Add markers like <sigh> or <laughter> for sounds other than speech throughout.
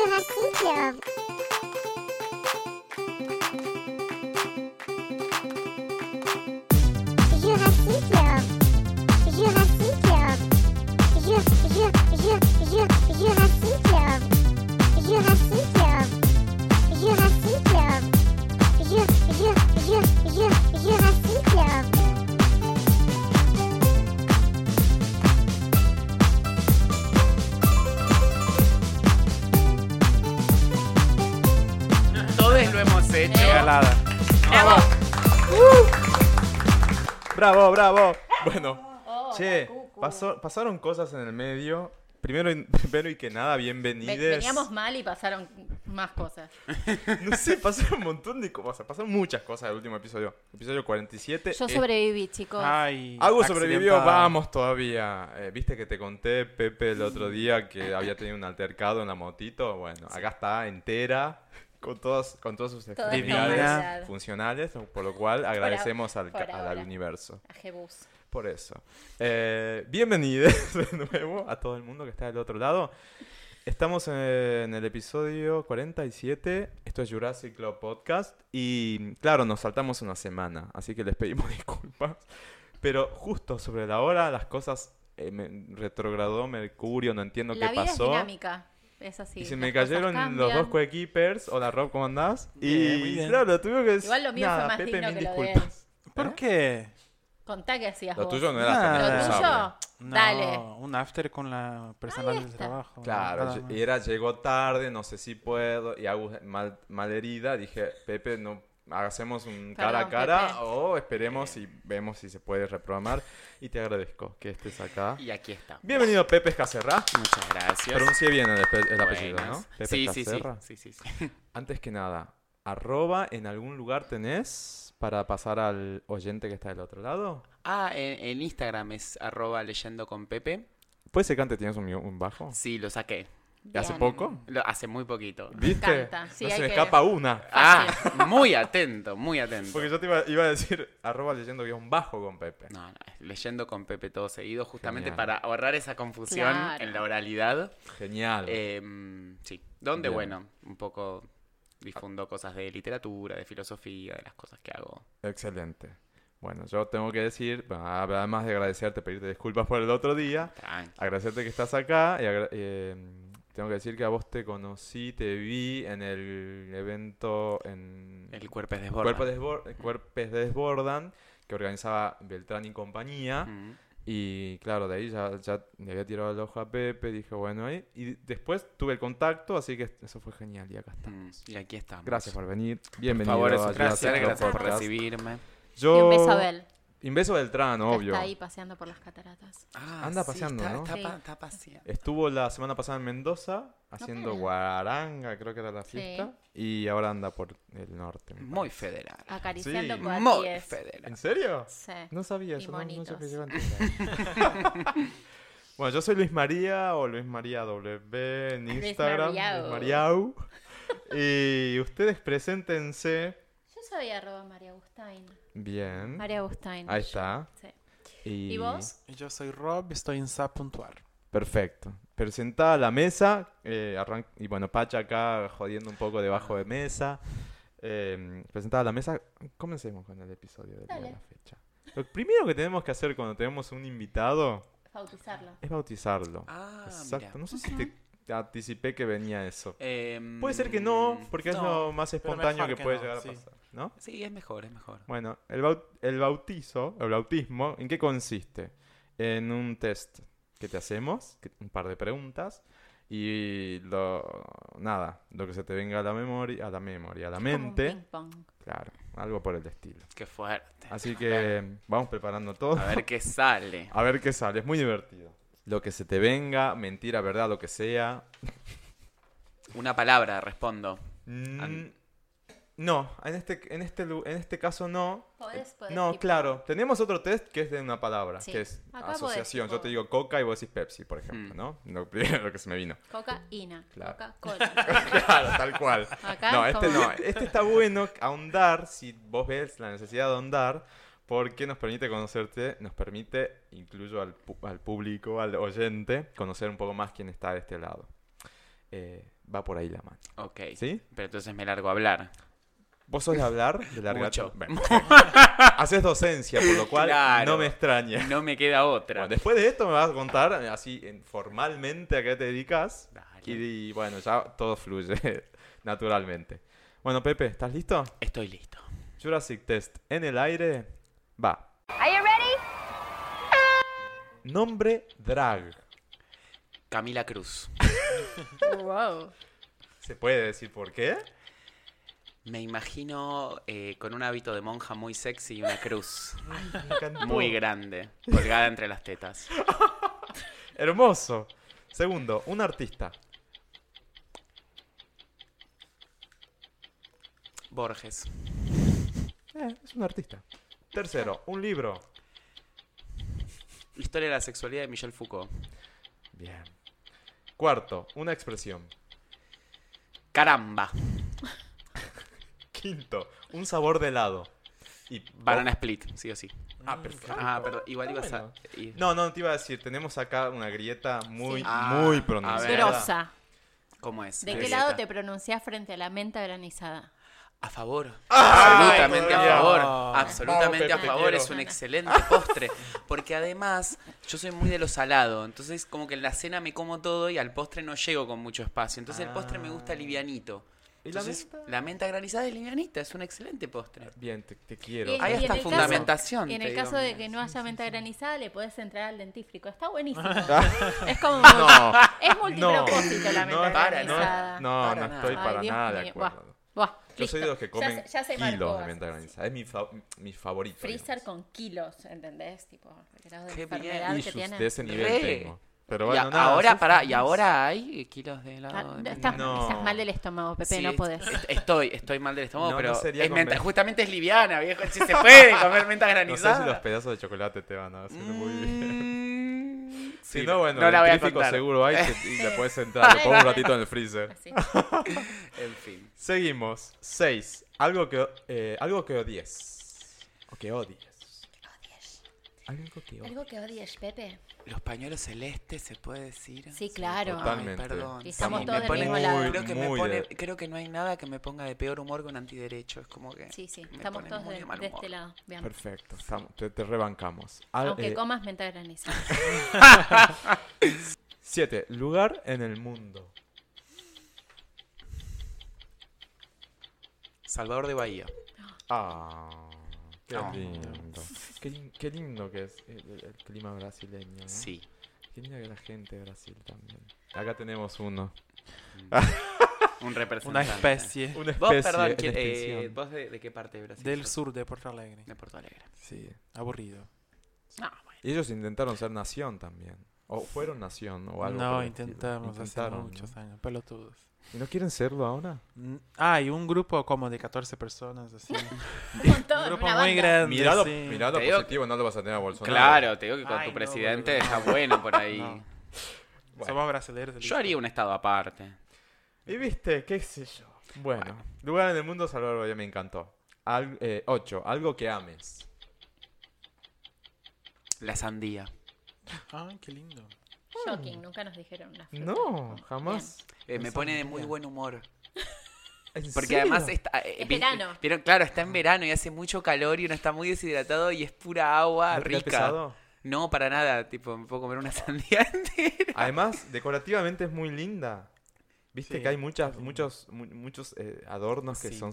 Jurassic Bravo, bravo. Bueno, Oh, che, cucu. pasó- pasaron cosas en el medio. Primero, y- <laughs> primero y que nada, Ve- bienvenidos. Veníamos mal y pasaron más cosas. <laughs> No sé, pasaron un montón de cosas. Pasaron muchas cosas del último episodio. Episodio 47. Yo Eh, sobreviví, chicos. Ay, Algo sobrevivió, accidentada. vamos todavía. Eh, Viste que te conté, Pepe, el otro día que había tenido un altercado en la motito. Bueno, acá está entera, con todos, con todos sus normalidad. funcionales, por lo cual agradecemos al, por al universo. A Jebus. Por eso. Eh, bienvenidos <laughs> de nuevo a todo el mundo que está del otro lado. Estamos en el episodio 47. Esto es Jurassic Club Podcast. Y claro, nos saltamos una semana. Así que les pedimos <laughs> disculpas. Pero justo sobre la hora, las cosas. eh, me- retrogradó Mercurio, no entiendo La qué vida pasó. es dinámica. Es así. y se me cayeron los dos coequippers. Hola Rob, ¿cómo andás? <laughs> Bien, y muy bien. claro, tuve que decir. Igual lo mío fue nada, más Pepe, digno mil que lo de disculpas. ¿Por ¿Eh? qué? Contá qué hacías Lo vos. tuyo no era tan Lo responsable. tuyo, No, dale. un after con la personal Ahí del está. trabajo. Claro, nada lle- más. y era, llegó tarde, no sé si puedo, y Agus mal, mal herida, dije, Pepe, no hacemos un cara a cara Pepe. o esperemos y vemos si se puede reprogramar. Y te agradezco que estés acá. Y aquí está. Bienvenido Pepe Escacerra. Muchas gracias. Pronuncié bien el, el apellido, ¿no? Pepe Sí, sí, sí, sí, sí, sí. <laughs> Antes que nada, arroba en algún lugar tenés para pasar al oyente que está del otro lado. Ah, en, en Instagram es arroba leyendo con Pepe. ¿Puede ser que antes tenías un, un bajo? Sí, lo saqué. ¿Y ¿Hace poco? Lo, hace muy poquito. ¿Viste? encanta. Sí, no se hay me que- escapa una. Ah, <laughs> muy atento, muy atento. Porque yo te iba, iba a decir arroba leyendo guion bajo con Pepe. No, no, es leyendo con Pepe todo seguido, justamente Genial. para ahorrar esa confusión Claro. en la oralidad. Genial. Em, sí, donde, Bien. bueno, un poco difundo cosas de literatura, de filosofía, de las cosas que hago. Excelente. Bueno, yo tengo que decir, además de agradecerte, pedirte disculpas por el otro día, Tranqui. agradecerte que estás acá y eh, tengo que decir que a vos te conocí, te vi en el evento en El cuerpo es desbordado. Cuerpos, Desbor- Cuerpes Desbordan que organizaba Beltrán y compañía. Mm. Y claro, de ahí ya, ya le había tirado el ojo a Pepe, dije, bueno, ahí. Y después tuve el contacto, así que eso fue genial y acá Mm, estamos. Y aquí estamos. Gracias por venir. Por Bienvenido. favor, a es un placer, gracias por recibirme. Yo... Y un beso a Bel. Y un beso a Beltrán, obvio. Está ahí paseando por las cataratas. Ah, Anda sí, paseando, está, ¿no? Está, Sí. está paseando. Estuvo la semana pasada en Mendoza haciendo para. guaranga, creo que era la Sí. fiesta. Y ahora anda por el norte. Muy federal. Acariciando Sí. con Muy federal. ¿En serio? Sí. No sabía Y eso, no, no monitos. sabía que iba a entender. Bueno, yo soy Luis María o Luis María W en Luis Instagram. Mariau. Luis Mariau. Y ustedes preséntense. Yo soy arroba María Agustain. Bien. María Agustain. Ahí está. Sí. Y, ¿Y vos? Y Yo soy Rob, estoy en Sa.ar. Perfecto. Presentada la mesa. eh, arran- y bueno, Pacha acá jodiendo un poco debajo de mesa. Eh, presentada la mesa. Comencemos con el episodio de Dale. la fecha. Lo primero que tenemos que hacer cuando tenemos un invitado Bautizarlo. es bautizarlo. Ah, Exacto. mira. No sé si te anticipé que venía eso. Em, Puede ser que no, porque es lo más espontáneo que, que puede no, llegar a sí. pasar, ¿no? Sí, es mejor, es mejor. Bueno, el, bau- el bautizo, el bautismo, ¿en qué consiste? En un test que te hacemos, que- un par de preguntas, y lo, nada, lo que se te venga a la memoria, a la memoria, a la Como un mente, ping pong. claro, algo por el estilo. Qué fuerte. Así que vamos preparando todo. A ver qué sale. <laughs> A ver qué sale, es muy divertido. Lo que se te venga, mentira, verdad, lo que sea. Una palabra, respondo. Mm, no, en este, en, este, en este caso no. Podés- podés No, tipo- claro. Tenemos otro test que es de una palabra, Sí. que es Acá podés, asociación. Yo te digo coca y vos decís Pepsi, por ejemplo, Mm. ¿no? Lo primero lo que se me vino. Cocaína. Claro. Coca-Cola. <laughs> claro, tal cual. Acá No, es este no. Este está bueno ahondar, si vos ves la necesidad de ahondar, porque nos permite conocerte, nos permite, incluyo al, pu- al público, al oyente, conocer un poco más quién está de este lado. Eh, va por ahí la mano. Ok. ¿Sí? Pero entonces me largo a hablar. ¿Vos sos de hablar? De largar Mucho. Bueno. <laughs> Haces docencia, por lo cual Claro. no me extraña. No me queda otra. Bueno, después de esto me vas a contar así en- formalmente a qué te dedicas. Dale. Y, y bueno, ya todo fluye <laughs> naturalmente. Bueno, Pepe, ¿estás listo? Estoy listo. Jurassic Test en el aire. Va. Are you ready? Nombre drag. Camila Cruz. <laughs> Wow. ¿Se puede decir por qué? Me imagino eh, con un hábito de monja muy sexy y una cruz <laughs> Me encantó. muy grande, colgada entre las tetas. <laughs> Hermoso. Segundo, un artista. Borges. Eh, es un artista. Tercero, un libro. Historia de la sexualidad de Michel Foucault. Bien. Cuarto, una expresión. Caramba. Quinto, un sabor de helado. Y Banana split, sí o sí. Ah, perfecto. Ah, perdón. Igual ibas a. No, no, te iba a decir, tenemos acá una grieta muy, Sí. Ah, muy a pronunciada. Grosa. ¿Cómo es? ¿De qué lado te pronunciás frente a la menta granizada? A favor. Absolutamente a todavía. favor. Absolutamente Vamos, a favor. Es un excelente postre. Porque además, yo soy muy de lo salado. Entonces, como que en la cena me como todo y al postre no llego con mucho espacio. Entonces, el postre me gusta livianito. ¿Y la Entonces, menta? la menta granizada es livianita. Es un excelente postre. Bien, te, te quiero. Y- Hay y en hasta caso- fundamentación. Y en el digo. caso de que no haya menta granizada, le podés entrar al dentífrico. Está <laughs> buenísimo. es como No, es multipropósito la no, menta para, granizada. no, Para no estoy Ay, para Dios nada de mío. acuerdo. Buah, buah, Yo soy de los que Ya comen se- ya se marcó, kilos de menta granizada. Es mi, fa- mi favorito. Freezer digamos. con kilos, ¿entendés? Tipo, el grado de Qué bien. que Issues tiene. de ese nivel Re. tengo. Pero Y bueno, a- nada, ahora, feliz. y ahora hay kilos de Ah, helado. estás, menta. No. estás mal del estómago, Pepe, Sí, no podés. est- Estoy, estoy mal del estómago, No, no pero sería es menta- justamente es liviana, viejo. Si se puede <laughs> comer menta No sé granizada. si los pedazos de chocolate te van a hacer muy bien. Mm, Si no, bueno, no la voy a dentrífico contar. seguro hay que- y <laughs> le puedes entrar. Lo pongo un ratito en el freezer. <laughs> En fin. Seguimos. 6. Algo que, eh, algo que odies. O que odies. Algo que odies. Algo que odies, Pepe. Los pañuelos celestes, ¿se puede decir? Sí, claro. totalmente. Ay, perdón. Y estamos Sí, todos me del pone- mismo lado. Creo que, me Muy pone- de- creo que no hay nada que me ponga de peor humor que un antiderecho. Es como que. Sí, sí, estamos todos de, este lado. Bien. Perfecto. estamos- te, te rebancamos. Al- Aunque eh, comas menta granizada. <laughs> 7. Lugar en el mundo. Salvador de Bahía. Ah. Qué Oh. lindo. Qué, qué lindo que es el, el- el clima brasileño. ¿no? Sí. Qué linda que la gente de Brasil también. Acá tenemos uno. <laughs> Un representante. Una especie Una Vos, especie perdón, en ¿quién- eh. ¿vos de, de qué parte de Brasil? del sos? sur de Porto Alegre. De Porto Alegre. Sí. Aburrido. No, bueno. Y ellos intentaron ser nación también. O fueron nación o algo. No, intentamos hace Intentaron, muchos ¿no? años, pelotudos. ¿Y no quieren serlo ahora? Ah, y un grupo como de 14 personas, así. <laughs> Un montón, un grupo una muy banda. grande. Mirado, sí. mirado digo- positivo, no lo vas a tener a Bolsonaro. Claro, te digo que con Ay, tu no, presidente está bueno por ahí. No. Bueno. Somos brasileños. Yo haría un estado aparte. Y viste, qué sé yo. Bueno, lugar en el mundo, Salvador Bahía me encantó. Al, eh, ocho, algo que ames. La sandía. Ay, qué lindo. Shocking, nunca nos dijeron una fruta. No, jamás. Eh, me pone de muy buen humor. <laughs> ¿En Porque serio? además está. eh, Es vi- verano. Vieron, claro, está en verano y hace mucho calor y uno está muy deshidratado y es pura agua ¿No rica. pesado? No, para nada. Tipo, me puedo comer una sandía <laughs> entera. Además, decorativamente es muy linda. Viste Sí, que hay muchas, lindo. muchos, mu- muchos eh, adornos que Sí. son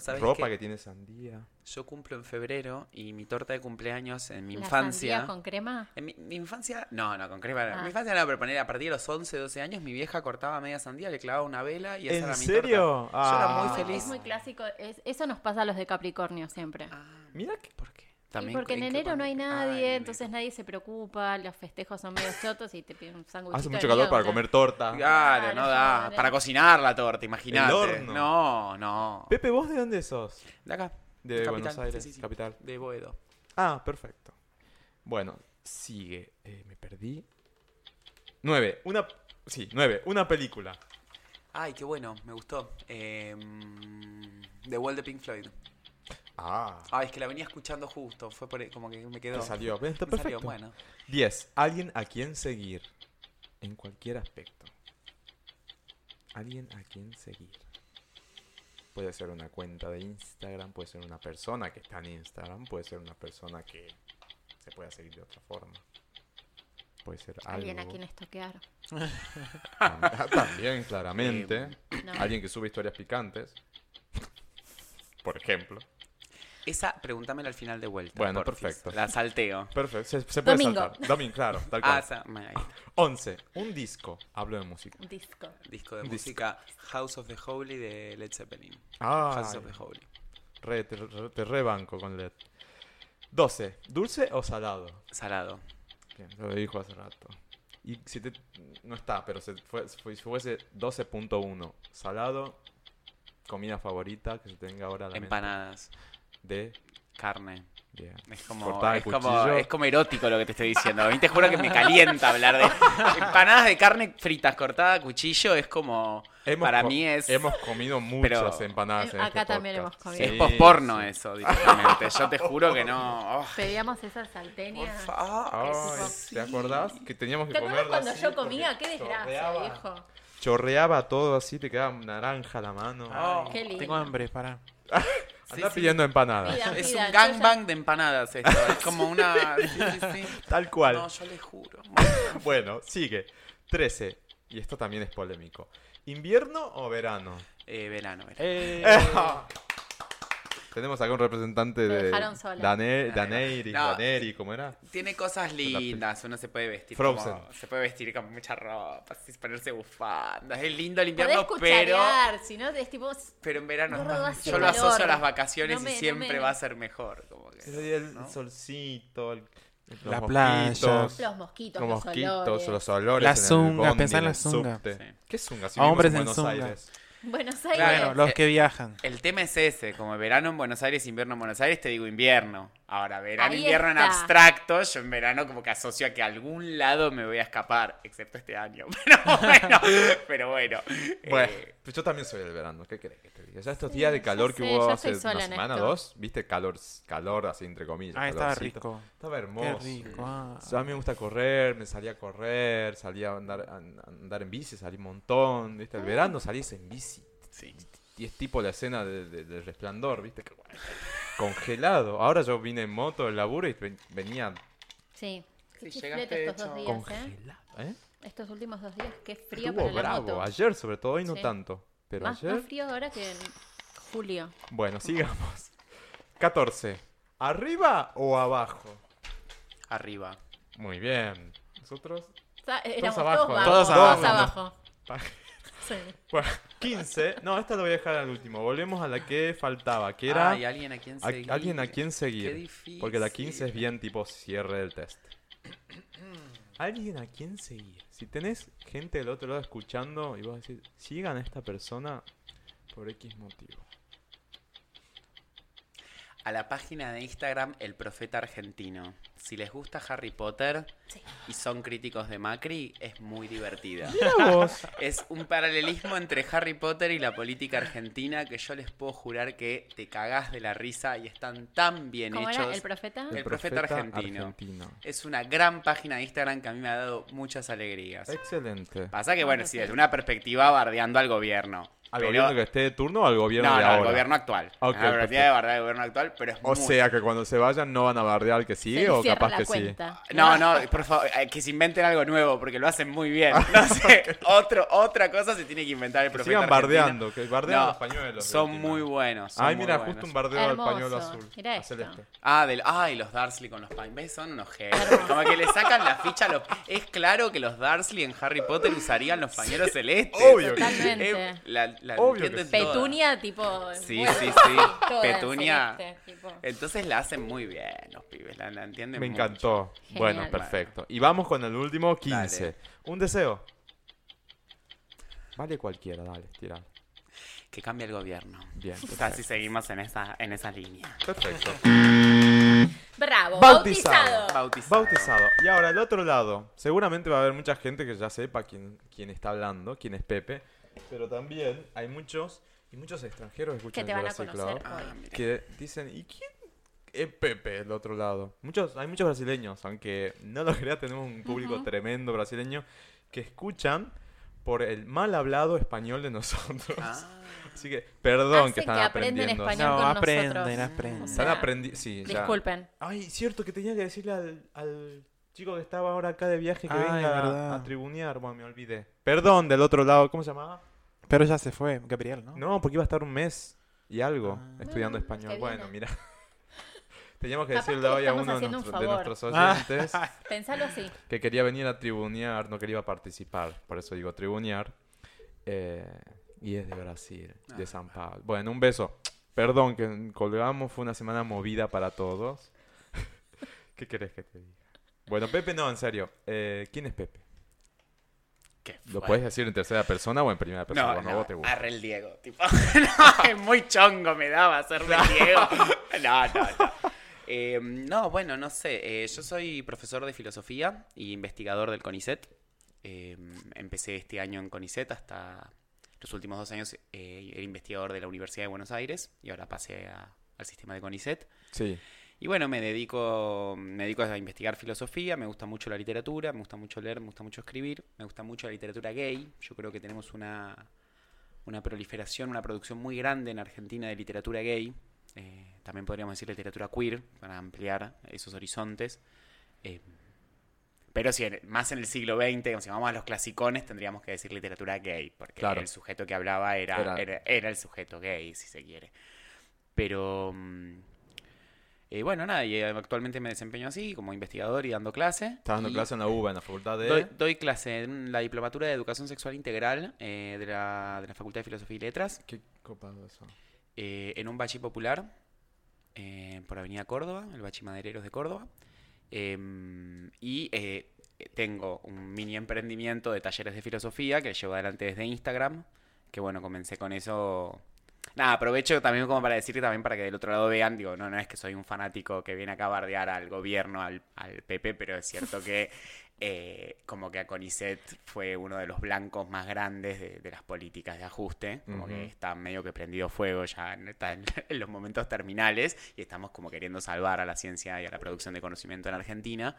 sabés Ropa que- que... tiene sandía. Yo cumplo en febrero y mi torta de cumpleaños en mi ¿La infancia. sandía con crema? En mi, mi infancia, no, no, con crema. no. Ah. Mi infancia no, pero poner a partir de los 11, 12 años, mi vieja cortaba media sandía, le clavaba una vela y esa ¿En era mi serio? torta. Yo era muy Ah. feliz. Es muy clásico. es- eso nos pasa a los de Capricornio siempre. Ah, Mira que... ¿por qué? Y porque en enero no hay nadie, Ah, enero. entonces nadie se preocupa, los festejos son medio chotos y te piden un sándwich. Hace mucho calor para comer torta. Claro, no da. claro. Para cocinar la torta, imagínate. horno. No, no. Pepe, ¿vos de dónde sos? De acá. De Capital, Buenos Aires, sí, sí, sí. capital. De Boedo. Ah, perfecto. Bueno, sigue. Eh, me perdí. Nueve. Una... Sí, nueve. Una película. Ay, qué bueno, me gustó. Eh, The Wall de Pink Floyd. Ah. Ay, es que la venía escuchando justo. Fue por, como que me quedó. Te salió. Está Me salió, perfecto. bueno. 10. Alguien a quien seguir. En cualquier aspecto. alguien a quien seguir. Puede ser una cuenta de Instagram, puede ser una persona que está en Instagram, puede ser una persona que se pueda seguir de otra forma. Puede ser Alguien a algo- quien estoquear. Tam- También, claramente. No. Alguien que sube historias picantes. Por ejemplo. Esa, pregúntamela al final de vuelta. Bueno, porfis. perfecto. La salteo. Perfecto. Se, se puede Domingo. saltar. Domingo, claro. Tal Ah, cual. esa, bueno, ahí está. 11. Un disco. Hablo de música. Un disco. Disco de Disco. música House of the Holy de Led Zeppelin. Ah, House of the Holy. re, te, re- te rebanco con LED. 12. ¿Dulce o salado? Salado. Bien, lo dijo hace rato. Y si te... No está, pero se fue, fue- si fuese 12.1. Salado. Comida favorita que se tenga ahora a la mente. Empanadas. De... Carne. Es como, es, como, es como erótico lo que te estoy diciendo. A mí te juro que me calienta hablar de <laughs> empanadas de carne fritas cortada a cuchillo. Es como. Hemos para mí es. Hemos comido muchas Pero- empanadas en Acá este también hemos es comido. Sí, posporno sí. eso directamente. Yo te juro que no. Oh, <laughs> Pedíamos esas salteñas. Sí. ¿te acordás? Que teníamos que ¿Te acuerdas comerlo cuando yo comía? Qué desgracia, chorreaba- viejo. Chorreaba todo así, te quedaba naranja la mano. Oh, Qué lindo. Tengo hambre, para. <laughs> Anda sí. pidiendo empanadas. Pida. Es un gangbang de empanadas esto. Es como una. Sí, sí, sí. <laughs> Tal cual. No, yo le juro. Bueno, sigue. 13. Y esto también es polémico. ¿Invierno o verano? Eh, verano, verano. Eh, <laughs> Tenemos acá un representante Me de. Dane, Daneiri, No. Daneri, ¿cómo era? Tiene cosas lindas, uno se puede vestir Frozen. como, se puede vestir con mucha ropa, así, ponerse bufandas, es lindo el invierno, pero cucharear, si no es tipo... pero en verano hace yo lo calor. asocio a las vacaciones No me- y no siempre me- va a ser mejor, como que, el ¿no? solcito, el- los La playa. mosquitos, Los mosquitos, Los los, mosquitos, olores. los olores. La en el zunga, bondi, pensá en en la el zunga. subte. Sí. ¿Qué zunga? Si Hombres vivimos en Buenos zunga. Aires. Buenos Aires. Claro. Los que viajan. El tema es ese, como verano en Buenos Aires, invierno en Buenos Aires, te digo invierno. Ahora, verano, Ahí invierno en abstracto, yo en verano como que asocio a que a algún lado me voy a escapar, excepto este año. <laughs> Pero bueno, <laughs> pero bueno. Bueno, eh, pues yo también soy del verano, ¿qué querés que te diga? Ya estos Sí, días de calor que sé, hubo hace una semana, esto. dos, viste, calor, calor así entre comillas. Ah, estaba rico. Estaba Qué hermoso. rico. ah. O sea, a mí me gusta correr, me salía a correr, salía a andar, a andar en bici, salí un montón, ¿viste? El verano salís en bici. Sí. Y es tipo la escena de- de- del resplandor, ¿viste? Que- Congelado. Ahora yo vine en moto del laburo y ven- venía Sí. Sí, llegaste estos dos días, ¿eh? congelado, ¿eh? Estos últimos dos días, qué frío Estuvo para la bravo. moto. Ayer sobre todo, hoy no Sí. tanto. Pero más, ayer... más frío ahora que en julio. Bueno, sigamos. 14. ¿Arriba o abajo? Arriba. Muy bien. Nosotros. O sea, éramos abajo, todos ¿no? bajos. Todos abajo. abajo. Sí. Bueno, 15. No, esta lo voy a dejar al último. Volvemos a la que faltaba, que era Ay, alguien a quien a- seguir. alguien a quien Qué seguir. difícil. Porque la 15 es bien tipo cierre del test. <clears throat> Alguien a quien seguir. Si tenés gente del otro lado escuchando y vos decís, sigan a esta persona por X motivo. A la página de Instagram El Profeta Argentino. Si les gusta Harry Potter Sí. y son críticos de Macri, es muy divertida. <laughs> Es un paralelismo entre Harry Potter y la política argentina que yo les puedo jurar que te cagás de la risa y están tan bien ¿Cómo hechos. era el profeta? El profeta argentino. Es una gran página de Instagram que a mí me ha dado muchas alegrías. Excelente. Pasa que, bueno, sí, desde una perspectiva bardeando al gobierno. ¿Al pero- gobierno que esté de turno o al gobierno no, de no, ahora? al gobierno actual. Ok, Una perspectiva perfecto. de bardear al gobierno actual, pero es O muy- sea que cuando se vayan no van a bardear al que sigue o capaz la que sí. cuenta. No, no, por favor, eh, que se inventen algo nuevo, porque lo hacen muy bien. <laughs> No sé, otro, otra cosa se tiene que inventar el Que profeta sigan argentino. bardeando, que bardean No, los pañuelos. Son del muy buenos. son Ay, muy mira, buenos. justo un bardeo al Hermoso. pañuelo azul. Esto. celeste. Ah, del, ay, los Darsley con los pañuelos. ¿Ves? Son unos genios. Como que le sacan la ficha a los... Es claro que los Darsley en Harry Potter usarían los pañuelos celestes. Obvio que sí. Totalmente. Eh, la, la Obvio entienden que sí. todas. Petunia, tipo. Sí, bueno, sí, <laughs> sí. toda en Petunia. celeste, tipo. Entonces la hacen muy bien los pibes, la, la entienden Me mucho. encantó. Genial. Bueno, perfecto. Y vamos con el último, 15. Dale. Un deseo. Vale cualquiera, dale, tira. Que cambie el gobierno. Bien, O sea, si perfecto. seguimos en esa, en esa línea. Perfecto. Bravo, Bautizado. bautizado. Bautizado. Bautizado. Y ahora, al otro lado. Seguramente va a haber mucha gente que ya sepa quién, quién está hablando, quién es Pepe. Pero también hay muchos, y muchos extranjeros que escuchan Que te van a Jurassic conocer Club, hoy. Ah, mira. que dicen, ¿y quién es Pepe del otro lado? Muchos, hay muchos brasileños, aunque no lo <laughs> creas, tenemos un público tremendo brasileño que escuchan por el mal hablado español de nosotros. Ah, <laughs> Así que, perdón Hace que están que aprenden aprendiendo. español. No, con aprenden, nosotros. aprenden. O Están sea, aprendiendo. Sí, ya. Disculpen. Ay, cierto que tenía que decirle al, al chico que estaba ahora acá de viaje que Ay, venga verdad. a tribunear. Bueno, me olvidé. Perdón, del otro lado, ¿cómo se llamaba? Pero ya se fue, Gabriel, ¿no? No, porque iba a estar un mes y algo Ah. estudiando Bueno, español. Bueno, mira. <laughs> Teníamos que decirle hoy a uno de, un nuestros Ah. oyentes <laughs> Pensalo así. que quería venir a tribunear, no quería participar, por eso digo tribunear. Eh, y es de Brasil, de Ah. San Pablo. Bueno, un beso. Perdón que colgamos, fue una semana movida para todos. <laughs> ¿Qué querés que te diga? Bueno, Pepe no, en serio. Eh, ¿Quién es Pepe? ¿Lo puedes decir en tercera persona o en primera persona? No, te gusta. arre el Diego. Tipo, <laughs> no, es muy chongo me daba hacerme el Diego. No, no, no. Eh, no, bueno, no sé. eh, yo soy profesor de filosofía y investigador del CONICET. Eh, empecé este año en CONICET hasta los últimos dos años era investigador de la Universidad de Buenos Aires y ahora pasé a- al sistema de CONICET. Sí. Y bueno, me dedico, me dedico a investigar filosofía, me gusta mucho la literatura, me gusta mucho leer, me gusta mucho escribir, me gusta mucho la literatura gay. Yo creo que tenemos una, una proliferación, una producción muy grande en Argentina de literatura gay. Eh, también podríamos decir literatura queer, para ampliar esos horizontes. Eh, pero si más en el siglo XX, si vamos a los clasicones, tendríamos que decir literatura gay, porque Claro. el sujeto que hablaba era, Era- era, era el sujeto gay, si se quiere. Pero mm, eh, bueno, nada, y eh, actualmente me desempeño así, como investigador y dando clase. Estás dando Y clase en la UBA, en la facultad de... Doy, doy clase en la diplomatura de Educación Sexual Integral eh, de, la, de la Facultad de Filosofía y Letras, Qué copado eso. eh, en un bachi popular por Avenida Córdoba, el Bachi Madereros de Córdoba. Em, y tengo un mini emprendimiento de talleres de filosofía que llevo adelante desde Instagram. Que bueno, comencé con eso. Nada, aprovecho también como para decir también para que del otro lado vean, digo, no, no es que soy un fanático que viene acá a bardear al gobierno, al, al PP, pero es cierto que <laughs> eh, como que a CONICET fue uno de los blancos más grandes de, de las políticas de ajuste, como que está medio que prendido fuego, ya en- está en, <laughs> en los momentos terminales y estamos como queriendo salvar a la ciencia y a la producción de conocimiento en Argentina.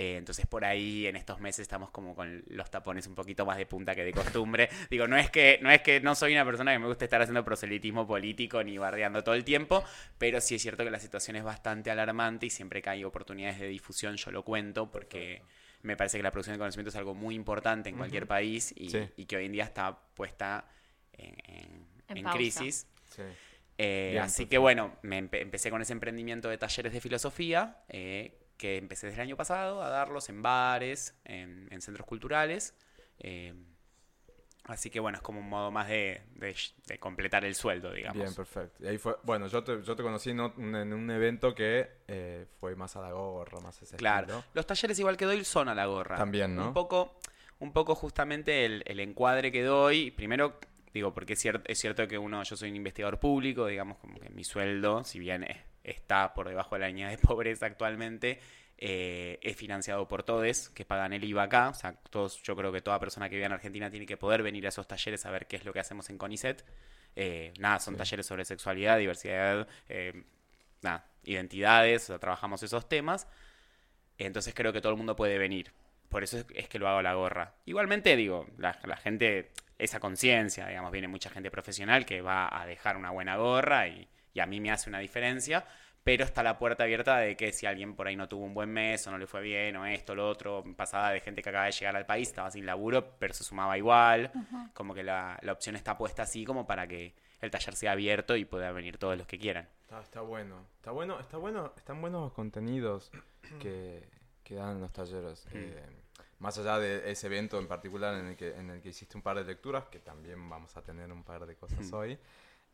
Eh, entonces por ahí en estos meses estamos como con los tapones un poquito más de punta que de costumbre. <laughs> Digo, no es que no es que no soy una persona que me guste estar haciendo proselitismo político ni bardeando todo el tiempo, pero sí es cierto que la situación es bastante alarmante y siempre que hay oportunidades de difusión yo lo cuento porque me parece que la producción de conocimiento es algo muy importante en cualquier país y, Sí. y que hoy en día está puesta en, en- En en pausa. crisis. Sí. Eh, Bien, así perfecto. que bueno, me empe- empecé con ese emprendimiento de talleres de filosofía, eh, que empecé desde el año pasado a darlos en bares, en, en centros culturales. eh, así que bueno, es como un modo más de, de- de completar el sueldo, digamos. Bien, perfecto. Y ahí fue, bueno, yo te, yo te conocí en, un evento que eh, fue más a la gorra, más ese Claro, estilo. los talleres igual que doy son a la gorra. También, ¿no? Un poco, un poco justamente el, el encuadre que doy, primero digo, porque es cierto, es cierto que uno, yo soy un investigador público, digamos, como que mi sueldo, si bien es- está por debajo de la línea de <laughs> pobreza actualmente, eh, es financiado por todos que pagan el IVA acá. O sea, todos, yo creo que toda persona que vive en Argentina tiene que poder venir a esos talleres a ver qué es lo que hacemos en CONICET. Eh, nada, son Sí. talleres sobre sexualidad, diversidad, eh, nada, identidades, o sea, trabajamos esos temas. Entonces creo que todo el mundo puede venir. Por eso es, es que lo hago a la gorra. Igualmente, digo, la, la gente, esa conciencia, digamos, viene mucha gente profesional que va a dejar una buena gorra y, y a mí me hace una diferencia. Pero está la puerta abierta de que si alguien por ahí no tuvo un buen mes o no le fue bien o esto, lo otro, pasada de gente que acaba de llegar al país, estaba sin laburo, pero se sumaba igual. Como que la, la opción está puesta así como para que el taller sea abierto y puedan venir todos los que quieran. Está, está bueno. Está bueno, está bueno, están buenos los contenidos <clears throat> que, que dan los talleres. Eh, más allá de ese evento en particular en el, que, en el que hiciste un par de lecturas, que también vamos a tener un par de cosas Mm. hoy,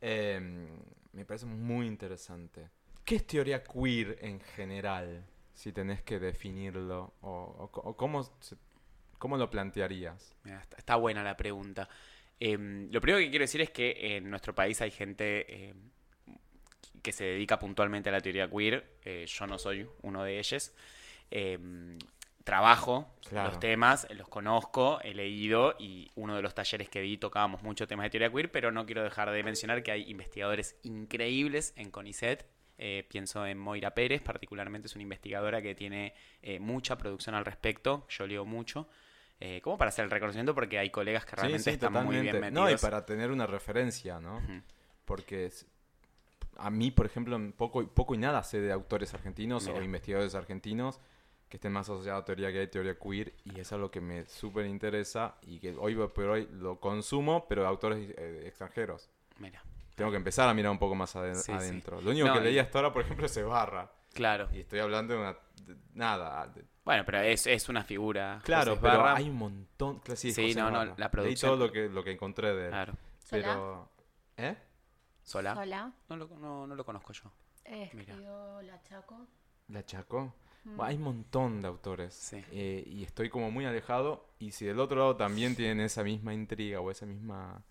eh, me parece muy interesante. ¿Qué es teoría queer en general? Si tenés que definirlo, o, cómo, cómo lo plantearías. Está buena la pregunta. Em, lo primero que quiero decir es que en nuestro país hay gente em, que se dedica puntualmente a la teoría queer. Eh, yo no soy uno de ellos. Trabajo Claro. los temas, los conozco, he leído y uno de los talleres que di tocábamos mucho temas de teoría queer, pero no quiero dejar de mencionar que hay investigadores increíbles en CONICET. Eh, pienso en Moira Pérez, particularmente es una investigadora que tiene eh, mucha producción al respecto, yo leo mucho. eh, como para hacer el reconocimiento porque hay colegas que realmente sí, están muy bien metidos. No, y para tener una referencia, ¿no? Porque a mí, por ejemplo, poco, poco y nada sé de autores argentinos Mira. o investigadores argentinos que estén más asociados a teoría gay, teoría queer, y es algo que me súper interesa y que hoy por hoy lo consumo, pero de autores eh, extranjeros. Mira, Tengo que empezar a mirar un poco más ade- Sí, sí. adentro. Lo único No, que leí hasta ahora, por ejemplo, es Barra. claro. Y estoy hablando de una... de- nada. de- Bueno, pero es, es una figura. claro, José pero Barra. hay un montón... claro, sí, Sí, José no, no, la Leí producción- todo lo que, lo que encontré de él. Claro. Pero... ¿Eh? ¿Sola? Sola. No lo, no, no lo conozco yo. Eh, Mira. escribió La Chaco. ¿La Chaco? Mm. Bueno, Hay un montón de autores. Sí. eh, y estoy como muy alejado. Y si del otro lado también tienen esa misma intriga o esa misma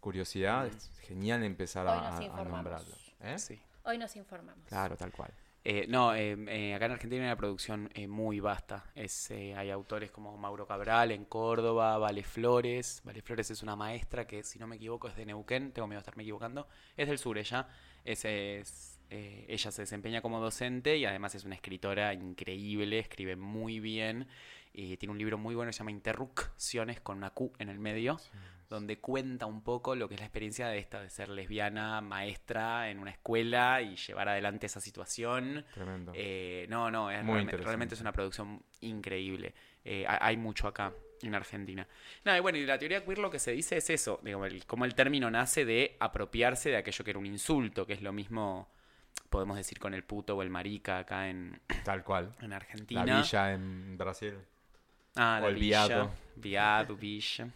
curiosidad, Mm. es genial empezar Hoy a, a- nombrarlo. ¿Eh? Sí. Hoy nos informamos. Claro, tal cual. Eh, no, eh, eh, acá en Argentina hay una producción eh, muy vasta. Es, eh, hay autores como Mauro Cabral en Córdoba, Vale Flores. Vale Flores es una maestra que, si no me equivoco, es de Neuquén. Tengo miedo de estarme equivocando. Es del sur ella. Es, es, eh, ella se desempeña como docente y además es una escritora increíble. Escribe muy bien. Y tiene un libro muy bueno que se llama Interrupciones con una Q en el medio donde cuenta un poco lo que es la experiencia de esta, de ser lesbiana, maestra en una escuela y llevar adelante esa situación. Tremendo. Eh, no, no, es realmente es una producción increíble. Eh, ha- hay mucho acá en Argentina. No, y bueno, y la teoría queer lo que se dice es eso, digo, el- como el término nace de apropiarse de aquello que era un insulto, que es lo mismo, podemos decir, con el puto o el marica acá en, tal cual. <clears throat> en Argentina. La villa en Brasil. Ah, O la el villa, viado. Viado, villa.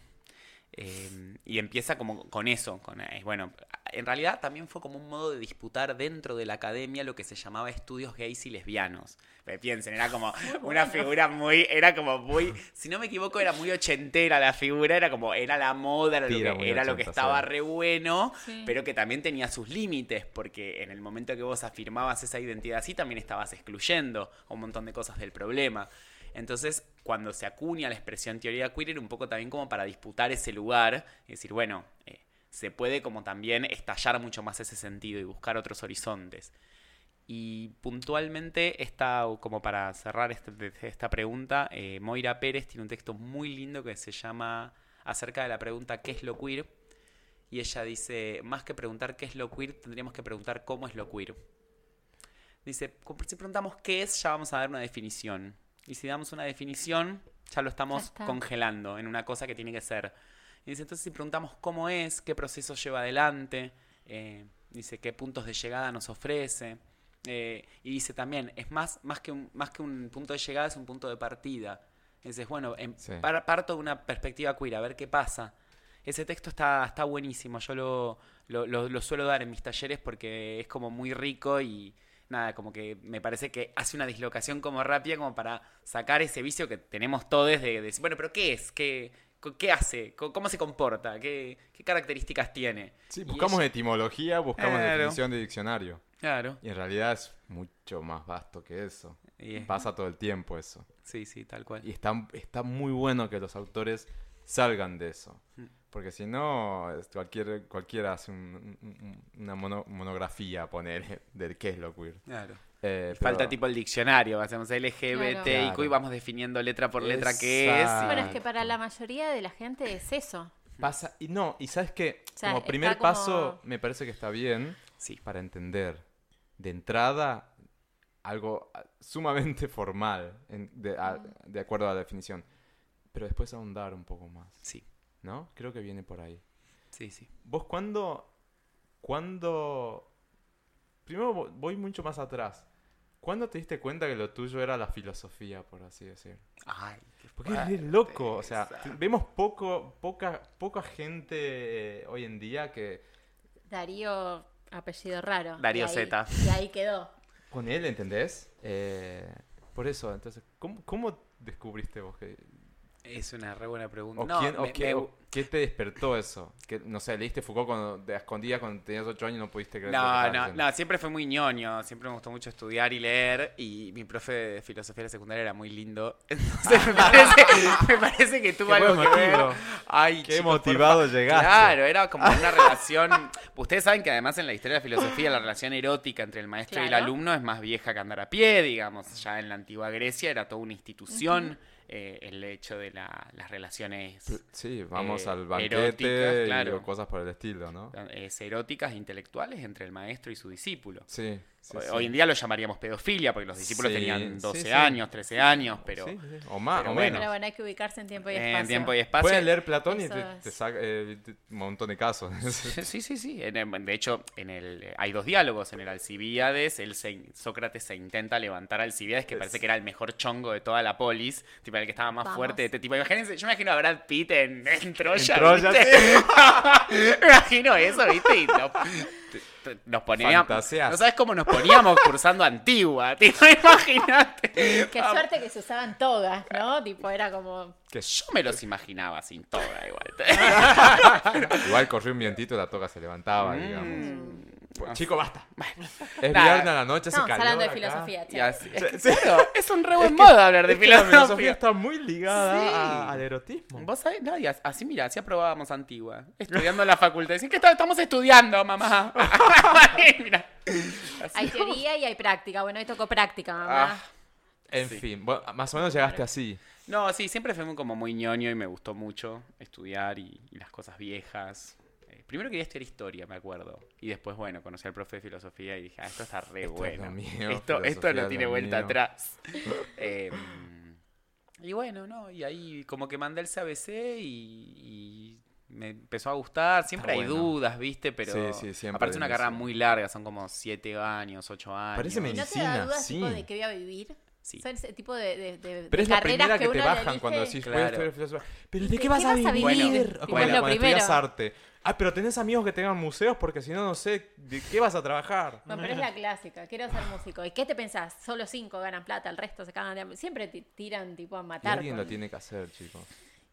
Eh, y empieza como con eso, con, eh, bueno, en realidad también fue como un modo de disputar dentro de la academia lo que se llamaba estudios gays y lesbianos. Piensen, era como <laughs> una figura muy, era como muy, si no me equivoco, era muy ochentera la figura, era como, era la moda, era, Sí, lo, era que, era lo que estaba sí. re bueno, Sí. pero que también tenía sus límites, porque en el momento que vos afirmabas esa identidad así, también estabas excluyendo un montón de cosas del problema. Entonces, cuando se acuña la expresión teoría queer, era un poco también como para disputar ese lugar y decir, bueno, eh, se puede como también estallar mucho más ese sentido y buscar otros horizontes. Y puntualmente, esta, como para cerrar este- esta pregunta, eh, Moira Pérez tiene un texto muy lindo que se llama acerca de la pregunta ¿qué es lo queer? Y ella dice, más que preguntar qué es lo queer, tendríamos que preguntar cómo es lo queer. Dice, si preguntamos qué es, ya vamos a dar una definición. Y si damos una definición, ya lo estamos Ya congelando en una cosa que tiene que ser. Y dice, entonces si preguntamos cómo es, qué proceso lleva adelante, eh, dice qué puntos de llegada nos ofrece. eh, y dice también, es más, más, que un, más que un punto de llegada, es un punto de partida. Dices, bueno, em- Sí. par- parto de una perspectiva queer, a ver qué pasa. Ese texto está, está buenísimo, yo lo, lo, lo- lo suelo dar en mis talleres porque es como muy rico y nada, como que me parece que hace una dislocación como rápida como para sacar ese vicio que tenemos todos de, de decir, bueno, pero ¿qué es? ¿Qué, qué hace? ¿Cómo se comporta? ¿Qué, qué características tiene? Sí, buscamos ella- etimología, buscamos Claro. definición de diccionario. Claro. Y en realidad es mucho más vasto que eso. Y es- Pasa todo el tiempo eso. sí, sí, tal cual. Y está, está muy bueno que los autores salgan de eso. Mm. Porque si no, cualquier, cualquiera hace un- un- un- una mono- monografía, poner <laughs> de qué es lo queer. Claro. Eh, Falta tipo el diccionario, hacemos LGBT y Claro. y vamos definiendo letra por letra qué es. Bueno, es que para la mayoría de la gente es eso. Pasa, y no, y sabes que O sea, como primer como- paso me parece que está bien Sí. para entender de entrada algo ah, sumamente <laughs> formal en- de, a- de acuerdo a la definición, pero después ahondar un poco más, Sí, ¿no? Creo que viene por ahí. sí, sí. ¿Vos cuándo, cuándo... Primero vo- voy mucho más atrás. ¿Cuándo te diste cuenta que lo tuyo era la filosofía, por así decir? Ay, qué Porque es re fuerte loco, o sea, vemos poco, poca, poca gente eh, hoy en día que Darío, apellido raro. Darío Zeta. Y ahí quedó. con él, ¿entendés? Eh, por eso, entonces, ¿cómo, cómo descubriste vos que... Es una re buena pregunta. O No, quién- o me- quién- me- o- ¿Qué te despertó eso? Que, no sé, leíste Foucault cuando, de a escondidas cuando tenías 8 años y no pudiste creer No, no, no, siempre fue muy ñoño, siempre me gustó mucho estudiar y leer y mi profe de filosofía de la secundaria era muy lindo. <laughs> Entonces me parece, <laughs> me parece que tuvo algo que ver. Ay, Qué chicos, motivado llegaste. Claro, era como una <laughs> relación. Ustedes saben que además en la historia de la filosofía la relación erótica entre el maestro y el alumno es más vieja que andar a pie, digamos. Ya en la antigua Grecia era toda una institución eh, el hecho de la- las relaciones Sí, vamos eh, al banquete y claro. cosas por el estilo, ¿no? es eróticas e intelectuales entre el maestro y su discípulo. Sí. Sí, Hoy- sí. En día lo llamaríamos pedofilia porque los discípulos Sí, tenían sí, 12 sí. años, 13 años, pero Sí, sí, O más, pero o menos. Pero bueno, hay que ubicarse en tiempo y espacio. en tiempo y espacio. Puedes leer Platón y te, te saca eh, un montón de casos. <laughs> Sí, sí, sí. En el- de hecho, en el, hay dos diálogos. En el Alcibíades, él se- Sócrates se intenta levantar a Alcibíades, que parece que era el mejor chongo de toda la polis, tipo el que estaba más Vamos. fuerte de este tipo. Imagínense, yo me imagino a Brad Pitt en, en Troya. En Troya, ¿viste? <laughs> me imagino eso, ¿viste? Y te- nos poníamos. Fantaseas. No sabes cómo nos poníamos cursando antigua, <laughs> tipo, imagínate. Qué suerte que se usaban togas, ¿no? Tipo, era como... Que yo me los imaginaba sin toga igual. Igual corrió un vientito y la toca se levantaba, digamos. Pues, Chico, basta. Es Nada. viernes a la noche, hace Estamos calor hablando de acá. filosofía, Y chao. así- es, <laughs> que, claro, es un re buen modo hablar de Es que la filosofía filosofía. está muy ligada Sí. a- al erotismo. Vos sabés, no, y as- así mira, así aprobábamos antigua. <laughs> Estudiando en la facultad. Dicen que está- estamos estudiando, mamá. <laughs> Mira. Así Hay teoría y hay práctica. Bueno, hoy tocó práctica, mamá. Ah. En Sí. fin, bueno, más o menos llegaste así. No, sí, siempre fue muy- como muy ñoño y me gustó mucho estudiar y, y las cosas viejas. Primero quería estudiar historia, me acuerdo. Y después, bueno, conocí al profe de filosofía y dije, ah, esto está re Esto bueno. mío, <laughs> esto, esto no tiene vuelta mío. atrás. <laughs> Eh, y bueno, ¿no? Y ahí como que mandé el CABC y, y me empezó a gustar. Siempre Está hay bueno. dudas, ¿viste? Pero Sí, sí, siempre aparte es una carrera muy larga, son como siete años, ocho años. Parece ¿Y no te medicina, da dudas sí. tipo de qué voy a vivir? Sí. Son ese tipo de, de, de- Pero de es la carreras primera que, te uno bajan elige. cuando decís, voy a Claro. estudiar filosofía. ¿Pero de ¿De qué vas a vivir? Bueno, Como cuando estudias arte. Ah, pero tenés amigos que tengan museos porque si no, no sé, ¿de qué vas a trabajar? Bueno, pero es la clásica, quiero ser músico. ¿Y qué te pensás? Solo cinco ganan plata, el resto se cagan de. Siempre te tiran tipo a Y matar. alguien con- lo tiene que hacer, chicos.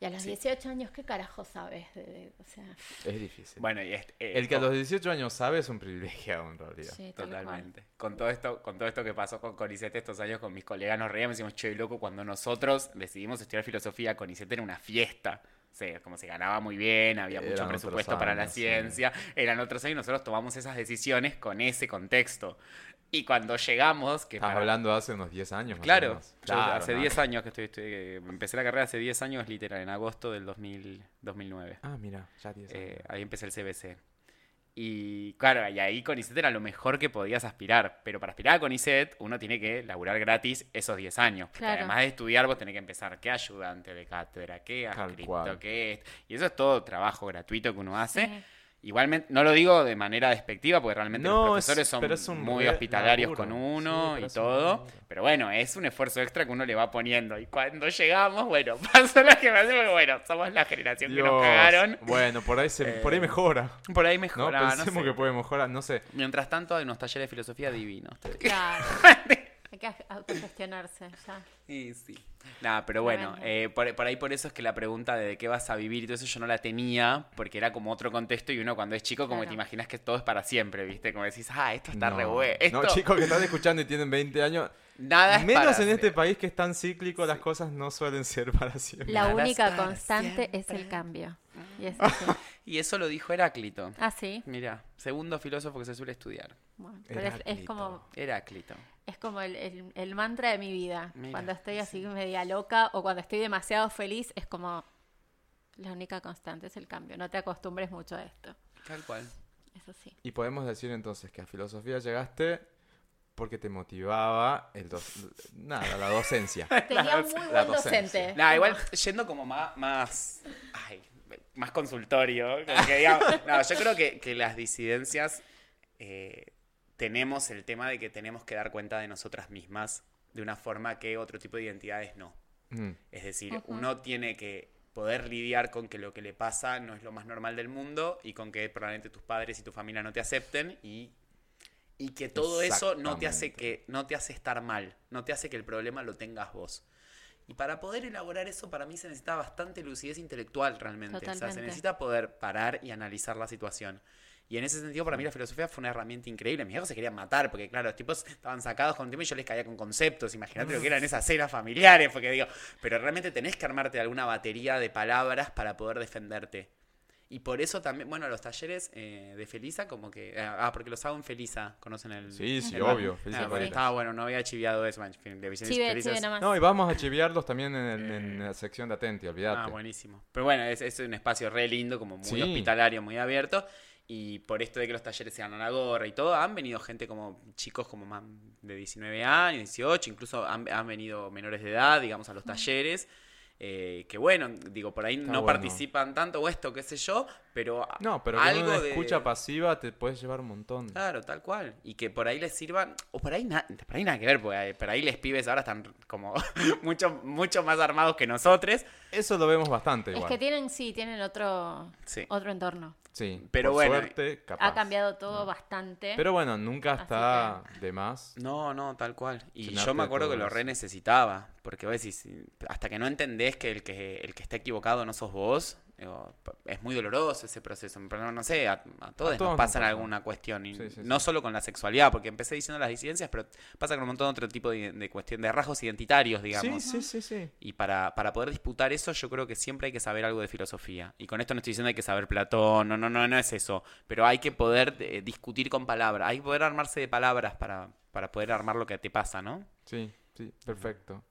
Y a los 18 años, ¿qué carajo sabes? de- de- o sea, Es difícil. Bueno, y este- eh, El que a los 18 años sabe es un privilegiado en realidad. sí. Totalmente. Con todo esto, con todo esto que pasó con Conicete estos años con mis colegas nos reíamos y decimos, che, loco, cuando nosotros decidimos estudiar filosofía, Conicete era una fiesta. O sea, como se ganaba muy bien, había mucho Eran presupuesto para la sí. ciencia, eran otros años y nosotros tomamos esas decisiones con ese contexto. Y cuando llegamos, que Estamos para- hablando de hace unos 10 años. más o Claro, yo Claro, hace no. 10 años que estoy, estoy- empecé la carrera hace 10 años literal, en agosto del 2000, 2009. Ah, mira, ya 10 años. Eh, ahí empecé el CBC. Y claro, y ahí CONICET era lo mejor que podías aspirar. Pero para aspirar a CONICET, uno tiene que laburar gratis esos 10 años. Claro. además de estudiar, vos tenés que empezar qué ayudante de cátedra, qué adscripto, qué es. Y eso es todo trabajo gratuito que uno hace. Sí. Igualmente, no lo digo de manera despectiva, porque realmente No, los es- profesores son pero es un muy hospitalarios laburo. con uno y todo. Pero bueno, es un esfuerzo extra que uno le va poniendo. Y cuando llegamos, bueno, <laughs> pasó que pasó, porque bueno, somos la generación que nos cagaron. Bueno, por ahí, se, Eh, por ahí mejora. Por ahí ¿no? mejora, no Pensemos sé. que puede mejorar, no sé. Mientras tanto, hay unos talleres de filosofía divinos. Claro. <laughs> Hay que autogestionarse ya. Sí, sí. Nada, pero bueno, eh, por, por ahí por eso es que la pregunta de, de qué vas a vivir y todo eso yo no la tenía, porque era como otro contexto y uno cuando es chico como que Claro. te imaginas que todo es para siempre, ¿viste? Como decís, ah, esto está no. re bueno. Esto, No, chicos que están escuchando y tienen 20 años. nada es Menos para en este país que es tan cíclico, las cosas no suelen ser para siempre. La Nada única constante es el cambio. Y es. <laughs> Y eso lo dijo Heráclito. Ah, sí. Mira, segundo filósofo que se suele estudiar. Bueno, pero es, como, Heráclito. es como el, el- el mantra de mi vida. Mira, cuando estoy así media loca o cuando estoy demasiado feliz, es como la única constante es el cambio. No te acostumbres mucho a esto. Tal cual. Eso sí. Y podemos decir entonces que a filosofía llegaste porque te motivaba el doc- nada, la docencia. <laughs> Tenía un muy la buen docencia. docente. Nada, igual yendo como más, más, ay, más consultorio, como que digamos, no, yo creo que, que las disidencias eh, tenemos el tema de que tenemos que dar cuenta de nosotras mismas de una forma que otro tipo de identidades no. Mm, Es decir, Ujú. uno tiene que poder lidiar con que lo que le pasa no es lo más normal del mundo y con que probablemente tus padres y tu familia no te acepten y, y que todo eso no te hace que no te hace estar mal, no te hace que el problema lo tengas vos. Y para poder elaborar eso, para mí se necesita bastante lucidez intelectual realmente. O sea, se Totalmente. necesita poder parar y analizar la situación. Y en ese sentido, para mí la filosofía fue una herramienta increíble. Mis hijos se querían matar, porque claro, los tipos estaban sacados con tiempo y yo les caía con conceptos. Imagínate lo que eran esas cenas familiares, porque digo, pero realmente tenés que armarte alguna batería de palabras para poder defenderte. Y por eso también, bueno, los talleres eh, de Felisa, como que. Ah, porque los hago en Felisa, ¿conocen el.? Sí, sí, el- obvio. Ah, Felisa estaba bueno, no había chiviado eso, man, de Chive, chive. No, y vamos a chiviarlos también en, el- en la sección de Atenti, olvídate. Ah, buenísimo. Pero bueno, es, es un espacio re lindo, como muy Sí. hospitalario, muy abierto. Y por esto de que los talleres sean a la gorra y todo, han venido gente como chicos como más de 19 años, 18, incluso han, han venido menores de edad, digamos, a los talleres. eh, que bueno, digo, por ahí Está no bueno. participan tanto o esto, qué sé yo, pero No, pero con algo una de- escucha pasiva te puedes llevar un montón. Claro, tal cual. Y que por ahí les sirvan, o por ahí, na- por ahí nada que ver, porque por ahí les pibes ahora están como <laughs> mucho, mucho más armados que nosotros. Eso lo vemos bastante Es que tienen, sí, tienen otro, Sí. otro entorno. Sí, Pero por bueno, suerte, capaz. Ha cambiado todo bastante. Pero bueno, nunca está de más. No, no, tal cual. Y yo me acuerdo que lo re necesitaba. Porque vos decís, hasta que no entendés que el que, el que está equivocado no sos vos, digo, es muy doloroso ese proceso. Pero no, sé, a, a todos todos nos nos pasa en pasa. alguna cuestión. Y Sí, sí, no sí. solo con la sexualidad, porque empecé diciendo las disidencias, pero pasa con un montón de otro tipo de, de cuestión de rasgos identitarios, digamos. Sí, sí, sí, sí. Y para, para poder disputar eso, yo creo que siempre hay que saber algo de filosofía. Y con esto no estoy diciendo hay que saber Platón, no, no, no, no es eso. Pero hay que poder eh, discutir con palabras, hay que poder armarse de palabras para, para poder armar lo que te pasa, ¿no? Sí, sí, perfecto.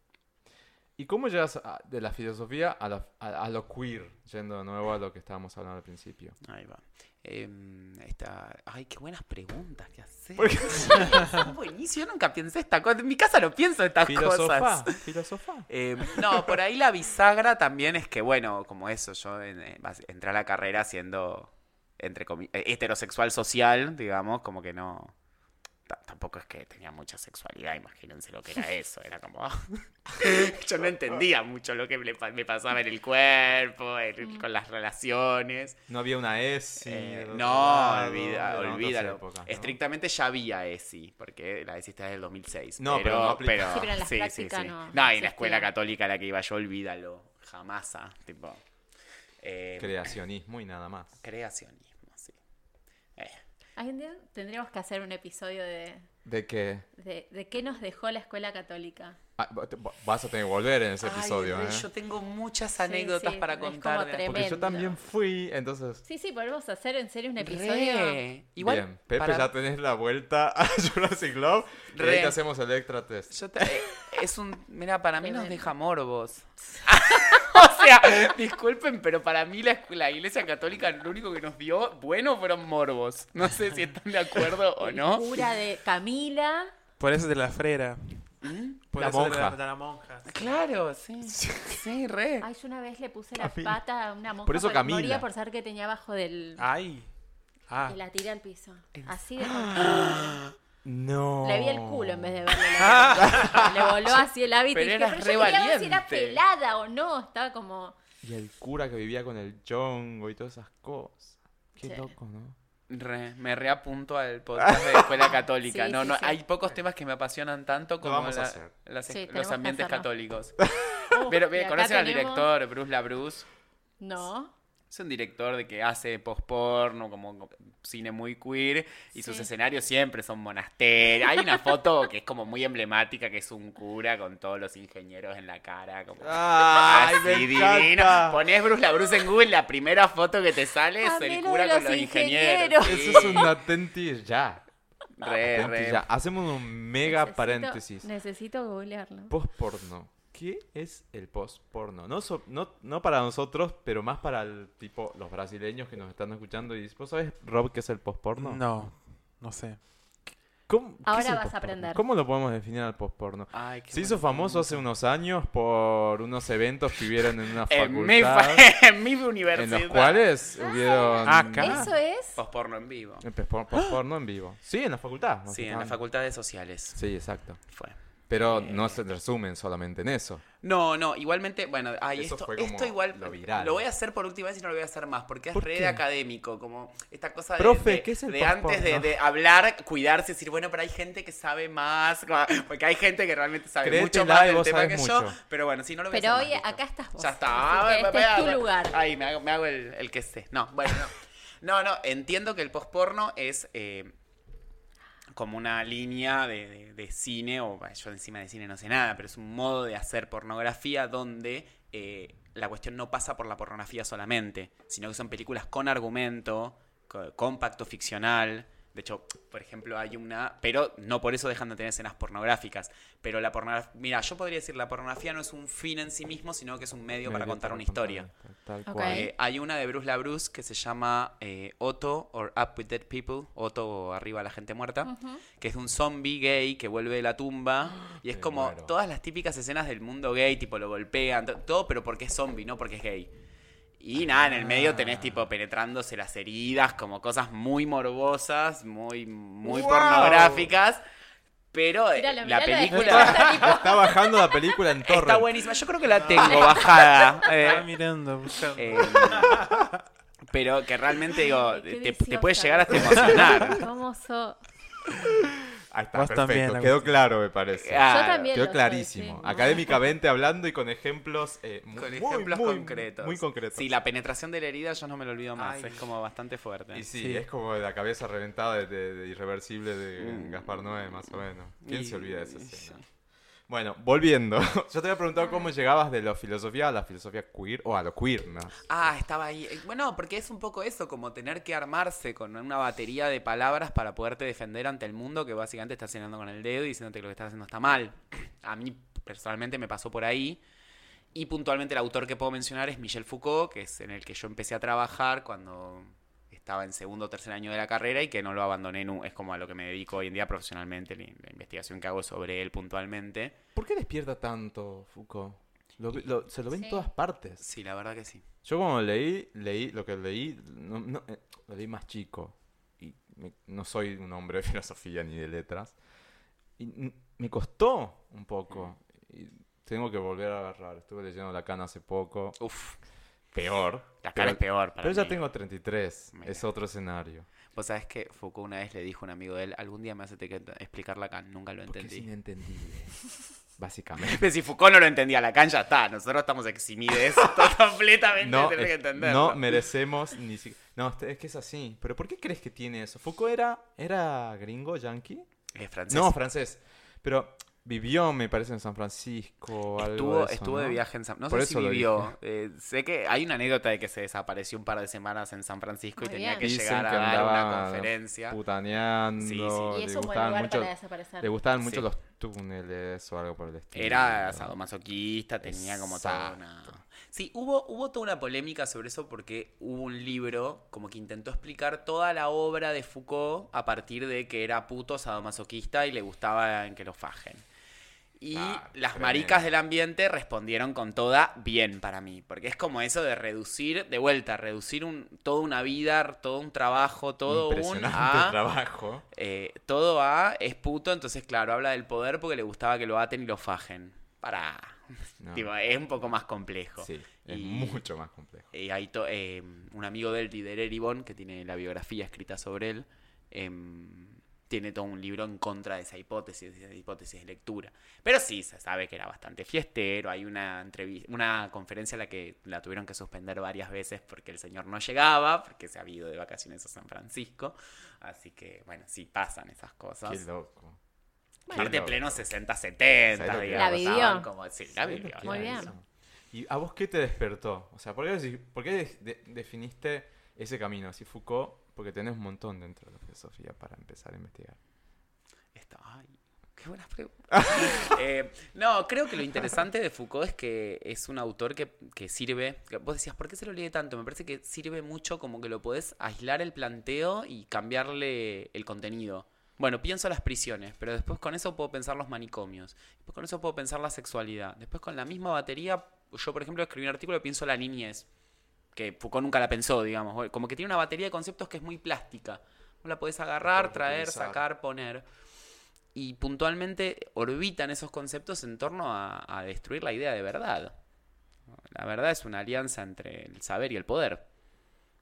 ¿Y cómo llegas a- de la filosofía a lo, a, a lo queer? Yendo de nuevo a lo que estábamos hablando al principio. Ahí va. Em, esta... Ay, qué buenas preguntas que haces. <laughs> Buenísimo, yo nunca pensé esta cosa. En mi casa no pienso estas Filosofá, cosas. filosofá. Eh, no, por ahí la bisagra también es que, bueno, como eso, yo en- eh, entré a la carrera siendo entre eh, heterosexual social, digamos, como que no... ta- Tampoco es que tenía mucha sexualidad, imagínense lo que era <laughs> eso, era como... <laughs> yo no entendía mucho lo que me, pa- me pasaba en el cuerpo, en- con las relaciones. No había una ESI. Eh, no, olvida- otras olvídalo. ¿no? Estrictamente ya había ESI, porque la ESI está desde el 2006. No, pero no aplica. Sí, pero en las prácticas no- No, no y en la escuela católica a la que iba yo, olvídalo. Jamás, ah, tipo. eh, Creacionismo y nada más. creacionismo, sí. Algún día tendríamos que hacer un episodio de, ¿De qué? de, de qué nos dejó la escuela católica. Ah, vas a tener que volver en ese ay, episodio, re, ¿eh? Yo tengo muchas Sí, anécdotas sí, para es como contar. Porque yo también fui, entonces... Sí, sí, podemos hacer en serio un Re. episodio. Igual, Bien, Pepe, para- ya tenés la vuelta a <laughs> Jurassic Club. Y ahí Re. te hacemos el extra test. Yo te- es un. Mira, para mí nos deja morbos. <laughs> <laughs> o sea, disculpen, pero para mí la, la iglesia católica lo único que nos dio bueno fueron morbos. No sé si están de acuerdo o no. Cura de Camila. Por eso es de la frera. Por La eso es de monja. de la monja. Claro, sí. Sí, re. Ay, yo una vez le puse la Camila. pata a una monja. Por eso porque Camila. Moría por saber que tenía abajo del. Ay. Ah. Y la tiré al piso. Así de. <gasps> <gasps> <gasps> No. Le vi el culo en vez de verle la Le voló así el hábito. Pero y dije, eras pero re yo quería ver si era pelada o no. Estaba como. Y el cura que vivía con el chongo y todas esas cosas. Qué Sí. loco, ¿no? Re, me reapunto al podcast de escuela <laughs> católica. Sí, no, sí, no, sí. hay pocos temas que me apasionan tanto como vamos a la- hacer. las- Sí, tenemos los ambientes católicos. "Uf, <laughs> Pero, ¿Conocen al tenemos- director Bruce LaBruce? No. Es un director de que hace post-porno, como como cine muy queer, y sus escenarios siempre son monasterios. Hay una foto que es como muy emblemática, que es un cura con todos los ingenieros en la cara. Como ¡Ay, así divino. Ponés Bruce LaBruce en Google, la primera foto que te sale es el cura con los ingenieros. ingenieros. Sí. Eso es un atenti ya. Re, re. ya. Hacemos un mega Necesito- paréntesis. Necesito googlearlo. Post-porno. ¿Qué es el post-porno? No, so- no, no para nosotros, pero más para el tipo los brasileños que nos están escuchando. Y ¿Vos sabés, Rob, qué es el post-porno? No, no sé. ¿Cómo- qué Ahora vas a aprender. ¿Cómo lo podemos definir al post-porno? Ay, qué Se hizo famoso hace unos años por unos eventos que hubieron en una <laughs> En mi, facultad. fa- <laughs> en mi en universidad. los cuales hubieron Ah, acá. Eso es. Post-porno en vivo. el post- post-porno en vivo. Sí, en la facultad. Sí, en estaban- las facultades sociales Sí, exacto. fue. Pero Eh. no se resumen solamente en eso. No, no, igualmente, bueno, ay, Eso esto, fue como esto igual lo viral. voy a hacer por última vez y no lo voy a hacer más, porque es ¿Por re qué? académico, como esta cosa de, Profe, de- ¿qué es el de antes de, hablar, cuidarse, decir, bueno, pero hay gente que sabe más, <laughs> porque hay gente que realmente sabe mucho más del vos tema que yo, pero bueno, sí, no lo voy a Pero hacer hoy más, acá estás vos. Ya está, ah, este es tu lugar. Ahí me hago, me hago el, el que sé. No, bueno, no. <laughs> No, no, entiendo que el postporno es eh, como una línea de, cine, o yo encima de cine no sé nada, pero es un modo de hacer pornografía donde eh, la cuestión no pasa por la pornografía solamente, sino que son películas con argumento, co- con pacto ficcional. De hecho, por ejemplo, hay una, pero no por eso dejan de tener escenas pornográficas. Pero la pornografía, mira, yo podría decir, la pornografía no es un fin en sí mismo, sino que es un medio para contar una historia. Tal cual. Eh, hay una de Bruce LaBruce que se llama eh, Otto or Up with Dead People, Otto o Arriba la gente muerta, que es de un zombie gay que vuelve de la tumba y es Me como muero. todas las típicas escenas del mundo gay, tipo lo golpean, to- todo, pero porque es zombie, no porque es gay. Y nada, en el medio tenés Ah. tipo penetrándose las heridas, como cosas muy morbosas, muy, muy ¡Wow! pornográficas. Pero eh, Míralo, la película <laughs> Está bajando la película en torre. está buenísima. Yo creo que la tengo <laughs> bajada. eh, Estaba mirando, buscando. eh, pero que realmente digo, te, te deliciosa. puede llegar hasta emocionar. ¿Cómo so- Ahí está, Vos perfecto. también, Quedó claro, me parece. Yo también Quedó lo soy, clarísimo. sí. Académicamente hablando y con ejemplos eh, mu- Con muy, ejemplos muy, concretos. Muy concretos. Sí, la penetración de la herida yo no me lo olvido más. Ay. Es como bastante fuerte. Y sí, Sí. es como la cabeza reventada de, de- de irreversible de Mm. Gaspar Noé, más o menos. ¿Quién Y- se olvida de esa escena? sí. Bueno, volviendo. <laughs> Yo te había preguntado cómo llegabas de la filosofía a la filosofía queer o a lo queer, ¿no? Ah, estaba ahí. Eh, Bueno, porque es un poco eso, como tener que armarse con una batería de palabras para poderte defender ante el mundo que básicamente estás señalando con el dedo y diciéndote que lo que estás haciendo está mal. <clears throat> A mí personalmente me pasó por ahí. Y puntualmente el autor que puedo mencionar es Michel Foucault, que es en el que yo empecé a trabajar cuando estaba en segundo o tercer año de la carrera y que no lo abandoné. Es como a lo que me dedico hoy en día profesionalmente, la, la investigación que hago sobre él puntualmente. ¿Por qué despierta tanto Foucault? Lo lo- se lo ve en Sí. todas partes. Sí, la verdad que sí. Yo como leí, leí lo que leí, no- no, eh, lo leí más chico. Y me- no soy un hombre de <laughs> filosofía ni de letras. Y me costó un poco. Y tengo que volver a agarrar. Estuve leyendo Lacan hace poco. Uf, Peor. la cara Pero- es peor para Pero ya mí. tengo 33. Mira. Es otro escenario. Vos sabés que Foucault una vez le dijo a un amigo de él, algún día me hace que explicar Lacan, nunca lo Porque es entendí. inentendible. <laughs> Básicamente. Pero si Foucault no lo entendía Lacan, ya está. Nosotros estamos eximidos de eso <laughs> completamente, No, tenés que entenderlo. no merecemos ni siquiera... No, es que es así. ¿Pero por qué crees que tiene eso? ¿Foucault era, era gringo, yankee? Es francés. No, francés. Pero vivió, me parece, en San Francisco. algo Estuvo, de eso, estuvo de viaje en San No Por sé si vivió. Eh, sé que hay una anécdota de que se desapareció un par de semanas en San Francisco y tenía bien. que Dicen llegar a que dar una conferencia. Putaneando. Sí, sí. Y Le es un buen gustaban lugar mucho, para desaparecer. le gustaban mucho Sí. los túneles o algo por el estilo. Era sadomasoquista, tenía como toda una... Sí, hubo, hubo toda una polémica sobre eso porque hubo un libro como que intentó explicar toda la obra de Foucault a partir de que era puto sadomasoquista y le gustaba en que lo fajen. Y Ah, las tremendo. maricas del ambiente respondieron con toda bien para mí, porque es como eso de reducir, de vuelta, reducir un, toda una vida, todo un trabajo, todo un a trabajo. eh, todo A es puto, entonces claro, habla del poder porque le gustaba que lo aten y lo fajen. Para. <laughs> No. Tipo, es un poco más complejo. Sí, es Y- mucho más complejo. Y hay to- eh, un amigo de él, Eribon, que tiene la biografía escrita sobre él, em, tiene todo un libro en contra de esa hipótesis, de esa hipótesis de lectura. Pero sí, se sabe que era bastante fiestero. Hay una, entrevi- una conferencia en la que la tuvieron que suspender varias veces porque el señor no llegaba, porque se había ido de vacaciones a San Francisco. Así que, bueno, sí pasan esas cosas. Qué loco. Aparte, Qué loco. pleno 60, 70, ¿Sabes lo que digamos. La vivió. estaban como- sí, la ¿Sabes lo vivió. que Muy bien. eso? ¿Y a vos qué te despertó? O sea, ¿por qué, por qué de- de- definiste ese camino? Así Foucault, porque tenés un montón dentro de la filosofía para empezar a investigar. Esta- ay, qué buenas preguntas. <laughs> Eh, no, creo que lo interesante de Foucault es que es un autor que, que sirve. que Vos decías, ¿por qué se lo lee tanto? Me parece que sirve mucho como que lo podés aislar el planteo y cambiarle el contenido. Bueno, pienso las prisiones, pero después con eso puedo pensar los manicomios. Después con eso puedo pensar la sexualidad. Después con la misma batería, yo por ejemplo escribí un artículo y pienso la niñez. Que Foucault nunca la pensó, digamos. Como que tiene una batería de conceptos que es muy plástica. Vos la podés agarrar, traer, sacar, poner. y puntualmente orbitan esos conceptos en torno a, a destruir la idea de verdad. La verdad es una alianza entre el saber y el poder.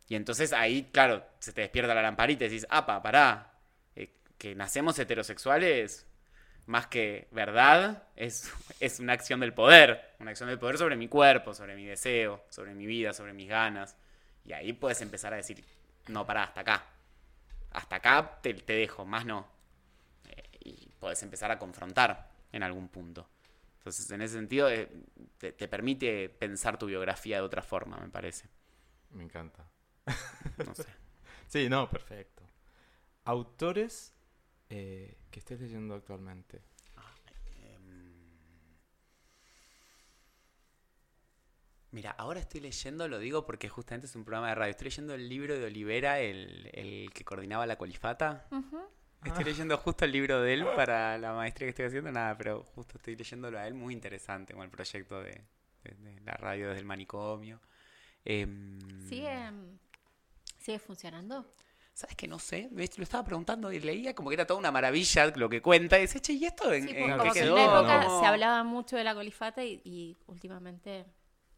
Y entonces ahí, claro, se te despierta la lamparita y decís, apa, pará, eh, que nacemos heterosexuales, más que verdad, es, es una acción del poder. Una acción del poder sobre mi cuerpo, sobre mi deseo, sobre mi vida, sobre mis ganas. Y ahí puedes empezar a decir, no, pará, hasta acá. Hasta acá te, te dejo, más no. Eh, y puedes empezar a confrontar en algún punto. Entonces, en ese sentido, eh, te, te permite pensar tu biografía de otra forma, me parece. Me encanta. No sé. <laughs> Sí, no, perfecto. Autores eh, que estés leyendo actualmente. Mira, ahora estoy leyendo, lo digo porque justamente es un programa de radio. Estoy leyendo el libro de Olivera, el, el que coordinaba la colifata. Estoy leyendo justo el libro de él para la maestría que estoy haciendo. Nada, pero justo estoy leyéndolo a él. Muy interesante con el proyecto de, de- de la radio desde el manicomio. Em, ¿Sigue, ¿Sigue funcionando? ¿Sabes que no sé? Lo estaba preguntando y leía como que era toda una maravilla lo que cuenta. Y decía, che, ¿y esto en, Sí, en porque qué como que en quedó? una época se hablaba mucho de la colifata y, y últimamente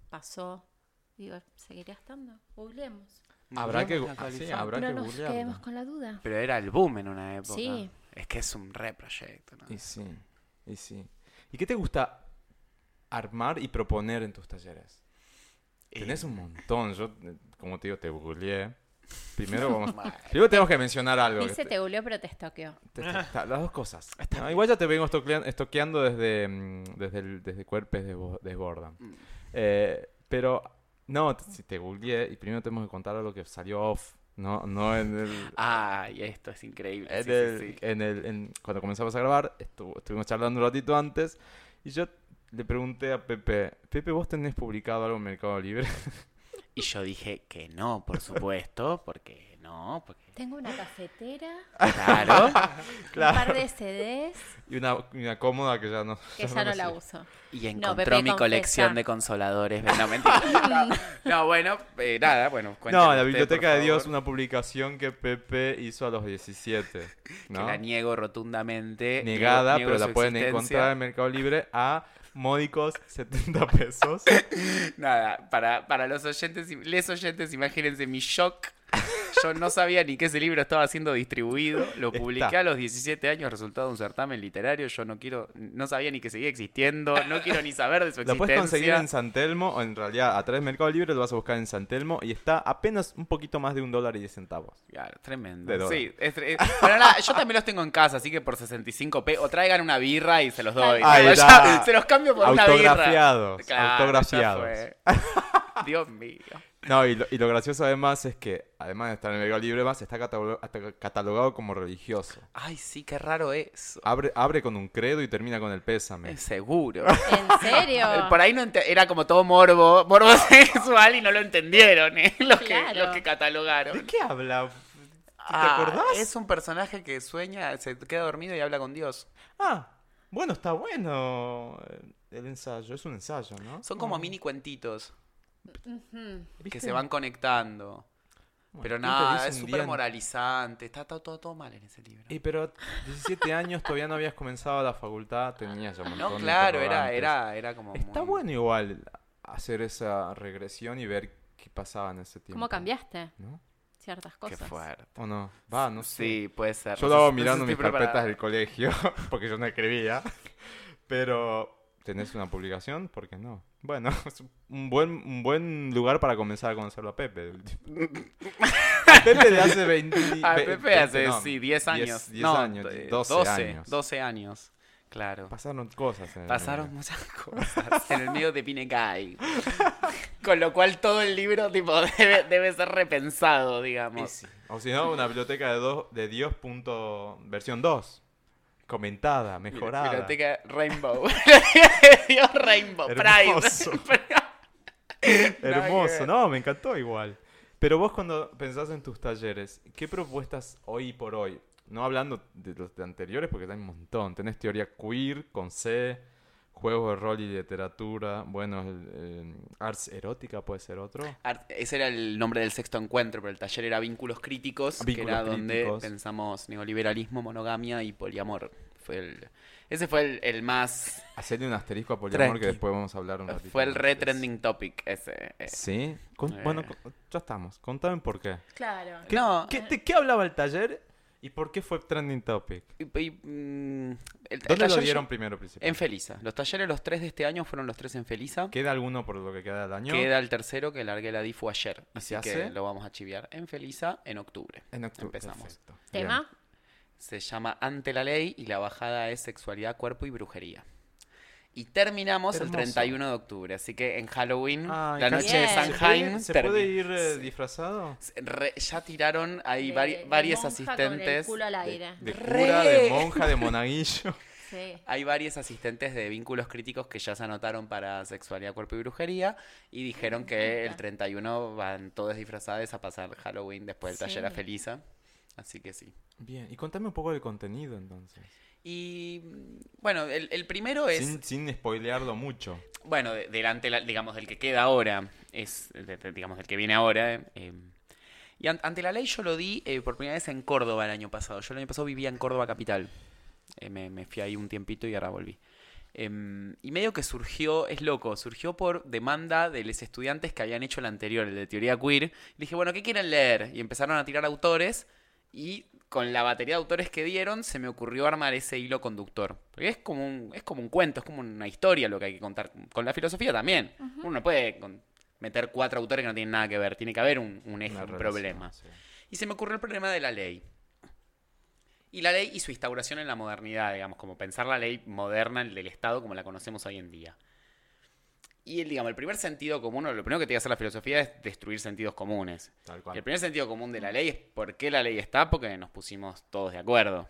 pasó. Digo, ¿seguiría estando? Googleemos. Habrá que, la ah, sí, habrá que nos quedemos con la duda. Pero era el boom en una época. Sí. Es que es un re proyecto, ¿no? Y sí, y sí. ¿Y qué te gusta armar y proponer en tus talleres? Tenés Eh, un montón. Yo, eh, como te digo, te googleé. Primero vamos... <laughs> Primero tenemos que mencionar algo. Dice te- googleó, pero te estoqueó. te- te- las dos cosas. <laughs> No, igual ya te vengo estoquean- estoqueando desde, mm, desde, el, desde Cuerpes de Desbordan. Mm. Eh, pero, no, t- si te googleé, y primero tenemos que contar algo que salió off, no, no en el... Ay, esto es increíble. en sí, el- sí, sí. en el- en- cuando comenzamos a grabar, estu- estuvimos charlando un ratito antes, y yo le pregunté a Pepe, Pepe, ¿vos tenés publicado algo en Mercado Libre? <laughs> Y yo dije que no, por supuesto, porque no, porque Tengo una cafetera, claro. un <laughs> par de CDs y una, una cómoda que ya no... que ya no la sirve. uso. Y encontró mi confesa. colección de consoladores. No, mentira. No, <laughs> no, bueno, eh, nada, bueno. No, la Biblioteca de Dios, una publicación que Pepe hizo a los 17. Que ¿no? la niego rotundamente. Negada, niego- pero la pueden encontrar en Mercado Libre a módicos 70 pesos. Nada, para, para los oyentes, les oyentes, imagínense mi shock. Yo no sabía ni que ese libro estaba siendo distribuido. Lo Está. publiqué a los 17 años, resultado de un certamen literario. Yo no quiero, no sabía ni que seguía existiendo. No quiero ni saber de su Lo existencia. puedes conseguir en San Telmo, o en realidad a través de Mercado Libre lo vas a buscar en San Telmo y está apenas un poquito más de un dólar y 10 centavos. Claro, tremendo. De dólar. Sí, es- es- bueno, nada, yo también los tengo en casa, así que por 65p o traigan una birra y se los doy. Ahí Pero está. ya se los cambio por una birra. Autografiados, Claro, autografiados. <laughs> Dios mío. No, y lo, y lo gracioso además es que, además de estar en Mercado Libre, más está catalogado como religioso. Ay, sí, qué raro eso. Abre, abre con un credo y termina con el pésame. Es seguro. ¿En serio? <laughs> Por ahí no era como todo morbo, morbo <laughs> sexual y no lo entendieron, ¿eh? <laughs> Los, que, los que catalogaron. ¿De qué habla? ¿Te Ah, acordás? Es un personaje que sueña, se queda dormido y habla con Dios. Ah, bueno, está bueno eh, el ensayo. Es un ensayo, ¿no? Son como Ah, mini cuentitos. Que se van conectando. Bueno, Pero ¿quién te nada, es súper moralizante. Está todo, todo, todo mal en ese libro. Y pero 17 años todavía no habías comenzado la facultad, tenías ya un montón No, de claro, era, era, era como. Está muy- bueno igual hacer esa regresión y ver qué pasaba en ese tiempo. ¿Cómo cambiaste ¿No? ciertas Qué cosas? fuerte. ¿O no? Va, no sé. Sí, puede ser. Yo lo hago mirando mis carpetas del colegio, <laughs> porque yo no escribía. Pero, ¿tenés una publicación? ¿Por qué no? Bueno, <laughs> es un buen, un buen lugar para comenzar a conocerlo a Pepe. A Pepe de hace 20... <laughs> A Pepe 20, hace, no, sí, 10 años. 10 no, años, eh, 12, años. 12 años, claro. Pasaron cosas. en el Pasaron medio. muchas cosas en el medio de Pinekai. <laughs> Con lo cual todo el libro tipo debe, debe ser repensado, digamos. sí. O si no, una biblioteca de, de Dios. punto- versión 2. Comentada, mejorada. Biblioteca Rainbow. <laughs> Dios Rainbow, Hermoso. Pride. Hermoso, <laughs> <laughs> no, me encantó igual. Pero vos cuando pensás en tus talleres, ¿qué propuestas hoy por hoy? No hablando de los de anteriores porque hay un montón. Tenés teoría queer con C, juegos de rol y literatura, bueno, el, eh, arts erótica puede ser otro. Art- Ese era el nombre del sexto encuentro, pero el taller era Vínculos Críticos, que era donde pensamos neoliberalismo, monogamia y poliamor Fue el, ese fue el, el más... Hacerle un asterisco a poliamor Tranqui. que después vamos a hablar un ratito. Fue el re trending topic ese. eh. ¿Sí? Con- Eh. Bueno, ya estamos. Contame por qué. Claro. ¿Qué, No, qué- ¿De qué hablaba el taller y por qué fue trending topic? Y- y, mm, el- el ¿Dónde lo dieron yo- primero principal? En Felisa. Los talleres, los tres de este año fueron los tres en Felisa. ¿Queda alguno por lo que queda del año? Queda el tercero que largué la DIFU ayer. ¿Y Así se que hace? lo vamos a chiviar en Felisa en octubre. En octubre. Empezamos. perfecto. ¿Tema? Se llama Ante la Ley y la bajada es Sexualidad, Cuerpo y Brujería. Y terminamos Hermoso. el 31 de octubre. Así que en Halloween, Ay, la noche de Bien. ¿Se Samhain, puede, se puede ir eh, disfrazado? Re- ya tiraron ahí De- vari- de varias monja con el asistentes. culo al aire. De Re. cura, de <laughs> monja, de monaguillo. Sí. Hay varios asistentes de vínculos críticos que ya se anotaron para sexualidad, cuerpo y brujería y dijeron que el 31 van todos disfrazados a pasar Halloween después del taller a. Felisa. Así que sí. Bien, y contame un poco del contenido entonces. Y bueno, el, el primero es, Sin, sin spoilearlo mucho. bueno, de- delante, la- digamos, del que queda ahora, es, de- de- digamos, del que viene ahora. eh, y an- ante la ley yo lo di eh, por primera vez en Córdoba el año pasado. Yo el año pasado vivía en Córdoba capital. Eh, me, me fui ahí un tiempito y ahora volví. Em, y medio que surgió, es loco, surgió por demanda de los estudiantes que habían hecho el anterior, el de teoría queer. Le dije, bueno, ¿qué quieren leer? Y empezaron a tirar autores y con la batería de autores que dieron se me ocurrió armar ese hilo conductor. Porque es como un, es como un cuento, es como una historia lo que hay que contar. Con la filosofía también. Uno no puede con- meter cuatro autores que no tienen nada que ver, tiene que haber un, un eje, Una un relación, problema. sí. Y se me ocurrió el problema de la ley. Y la ley y su instauración en la modernidad, digamos, como pensar la ley moderna del Estado como la conocemos hoy en día. Y el, digamos, el primer sentido común, lo primero que tiene que hacer la filosofía es destruir sentidos comunes. Tal Y cual. el primer sentido común de la ley es por qué la ley está, porque nos pusimos todos de acuerdo.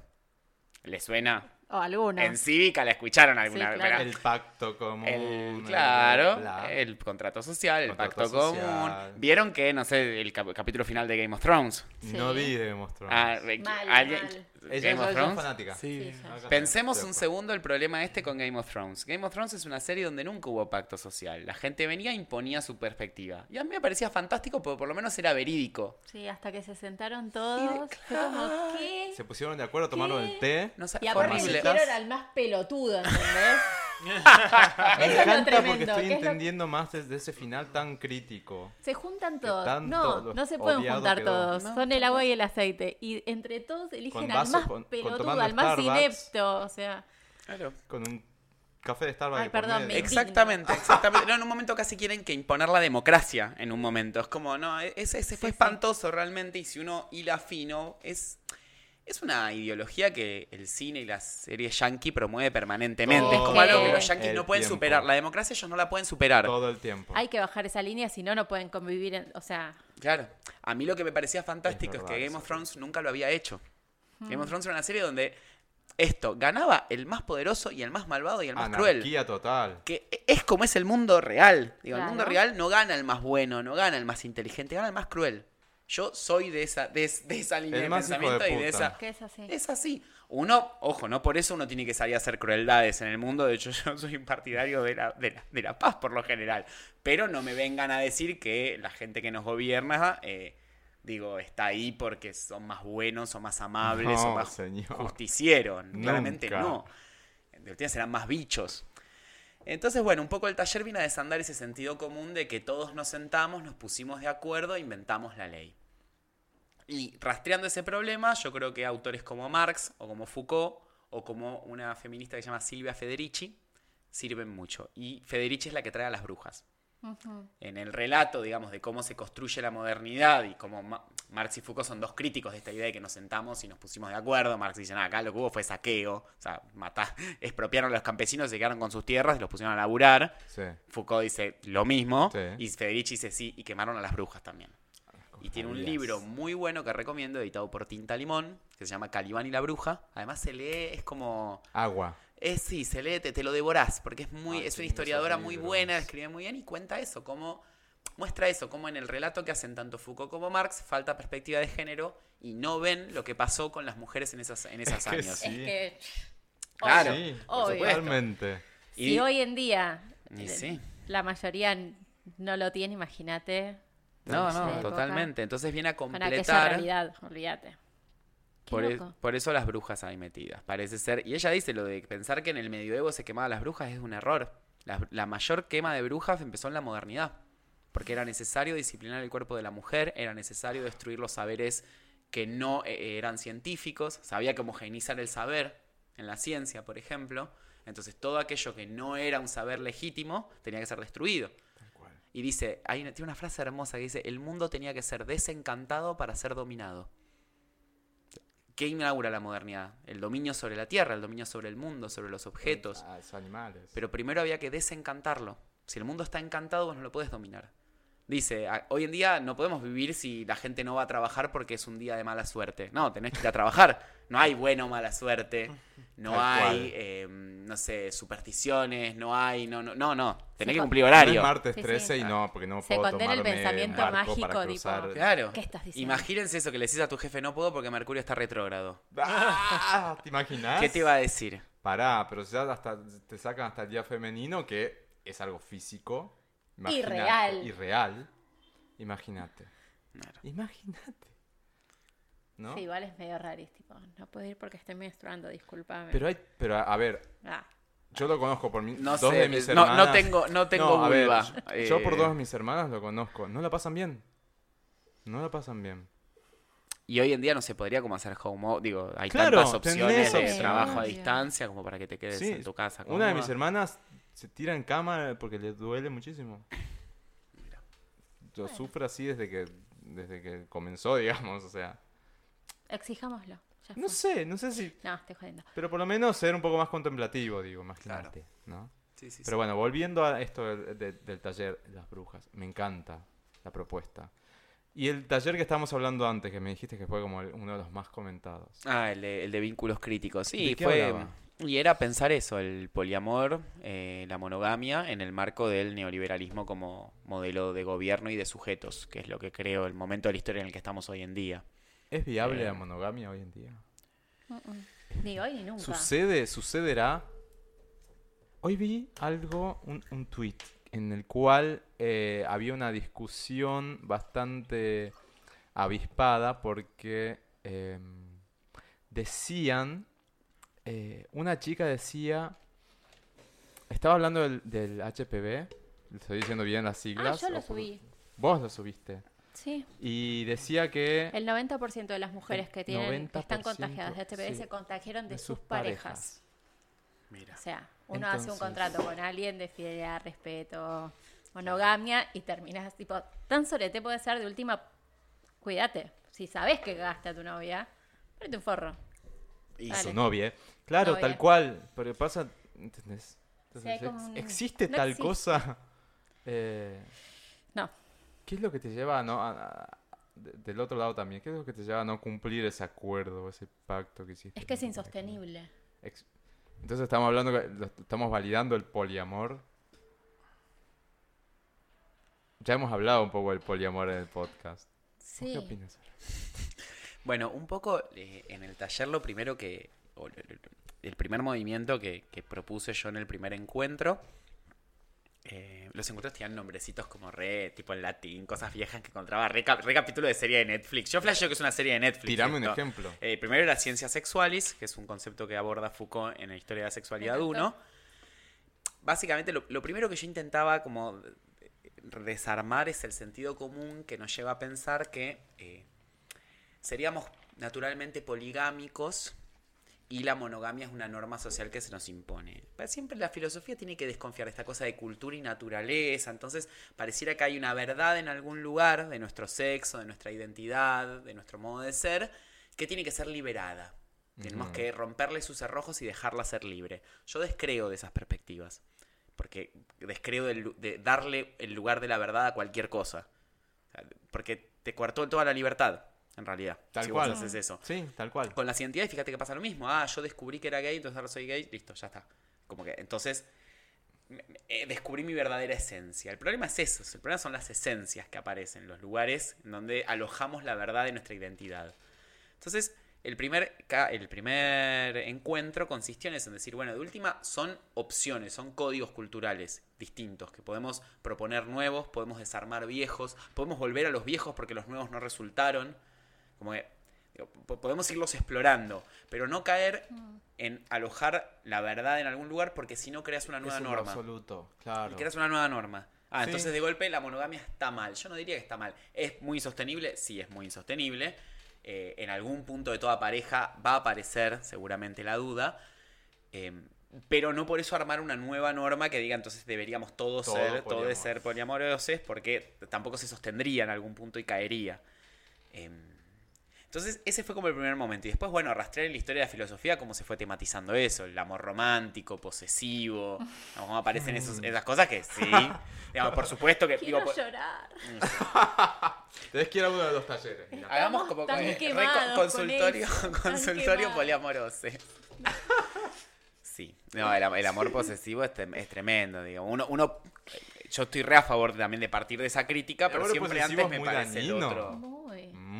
¿Le suena? O alguno. En cívica la escucharon alguna Sí, vez. El pacto común. El, claro, bla. el contrato social, el Contrato pacto social. común. ¿Vieron que, no sé, el cap- capítulo final de Game of Thrones? No vi de Game of Thrones. Ah, Mal, ¿alguien- mal. Ella Game of ella es Thrones? fanática. Sí. Sí, Pensemos un segundo el problema este con Game of Thrones. Game of Thrones es una serie donde nunca hubo pacto social. La gente venía e imponía su perspectiva. Y a mí me parecía fantástico porque por lo menos era verídico. Sí, hasta que se sentaron todos. Fue como, ¿qué? Se pusieron de acuerdo, tomaron ¿Qué? el té. No, Y aparte horrible. eligieron al más pelotudo, ¿entendés? <laughs> Me Eso es lo encanta tremendo, porque estoy que es lo- entendiendo más desde ese final tan crítico. Se juntan todos. No, no se pueden juntar quedó. todos. No, Son el agua y el aceite. Y entre todos eligen Con al vaso, más con- pelotudo, al más Starbucks. inepto. O sea, Claro. Con un café de Starbucks. Ay, perdón, me- Exactamente, exactamente. No, en un momento casi quieren que imponer la democracia en un momento. Es como, no, ese, ese fue Sí, sí. espantoso realmente y si uno hila fino, es, es una ideología que el cine y las series yankee promueve permanentemente. es como algo que los yankees no pueden tiempo. superar. La democracia ellos no la pueden superar. Todo el tiempo. hay que bajar esa línea, si no, no pueden convivir. En, o sea, Claro. A mí lo que me parecía fantástico es, Es que Game of Thrones nunca lo había hecho. Game of Thrones era una serie donde esto, ganaba el más poderoso y el más malvado y el más cruel. Anarquía total. Que es como es el mundo real. Digo, el mundo real no gana el más bueno, no gana el más inteligente, gana el más cruel. Yo soy de esa, de, es- de esa línea El de pensamiento y de esa. que es así. Es así. Uno, ojo, no por eso uno tiene que salir a hacer crueldades en el mundo. De hecho, <laughs> yo soy un partidario de la, de la, de la paz por lo general. Pero no me vengan a decir que la gente que nos gobierna, eh, digo, está ahí porque son más buenos, son más amables, No, son más señor. justicieros. Claramente no. De última serán más bichos. Entonces, bueno, un poco el taller vino a desandar ese sentido común de que todos nos sentamos, nos pusimos de acuerdo e inventamos la ley. Y rastreando ese problema, yo creo que autores como Marx o como Foucault o como una feminista que se llama Silvia Federici sirven mucho. Y Federici es la que trae a las brujas. En el relato, digamos, de cómo se construye la modernidad y cómo Ma- Marx y Foucault son dos críticos de esta idea de que nos sentamos y nos pusimos de acuerdo. Marx dice, nada, acá lo que hubo fue saqueo, o sea, matar, <laughs> expropiaron a los campesinos, se quedaron con sus tierras y los pusieron a laburar. Sí. Foucault dice lo mismo Sí. y Federici dice sí, y quemaron a las brujas también. Y tiene un libro muy bueno que recomiendo, editado por Tinta Limón, que se llama Calibán y la bruja. Además se lee, es como... Agua. Es sí, se lee, te, te lo devorás, porque es muy, Ay, es una historiadora muy buena, escribe muy bien y cuenta eso, cómo muestra eso, cómo en el relato que hacen tanto Foucault como Marx falta perspectiva de género y no ven lo que pasó con las mujeres en esas, en esos <laughs> que años. sí. Es que. Claro, Sí, totalmente. Si Y- hoy en día Y eh, sí. la mayoría no lo tiene, imagínate. No, no, época. totalmente. Entonces viene a completar. realidad, olvídate. Por, e- eso las brujas ahí metidas, parece ser. Y ella dice lo de pensar que en el medioevo se quemaban las brujas es un error. La, la mayor quema de brujas empezó en la modernidad. Porque era necesario disciplinar el cuerpo de la mujer, era necesario destruir los saberes que no eh, eran científicos, sabía que homogeneizar el saber en la ciencia, por ejemplo. Entonces todo aquello que no era un saber legítimo tenía que ser destruido. Y dice, hay una- tiene una frase hermosa que dice, el mundo tenía que ser desencantado para ser dominado. ¿Qué inaugura la modernidad? El dominio sobre la tierra, el dominio sobre el mundo, sobre los objetos. Ah, esos animales. Pero primero había que desencantarlo. Si el mundo está encantado, vos no lo puedes dominar. Dice, "A- hoy en día no podemos vivir si la gente no va a trabajar porque es un día de mala suerte. No, tenés que ir a trabajar. No hay buena o mala suerte. No Tal hay, eh, no sé, supersticiones. No hay, no, no, no. no. Tenés Sí, que cumplir No es horario. martes Sí, sí. 13 y no, porque no Se puedo condena el pensamiento mágico, para tipo. Claro. ¿Qué estás diciendo? Imagínense eso que le decís a tu jefe, no puedo porque Mercurio está retrógrado. Ah, ¿Te imaginas? ¿Qué te iba a decir? Pará, pero ya hasta, te sacan hasta el día femenino que es algo físico. Imagina- Irreal. Irreal. Imagínate. Claro. Imagínate. ¿No? Sí, igual es medio rarístico. No puedo ir porque estoy menstruando, discúlpame. Pero hay, pero a, a ver, Ah, yo lo conozco por mi, No dos sé, de mis no- no hermanas. tengo- no tengo a ver, vulva, yo eh. por dos de mis hermanas lo conozco. No la pasan bien. No la pasan bien. Y hoy en día no se podría como hacer home office. Digo, hay Claro, tantas opciones de trabajo a distancia como para que te quedes Sí, en tu casa. Una de mis hermanas se tira en cama porque le duele muchísimo. Yo sufro así desde que desde que comenzó, <laughs> digamos, o sea. exijámoslo. Ya No fue. sé, no sé si. No, estoy jodiendo. Pero por lo menos ser un poco más contemplativo, digo, más Claro. ¿no? Sí, sí, Pero bueno, volviendo a esto del, de- del taller Las Brujas, me encanta la propuesta. Y el taller que estábamos hablando antes, que me dijiste que fue como el- uno de los más comentados. Ah, el de, el de vínculos críticos. Sí, ¿De qué fue. hablaba? Y era pensar eso, el poliamor, eh, la monogamia, en el marco del neoliberalismo como modelo de gobierno y de sujetos, que es lo que creo el momento de la historia en el que estamos hoy en día. ¿Es viable Eh. la monogamia hoy en día? Mm, mm. Ni hoy ni nunca. Sucede, sucederá. Hoy vi algo, un, un tweet, en el cual eh, había una discusión bastante avispada porque eh, decían, eh, una chica decía, estaba hablando del, del HPV, le estoy diciendo bien las Ah, siglas. yo lo o subí. Vos lo subiste. Sí. Y decía que... El 90% de las mujeres que tienen que están 90%, contagiadas de HPV sí, se contagiaron de, de sus parejas. parejas. Mira. O sea, uno hace un Entonces- contrato con alguien de fidelidad, respeto, monogamia y terminas tipo, tan solete puede ser de última, cuídate. Si sabes que cagaste a tu novia, ponete un forro. Y su novia. Claro, Novia. tal cual. Pero pasa, ¿entendés? Sí, como ¿Existe no tal existe. cosa? Eh, <laughs> No, ¿Qué es lo que te lleva a no... a- a- de- del otro lado también, ¿qué es lo que te lleva a no cumplir ese acuerdo, ese pacto que hiciste? es que es insostenible. Entonces estamos hablando, estamos validando el poliamor. Ya hemos hablado un poco del poliamor en el podcast. ¿Vos Sí. ¿Qué opinas? Bueno, un poco eh, en el taller lo primero que, o el- primer movimiento que, que propuse yo en el primer encuentro, eh, los encuentros tenían nombrecitos como re, tipo en latín, cosas viejas que encontraba, re, cap- re capítulo de serie de Netflix. Yo flasheo que es una serie de Netflix. Tirame un ejemplo. Eh, primero era Ciencia Sexualis, que es un concepto que aborda Foucault en la historia de la sexualidad Me encantó. 1. Básicamente, lo, lo primero que yo intentaba como desarmar es el sentido común que nos lleva a pensar que eh, seríamos naturalmente poligámicos y la monogamia es una norma social que se nos impone. Pero siempre la filosofía tiene que desconfiar de esta cosa de cultura y naturaleza, entonces pareciera que hay una verdad en algún lugar de nuestro sexo, de nuestra identidad, de nuestro modo de ser, que tiene que ser liberada. Tenemos que romperle sus cerrojos y dejarla ser libre. Yo descreo de esas perspectivas, porque descreo lu- de darle el lugar de la verdad a cualquier cosa. Porque te coartó toda la libertad, en realidad. Tal si cual. vos haces eso. Sí, tal cual. Con las identidades, fíjate que pasa lo mismo. Ah, yo descubrí que era gay, entonces ahora soy gay, listo, ya está. Como que, entonces, eh, descubrí mi verdadera esencia. El problema es eso, el problema son las esencias que aparecen, los lugares en donde alojamos la verdad de nuestra identidad. Entonces, el primer, el primer encuentro consistió en eso, en decir, bueno, de última son opciones, son códigos culturales distintos que podemos proponer nuevos, podemos desarmar viejos, podemos volver a los viejos porque los nuevos no resultaron. Como que Digo, po- podemos irlos explorando, pero no caer en alojar la verdad en algún lugar porque si no creas una nueva Es un norma. absoluto, claro. Creas una nueva norma. Ah, Sí. entonces de golpe la monogamia está mal. Yo no diría que está mal. ¿Es muy insostenible? Sí, es muy insostenible. Eh, en algún punto de toda pareja va a aparecer seguramente la duda. Eh, pero no por eso armar una nueva norma que diga entonces deberíamos todos Todo ser, todos poliamorosos. ser poliamorosos, porque tampoco se sostendría en algún punto y caería. Em, entonces, ese fue como el primer momento. Y después, bueno, arrastrar en la historia de la filosofía cómo se fue tematizando eso, el amor romántico, posesivo, <laughs> cómo aparecen esos- esas cosas que sí. <laughs> digamos, por supuesto que. Quiero digo, llorar. Tenés que ir a uno de los talleres. hagamos como tan con- consultorio, con eso, <laughs> tan consultorio poliamoroso. Sí, no, el, am- el amor posesivo es, es tremendo, digo. Uno, uno, yo estoy re a favor también de partir de esa crítica, El pero siempre antes es me parece el otro.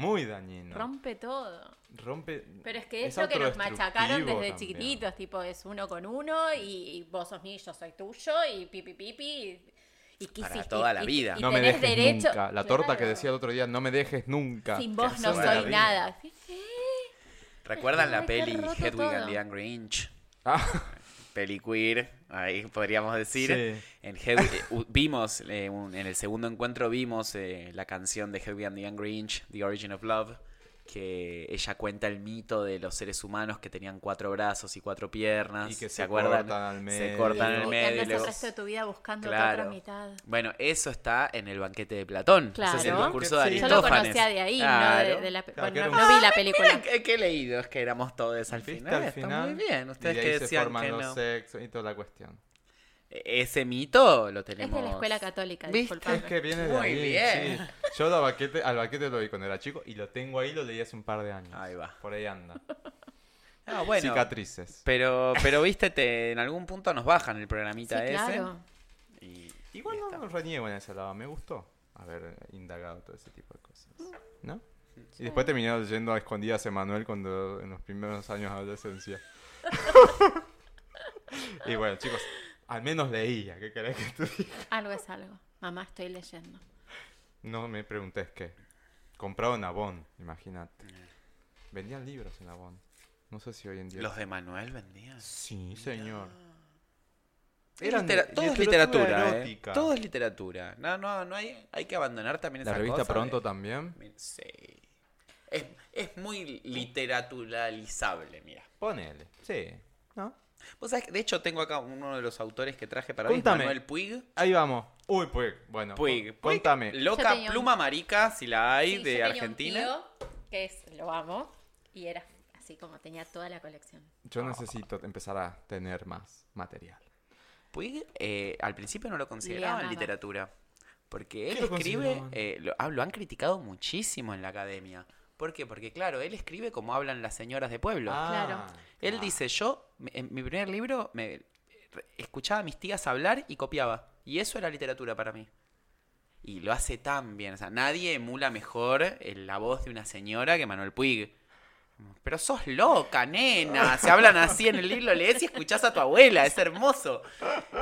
Muy dañino. Rompe todo. Rompe. Pero es que es, lo que nos machacaron desde también. chiquititos, tipo, es uno con uno y vos sos ni yo soy tuyo y pipi pipi y, y Para quisiste- toda la y- vida. y No me dejes derecho. nunca. La torta que decía el otro día, no me dejes nunca. Sin vos no soy nada. ¿Recuerdan la peli Hedwig and the Angry Inch? Ah, Peli queer, ahí podríamos decir. Sí. En Hedwig- eh, vimos, eh, un- en el segundo encuentro vimos eh, la canción de Hedwig and the Angry Inch, The Origin of Love, que ella cuenta el mito de los seres humanos que tenían cuatro brazos y cuatro piernas. Y que ¿Se, se acuerdan? cortan al Se medio. cortan el Y que medio. y andas el luego- resto de tu vida buscando Claro. otra mitad. Bueno, eso está en el banquete de Platón. Ese es el Claro. discurso de Sí. Yo lo Aristófanes. conocía de ahí, no Claro. de, de la... Claro, bueno, que no, un- no vi la Ah, película. miren qué, qué leídos que éramos todos al ¿Viste final. al Está final? muy bien. Y Ustedes de que ahí se decían forman que los no. sexos y toda la cuestión. Ese mito lo Es tenemos. de la escuela católica, disculpame. Es que viene de Muy ahí. bien. sí. Yo al baquete, al baquete lo vi cuando era chico y lo tengo ahí, lo leí hace un par de años. Ahí va. Por ahí anda. <laughs> Ah, bueno. Cicatrices. Pero, pero viste, te, en algún punto nos bajan el Sí, programita ese. claro. Y, Igual y no, reniego en ese lado, me gustó haber indagado todo ese tipo de cosas. ¿No? Y después terminé yendo a escondidas a Emanuel cuando en los primeros años de adolescencia. <laughs> y bueno, chicos, al menos leía, ¿qué querés que te diga? <laughs> Algo es algo. Mamá, estoy leyendo. No me preguntes qué. Compraba en Avon, imagínate. Vendían libros en Avon. No sé si hoy en día. Los de Manuel vendían. Sí, señor. Es Eran litera- de- todo es literatura ¿eh? erótica. Todo es literatura. No, no, no hay, hay que abandonar también La esa revista cosa Pronto de- también. Sí. Es, es muy literaturalizable, mira. Ponele. Sí. ¿No? Vos sabés que, de hecho, tengo acá uno de los autores que traje para Contame. hoy, Manuel Puig. Ahí vamos. Uy, Puig. Bueno, Puig. con- contame. Loca un- pluma marica, si la hay, Sí, yo de tenía un Argentina. tío que es, lo amo, y era así como tenía toda la colección. Yo necesito empezar a tener más material. Puig, eh, al principio no lo consideraban literatura. Porque él ¿Qué lo escribe, eh, lo, ah, lo han criticado muchísimo en la academia. ¿Por qué? Porque, claro, él escribe como hablan las señoras de pueblo. Claro. Él dice, yo, en mi primer libro, me escuchaba a mis tías hablar y copiaba. Y eso era literatura para mí. Y lo hace tan bien. O sea, nadie emula mejor eh, la voz de una señora que Manuel Puig. Pero sos loca, nena. Se hablan así en el libro, lo lees y escuchás a tu abuela. Es hermoso.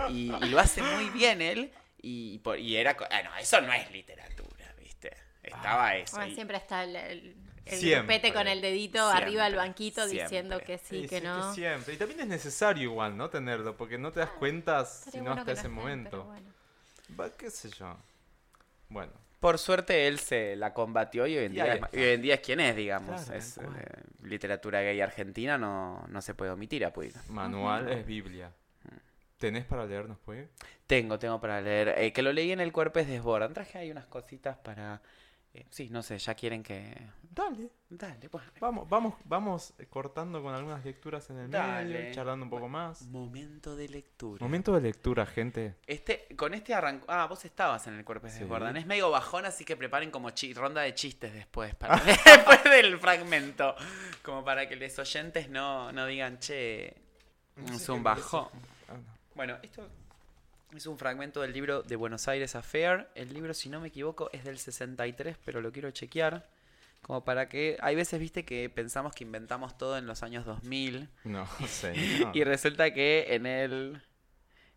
Y, y lo hace muy bien él. Y, por- y era... co- Ah, no, eso no es literatura, ¿viste? Estaba eso. Bueno, y- siempre está el, el, el Siempre. grupete con el dedito Siempre, arriba del banquito siempre. diciendo que sí, Sí, que sí, no. siempre. Y también es necesario igual, ¿no? Tenerlo, porque no te das cuenta Estaría sino bueno hasta que ese estén, momento. bueno. Va, qué sé yo. Bueno. Por suerte él se la combatió y hoy en Y día, es, y hoy en día es quien es, digamos. Claro, es, eh, literatura gay argentina no, no se puede omitir a Puig. Manual es Biblia. ¿Tenés para leernos, Puig? Tengo, tengo para leer. eh, que lo leí en el Cuerpes Desbordan. Traje ahí unas cositas para... eh, sí, no sé, ya quieren que... Dale. Dale, pues. Vamos, vamos, vamos cortando con algunas lecturas en el Dale. medio, charlando un poco más. Momento de lectura. Momento de lectura, gente. Este, con este arrancó... Ah, vos estabas en el Cuerpes Sí. Desbordan. Es medio bajón, así que preparen como chi- ronda de chistes después. Para, <laughs> <laughs> después del fragmento. Como para que los oyentes no, no digan, che, es un bajón. Ah, no. Bueno, esto es un fragmento del libro de Buenos Aires Affair. El libro, si no me equivoco, es del 63, pero lo quiero chequear. Como para que... Hay veces, viste, que pensamos que inventamos todo en los años 2000. No, <laughs> señor. Y resulta que en el...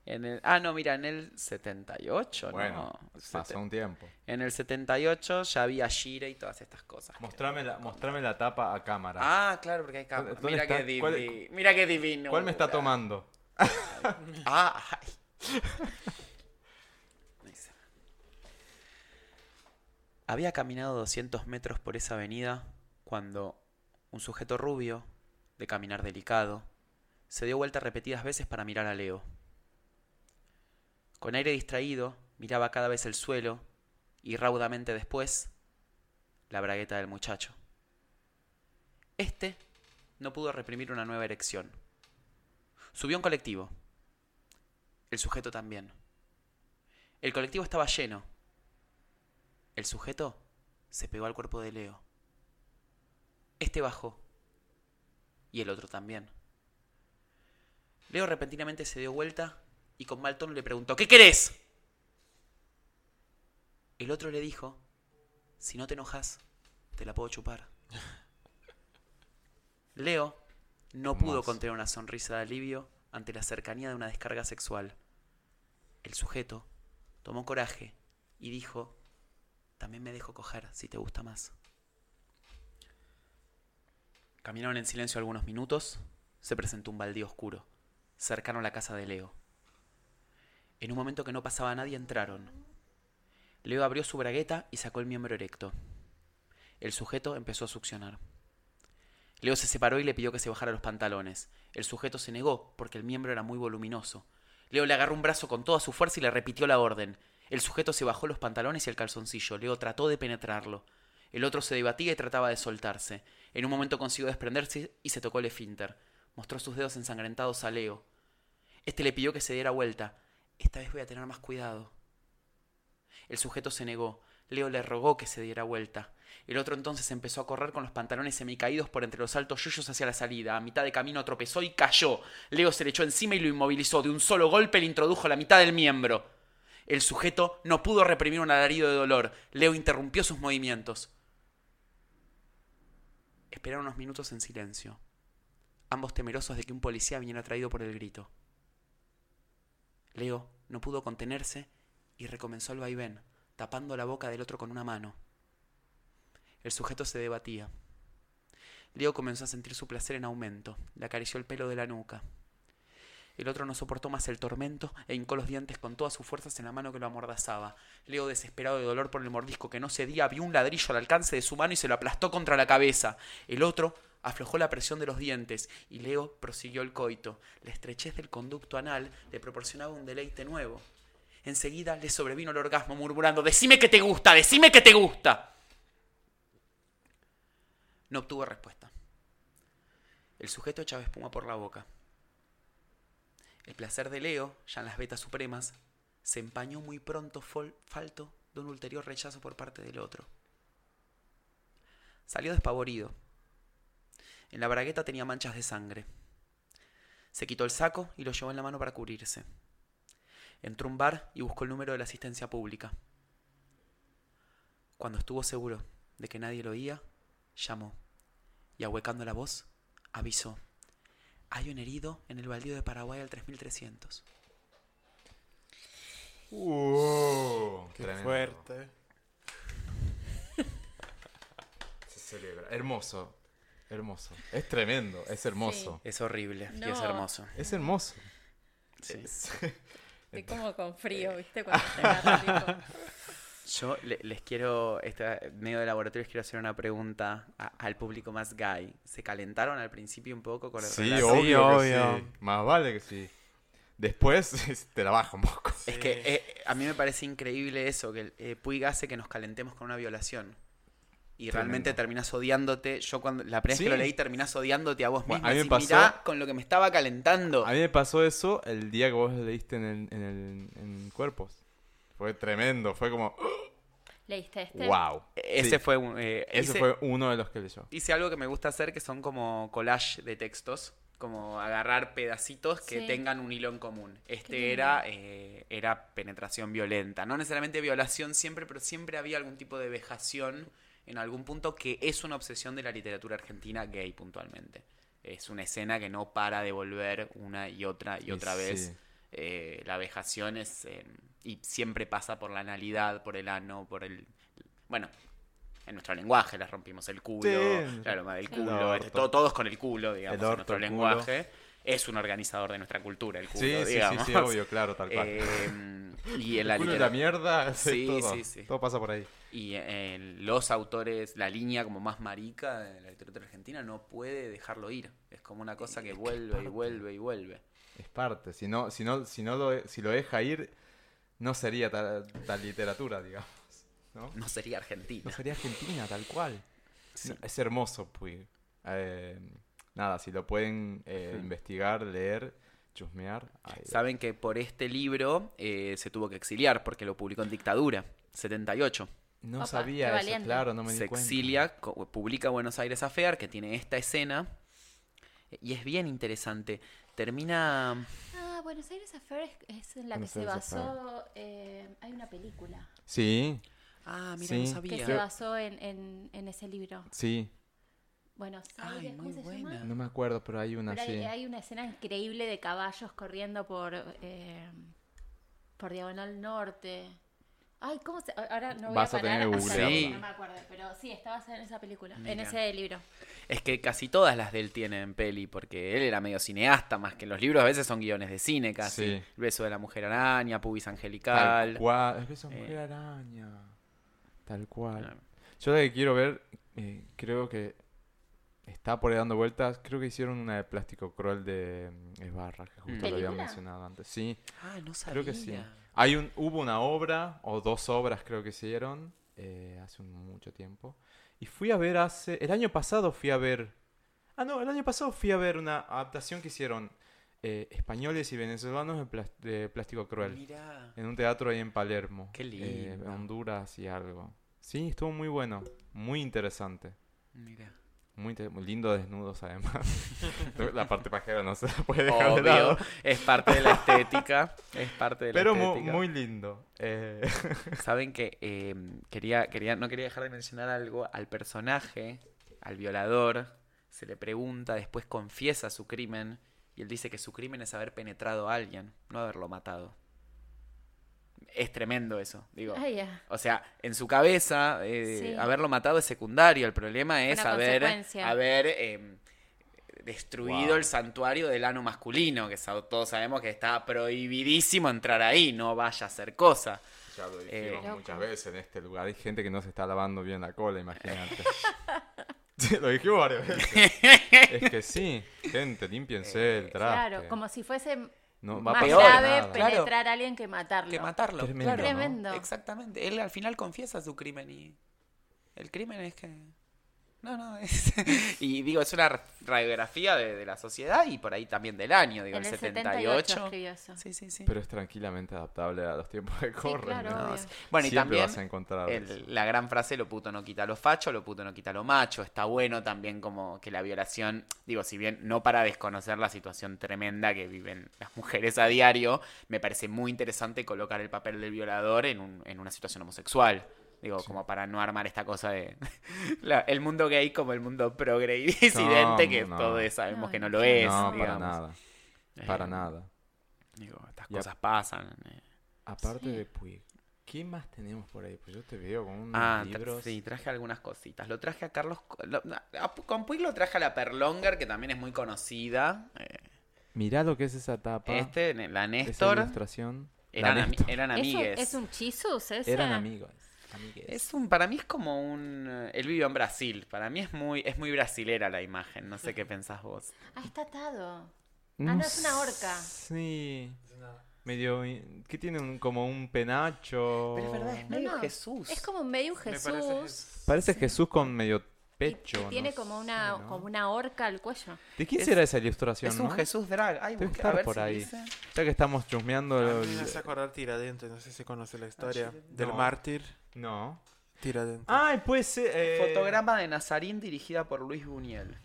En el, ah, no, mira, en el 78, Bueno, ¿no? pasó un tiempo. En el 78 ya había Shira y todas estas cosas. que- Mostrame la, mostrame la tapa a cámara. Ah, claro, porque hay cámara. ¿Dónde Mira está? qué ¿Cuál- divino. Mira qué divino. ¿Cuál me está tomando? Ah, <laughs> ay. <laughs> <laughs> Había caminado 200 metros por esa avenida cuando un sujeto rubio, de caminar delicado, se dio vuelta repetidas veces para mirar a Leo. Con aire distraído, miraba cada vez el suelo y raudamente después la bragueta del muchacho. Este no pudo reprimir una nueva erección. Subió un colectivo. El sujeto también. El colectivo estaba lleno. El sujeto se pegó al cuerpo de Leo. Este bajó. Y el otro también. Leo repentinamente se dio vuelta y con mal tono le preguntó, ¿qué querés? El otro le dijo, si no te enojas, te la puedo chupar. <laughs> Leo no pudo contener una sonrisa de alivio ante la cercanía de una descarga sexual. El sujeto tomó coraje y dijo, también me dejo coger si te gusta más. Caminaron en silencio algunos minutos, se presentó un baldío oscuro, cercano a la casa de Leo. En un momento que no pasaba nadie entraron. Leo abrió su bragueta y sacó el miembro erecto. El sujeto empezó a succionar. Leo se separó y le pidió que se bajara los pantalones. El sujeto se negó porque el miembro era muy voluminoso. Leo le agarró un brazo con toda su fuerza y le repitió la orden. El sujeto se bajó los pantalones y el calzoncillo. Leo trató de penetrarlo. El otro se debatía y trataba de soltarse. En un momento consiguió desprenderse y se tocó el esfínter. Mostró sus dedos ensangrentados a Leo. Este le pidió que se diera vuelta. Esta vez voy a tener más cuidado. El sujeto se negó. Leo le rogó que se diera vuelta. El otro entonces empezó a correr con los pantalones semicaídos por entre los altos yuyos hacia la salida. A mitad de camino tropezó y cayó. Leo se le echó encima y lo inmovilizó. De un solo golpe le introdujo la mitad del miembro. El sujeto no pudo reprimir un alarido de dolor. Leo interrumpió sus movimientos. Esperaron unos minutos en silencio, ambos temerosos de que un policía viniera traído por el grito. Leo no pudo contenerse y recomenzó el vaivén, tapando la boca del otro con una mano. El sujeto se debatía. Leo comenzó a sentir su placer en aumento, le acarició el pelo de la nuca. El otro no soportó más el tormento e hincó los dientes con todas sus fuerzas en la mano que lo amordazaba. Leo, desesperado de dolor por el mordisco que no cedía, vio un ladrillo al alcance de su mano y se lo aplastó contra la cabeza. El otro aflojó la presión de los dientes y Leo prosiguió el coito. La estrechez del conducto anal le proporcionaba un deleite nuevo. Enseguida le sobrevino el orgasmo murmurando, Decime que te gusta, decime que te gusta. No obtuvo respuesta. El sujeto echaba espuma por la boca. El placer de Leo, ya en las vetas supremas, se empañó muy pronto falto de un ulterior rechazo por parte del otro. Salió despavorido. En la bragueta tenía manchas de sangre. Se quitó el saco y lo llevó en la mano para cubrirse. Entró a un bar y buscó el número de la asistencia pública. Cuando estuvo seguro de que nadie lo oía, llamó y ahuecando la voz, avisó. Hay un herido en el baldío de Paraguay al 3300. Uh, Qué tremendo. fuerte. <laughs> Se celebra. Hermoso. Hermoso. Es tremendo. Es hermoso. Es horrible y es No. hermoso. Es hermoso. Sí. Es- Estoy como con frío, <laughs> ¿viste? Cuando te agarra, tipo, Yo le- les quiero, esta, medio de laboratorio, les quiero hacer una pregunta a- al público más gay. ¿Se calentaron al principio un poco con el Sí, relato? obvio, obvio. sí. Más vale que sí. Después <laughs> te la baja un poco. Es que eh, a mí me parece increíble eso, que eh, Puig hace que nos calentemos con una violación. Y Tremendo. realmente terminás odiándote. Yo cuando la primera vez que lo leí terminás odiándote a vos Bueno, mismo. a mí me pasó- "Mirá con lo que me estaba calentando. A mí me pasó eso el día que vos leíste en, el, en, el, en Cuerpos. Fue tremendo. Fue como, <gasps> ¿Leíste este? wow. Ese Sí, fue un... eh, Ese hice- fue uno de los que leyó. hice algo que me gusta hacer que son como collage de textos, como agarrar pedacitos que Sí. tengan un hilo en común. Este era, eh, era penetración violenta, no necesariamente violación siempre, pero siempre había algún tipo de vejación en algún punto que es una obsesión de la literatura argentina gay puntualmente. Es una escena que no para de volver una y otra y Sí, otra vez. Eh, la vejación es... eh, y siempre pasa por la analidad, por el ano, por el... Bueno, en nuestro lenguaje les rompimos el culo, Sí. claro, el El culo, este, orto. to- todos con el culo, digamos, El en nuestro lenguaje. Es un organizador de nuestra cultura, el culo, Sí, sí, sí, digamos. sí, obvio, claro, tal cual. Eh, y en la el culo de litera- la mierda, <laughs> Sí, todo, sí, sí. todo pasa por ahí. Y eh, los autores, la línea como más marica de la literatura argentina no puede dejarlo ir. Es como una cosa que vuelve y vuelve y vuelve. Es parte. Si no, si no, si no lo, si lo deja ir, no sería tal, tal literatura, digamos. ¿no? No sería Argentina. No sería Argentina, tal cual. Sí. No, es hermoso, Puig. Eh, nada, si lo pueden eh, investigar, leer, chusmear. ahí. Saben que por este libro eh, se tuvo que exiliar porque lo publicó en dictadura, 78. No Opa, sabía eso, valiente. claro, no me di se cuenta. exilia, publica Buenos Aires Affair, que tiene esta escena. Y es bien interesante. Termina... Ah, Buenos Aires Affair es, es en la Buenos que se basó. eh, hay una película Sí, Ah, mira, Sí. no que sabía. se basó en, en, en ese libro. sí. Buenos Ay, Aires, ¿cómo muy se buena. llama? No me acuerdo, pero hay una Pero hay, sí. hay una escena increíble de caballos corriendo por eh, por Diagonal Norte. Ay, ¿cómo se...? Ahora no voy Vas a a tener parar que que- Sí. No me acuerdo, pero sí, está basada en esa película, en ese libro. Es que casi todas las de él tienen peli, porque él era medio cineasta, más que los libros a veces son guiones de cine casi. Sí. El beso de la mujer araña, Pubis Tal angelical. cual. Es que esa Eh. mujer araña. Tal cual. Claro. Yo la que quiero ver, eh, creo que está por ahí dando vueltas. Creo que hicieron una de plástico cruel de mm, Esbarra, que justo lo había mencionado antes. Sí, Ah, no sabía. creo que sí. Hay un, hubo una obra, o dos obras creo que se dieron, eh, hace un- mucho tiempo. Y fui a ver hace... El año pasado fui a ver... Ah, no, el año pasado fui a ver una adaptación que hicieron eh, españoles y venezolanos de, de Plástico Cruel. Mira. En un teatro ahí en Palermo. Qué eh, lindo. Honduras y algo. Sí, estuvo muy bueno. Muy interesante. Mira. Muy, muy lindo desnudos además. <laughs> <laughs> la parte pajera no se la puede dejar de lado. Obvio. Es parte de la <laughs> estética. Es parte de la Pero estética. muy lindo. Eh, Saben que eh, quería, quería, no quería dejar de mencionar algo. Al personaje, al violador, se le pregunta, después confiesa su crimen. Y él dice que su crimen es haber penetrado a alguien, no haberlo matado. Es tremendo eso, digo. O sea, en su cabeza, eh, Sí. haberlo matado es secundario. El problema es Una haber, haber eh, destruido Wow. el santuario del ano masculino, que todos sabemos que está prohibidísimo entrar ahí, no vaya a hacer cosa. ya lo Eh, dijimos muchas veces en este lugar. Hay gente que no se está lavando bien la cola, imagínate. <laughs> Lo dijimos varias veces. <laughs> es que sí, gente, límpiense el traste. Claro, como si fuese No va a más pasar grave nada. Claro. penetrar a alguien que matarlo. Que matarlo. Tremendo, claro. ¿no? Tremendo. Exactamente. Él al final confiesa su crimen y el crimen es que... No, no, es... <laughs> y digo, es una radiografía de, de la sociedad y por ahí también del año, digo, en el, el 78. 78 escribió eso. Sí, sí, sí. Pero es tranquilamente adaptable a los tiempos que corren. claro, ¿no? No, obvio. sí. Bueno, y Siempre también vas a encontrar el- la gran frase, lo puto no quita lo facho, lo puto no quita lo macho. Está bueno también como que la violación, digo, si bien no para desconocer la situación tremenda que viven las <laughs> mujeres a diario, me parece muy interesante colocar el papel del violador en, un- en una situación homosexual. Digo, como para no armar esta cosa de <laughs> la- el mundo gay como el mundo progre y <laughs> disidente, No, que no. todos sabemos No, que no lo es. no, para digamos. nada. Eh, Para nada. Digo, estas Y cosas pasan. eh. Aparte Sí. de Puig, ¿qué más tenemos por ahí? Pues yo te veo con unos Ah, tra- sí, traje algunas cositas. Lo traje a Carlos. lo- no, a- con Puig lo traje a la Perlonger, que también es muy conocida. Eh, Mirá lo que es esa tapa. este, la esa Néstor. ilustración. La Eran, ami- Néstor. eran ¿Es un, amigues. ¿Es un chisus ese? Eran amigos. Amigues. Es un, para mí es como un. Él vivió en Brasil. Para mí es muy, es muy brasilera la imagen. No sé qué pensás vos. Ah, está atado. Ah, no, es una horca. Sí. Medio. ¿Qué tiene? Un- como un penacho. No, medio no, Jesús. Es como medio un Me Jesús. parece Jesús. Parece Jesús con medio y- pecho. y no tiene sé, como una, ¿no? como una horca al cuello. ¿De quién es- será esa ilustración? Es un no? Jesús drag. Ay, Debe estar a ver por si ahí. dice. Ya que estamos chusmeando. A el- me hace acordar Tiradentes, no sé si conoce la historia del No. mártir No. Tiradentes. Ay, puede ser. eh, Fotograma de Nazarín dirigida por Luis Buñuel.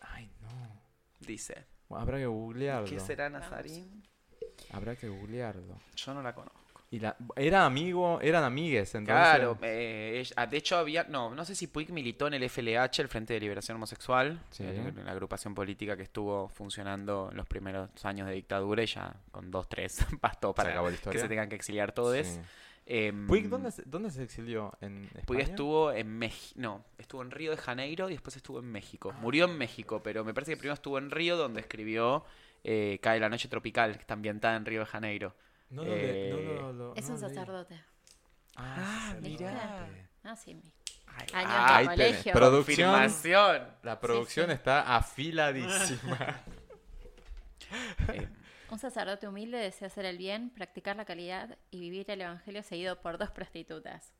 Ay, no. Dice. Habrá que googlearlo. ¿Qué será Nazarín? Habrá que googlearlo. Yo no la conozco. Y la, era amigo, eran amigues, entonces. Claro, eh, ella- de hecho había, no, no sé si Puig militó en el FLH, el Frente de Liberación Homosexual, Sí. la agrupación política que estuvo funcionando en los primeros años de dictadura y ya con dos, tres <laughs> bastó para acabó la que se tengan que exiliar todos. Sí. Em, Puig, ¿dónde, se- ¿dónde se exilió? ¿En España? Puig estuvo en México, no, estuvo en Río de Janeiro y después estuvo en México. Murió en México, pero me parece que primero estuvo en Río donde escribió eh, Cae la noche tropical, que está ambientada en Río de Janeiro. No, no Eh, lo- Es no un sacerdote. Ah, ¿viste? sacerdote. Ah, sí. mi- Ay, Años ah, ahí de colegio. Producción. La producción sí. está afiladísima. <laughs> Un sacerdote humilde desea hacer el bien, practicar la calidad y vivir el evangelio seguido por dos prostitutas.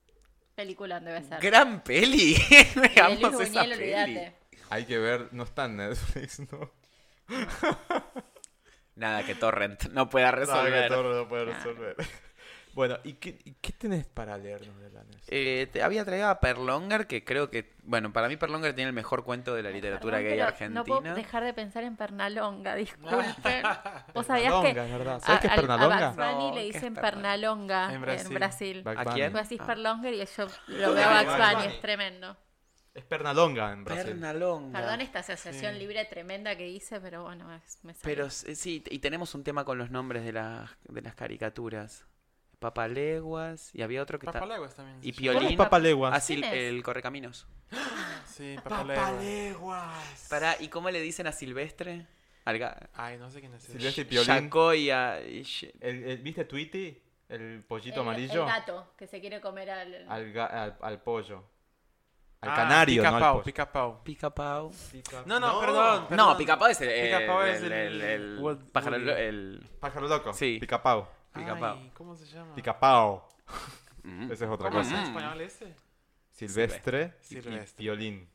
Peliculón debe ser. Gran peli. <laughs> Luis Veamos esa Buñuel, peli. olvídate. Hay que ver, no está en Netflix, ¿no? <laughs> Nada que Torrent no pueda resolver. No, que todo no puede resolver. Bueno, ¿y qué, qué tenés para leernos de la NES? Eh, te había traído a Perlonger, que creo que, bueno, para mí Perlonger tiene el mejor cuento de la literatura Perdón, gay pero argentina. No puedo dejar de pensar en Pernalonga, disculpen. <laughs> ¿Vos sabías Pernalonga, que es verdad. ¿Sabés qué es Pernalonga? A Bugs Bunny No, le ¿qué es dicen Pernalonga? En en Brasil. Brasil. Bugs ¿A quién? Vos decís Ah. Perlonger y yo <laughs> lo veo a Bugs Bunny, es tremendo. Es Pernalonga en Brasil. Pernalonga. Perdón esta asociación Sí. libre tremenda que hice, pero bueno, es- me salió. Pero eh, sí, y tenemos un tema con los nombres de, las de las caricaturas. Papaleguas, y había otro que está... Papaleguas también. Y Piolín. ¿Cuál es Papaleguas? Así, ¿Quién es? el Correcaminos. <gasps> Sí, Papaleguas. Pará, ¿y cómo le dicen a Silvestre? Al ga- Ay, no sé quién es. ese. Silvestre y Piolín. Jaco y a... y Sh- El- el- ¿Viste Tweety? El pollito El- amarillo. El gato que se quiere comer al. Al, ga- al, al pollo. Al Ah, canario, pica no al Pau, pollo. pica Pau. Pica Pau. No, no, perdón. No, perdón. Picapau es el, el, Picapau es el, el- el- el Wood- pájaro, Woody. el... Pájaro loco. Sí. Picapau. Picapau. Ay, ¿Cómo se llama? Picapau. Mm. Esa es otra ¿Cómo es cosa. en español ese? Silvestre y Silvestre. violín.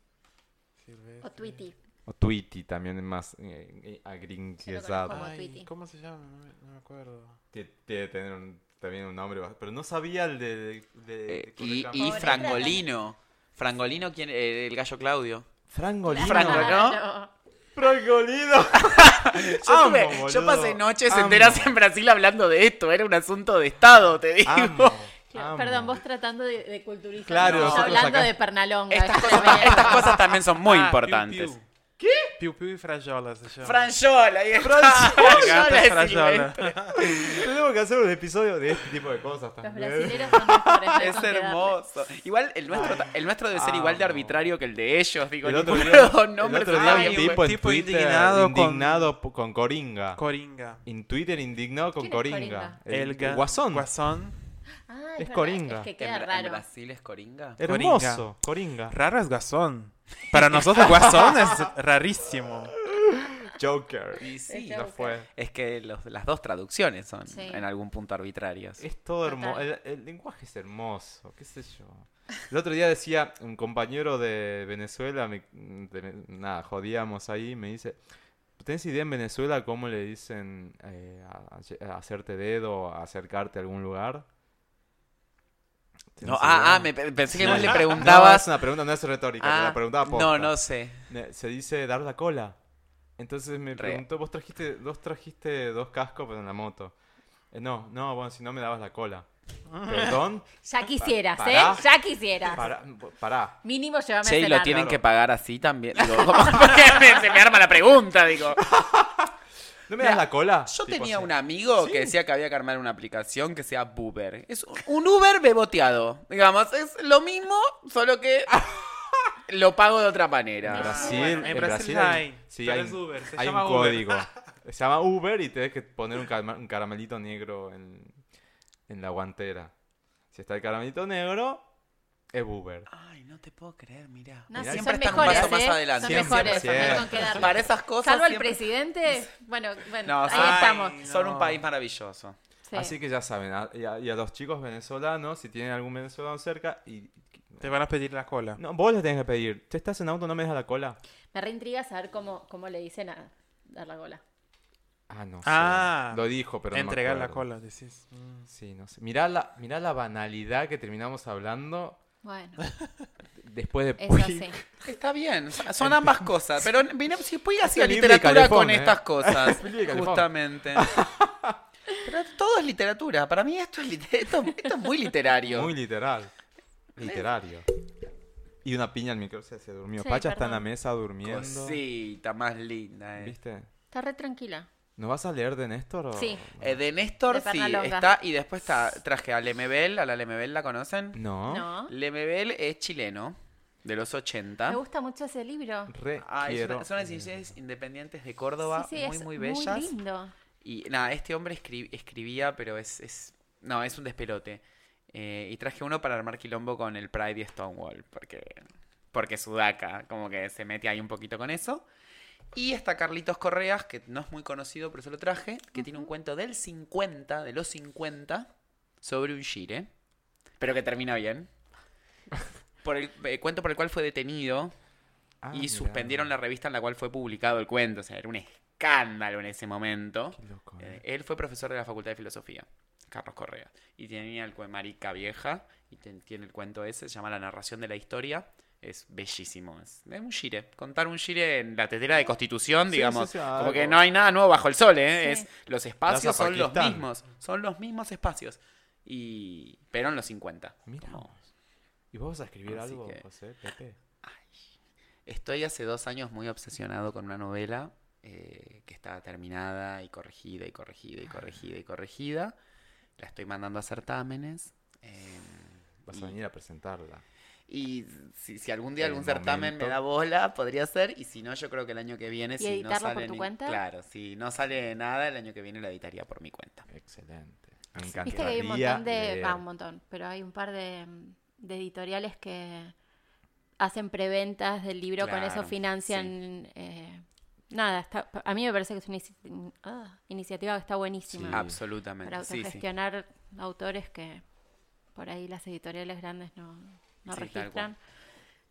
Silvestre. O Tweety. O Tweety también es más eh, eh, agringuesado. ¿Cómo se llama? No me, no me acuerdo. Tie- Tiene que tener un- también un nombre, pero no sabía el de... de- de- Eh, de y, Frangolino. Frangolino, ¿quién? Eh, el gallo Claudio. Frangolino. Frango, ¿no? Claro. Frangolino. <laughs> <laughs> Yo, Amo, tuve- yo pasé noches Amo. enteras en Brasil hablando de esto. Era un asunto de Estado, te digo. Amo, Claro, amo. Perdón, vos tratando de, de culturizar. Claro, hablando acá- de Pernalonga. Estas es cosas, estas cosas también son muy Ah, importantes. Piu, Piu. Piu Piu y Frayola se llama. Franjola, ahí está. Gato Franjola <laughs> es. Silvestre. <laughs> Tenemos que hacer un episodio de este tipo de cosas Los también. brasileños son mejores. <laughs> Es con hermoso. Igual el nuestro, el nuestro debe ser igual de arbitrario que el de ellos. Digo, El otro día, los el otro día hay, un tipo en tipo Twitter indignado con- indignado p- con Coringa. Coringa. En Twitter indignado con ¿Quién es Coringa. Coringa? El, ga- Guasón. Guasón. Ah, Es Coringa. Es que En, queda Bra- en raro. Brasil es Coringa. Hermoso. Coringa. Raro es Guasón. Para nosotros Guasón es rarísimo. Joker. Y sí, Joker. fue. es que los- las dos traducciones son Sí. en algún punto arbitrarias. Es todo hermoso. El, el lenguaje es hermoso. ¿Qué sé yo? El otro día decía un compañero de Venezuela, me- de- nada, jodíamos ahí, me dice, ¿tenés idea en Venezuela cómo le dicen eh, a, a hacerte dedo, a acercarte a algún lugar? ¿Tenés No, ah, ah, me pe- pensé que vos le No, preguntabas. es una pregunta, no es retórica, te Ah, la preguntaba no, posta. no sé. Ne- Se dice dar la cola. Entonces me Re. preguntó, vos trajiste, vos trajiste dos cascos pero en la moto. Eh, no, no, bueno, si no me dabas la cola. Perdón, <laughs> Ya quisieras, Pará. ¿eh? Ya quisieras. pará, pará. Mínimo llévame Che, a ¿y cenar. lo tienen Claro. que pagar así también? Digo, ¿cómo? <laughs> Porque me- se me arma la pregunta, digo. <laughs> ¿No me das la cola? Yo Tipo tenía así. un amigo que decía que había que armar una aplicación que sea Uber. Es un Uber beboteado. Digamos, es lo mismo, solo que <laughs> lo pago de otra En manera. Brasil, Bueno, en en Brasil Brasil hay, sí, pero hay, es Uber, se hay un llama Uber. código. <laughs> Se llama Uber y tenés que poner un caramelito negro en, en la guantera. Si está el caramelito negro, es Uber. Ay, no te puedo creer, mira. No, Mirá, sí, siempre son están un mejores, paso más ¿eh? adelante. Son Siempre, mejores, siempre. no. Para esas cosas. Salvo el siempre- presidente. Bueno, bueno, No, ahí ay, estamos. Son un No. país maravilloso. Sí. Así que ya saben, a- y a, y a los chicos venezolanos, si tienen algún venezolano cerca, y, Te van a pedir la cola. no, vos les tenés que pedir, ¿te estás en auto, no me dejas la cola? Me reintriga saber cómo, cómo le dicen a dar la cola. Ah, no sé. Ah, Lo dijo, pero no me Entregar la cola, decís. Mm. Sí, no sé. Mirá la, mirá la banalidad que terminamos hablando Bueno, <laughs> después de Puig. Está bien, <laughs> son ambas cosas. Pero vine, si Puig hacía literatura con California, estas ¿eh? cosas, <laughs> justamente. Pero todo es literatura. Para mí esto es, liter- esto, esto es muy literario. Muy literal. Literario. Y una piña al micro se, se durmió. Sí, Pacha está en la mesa durmiendo. Cosita más linda, eh. ¿Viste? Está re tranquila. ¿No vas a leer de Néstor? O... Sí. Eh, de Néstor De sí, está. Y después está, traje a Lemebel. ¿A la Lemebel la conocen? No. ¿No? Lemebel es chileno, de los 80. Me gusta mucho ese libro. Re Ah, es quiero. una- son las ediciones independientes de Córdoba, sí, sí, muy, es muy bellas. lindo. Y nada, este hombre escri- escribía, pero es, es. No, es un despelote. Eh, y traje uno para armar quilombo con el Pride y Stonewall, porque. Porque Sudaca, como que se mete ahí un poquito con eso. Y está Carlitos Correas, que no es muy conocido, pero se lo traje, que tiene un cuento del 50, de los 50, sobre un shire, pero que termina bien. <laughs> Por el eh, cuento por el cual fue detenido Ah, y mirá. suspendieron la revista en la cual fue publicado el cuento. O sea, era un escándalo en ese momento. Qué loco, Eh, eh. él fue profesor de la Facultad de Filosofía, Carlos Correa. Y tenía el cuento Marica Vieja. Y ten- tiene el cuento ese, se llama La narración de la historia. Es bellísimo. Es, es un shire. Contar un shire en la tetera de Constitución, Sí, digamos. sí, sí, como que no hay nada nuevo bajo el sol, ¿eh? Sí. Es, los espacios son los mismos. Son los mismos espacios. Y... Pero en los 50. Mira. Como- ¿Y vos vas a escribir Así algo, que- José, Pepe? Estoy hace dos años muy obsesionado con una novela eh, que está terminada y corregida y corregida y corregida y corregida. La estoy mandando a certámenes. eh, Vas y, a venir a presentarla. Y si, si algún día El algún certamen me da bola, podría ser. Y si no, yo creo que el año que viene, ¿Y si no editarlo por sale tu ni- cuenta? Claro, si no sale nada, el año que viene la editaría por mi cuenta. Excelente. Me encantaría Viste que hay un montón de. Va, un montón. Pero hay un par de, de editoriales que hacen preventas del libro, con eso financian. eh, nada, está, a mí me parece que es una ah, iniciativa que está buenísima. Sí. Absolutamente. Para sí, sí. autogestionar autores que por ahí las editoriales grandes no, no Sí, registran.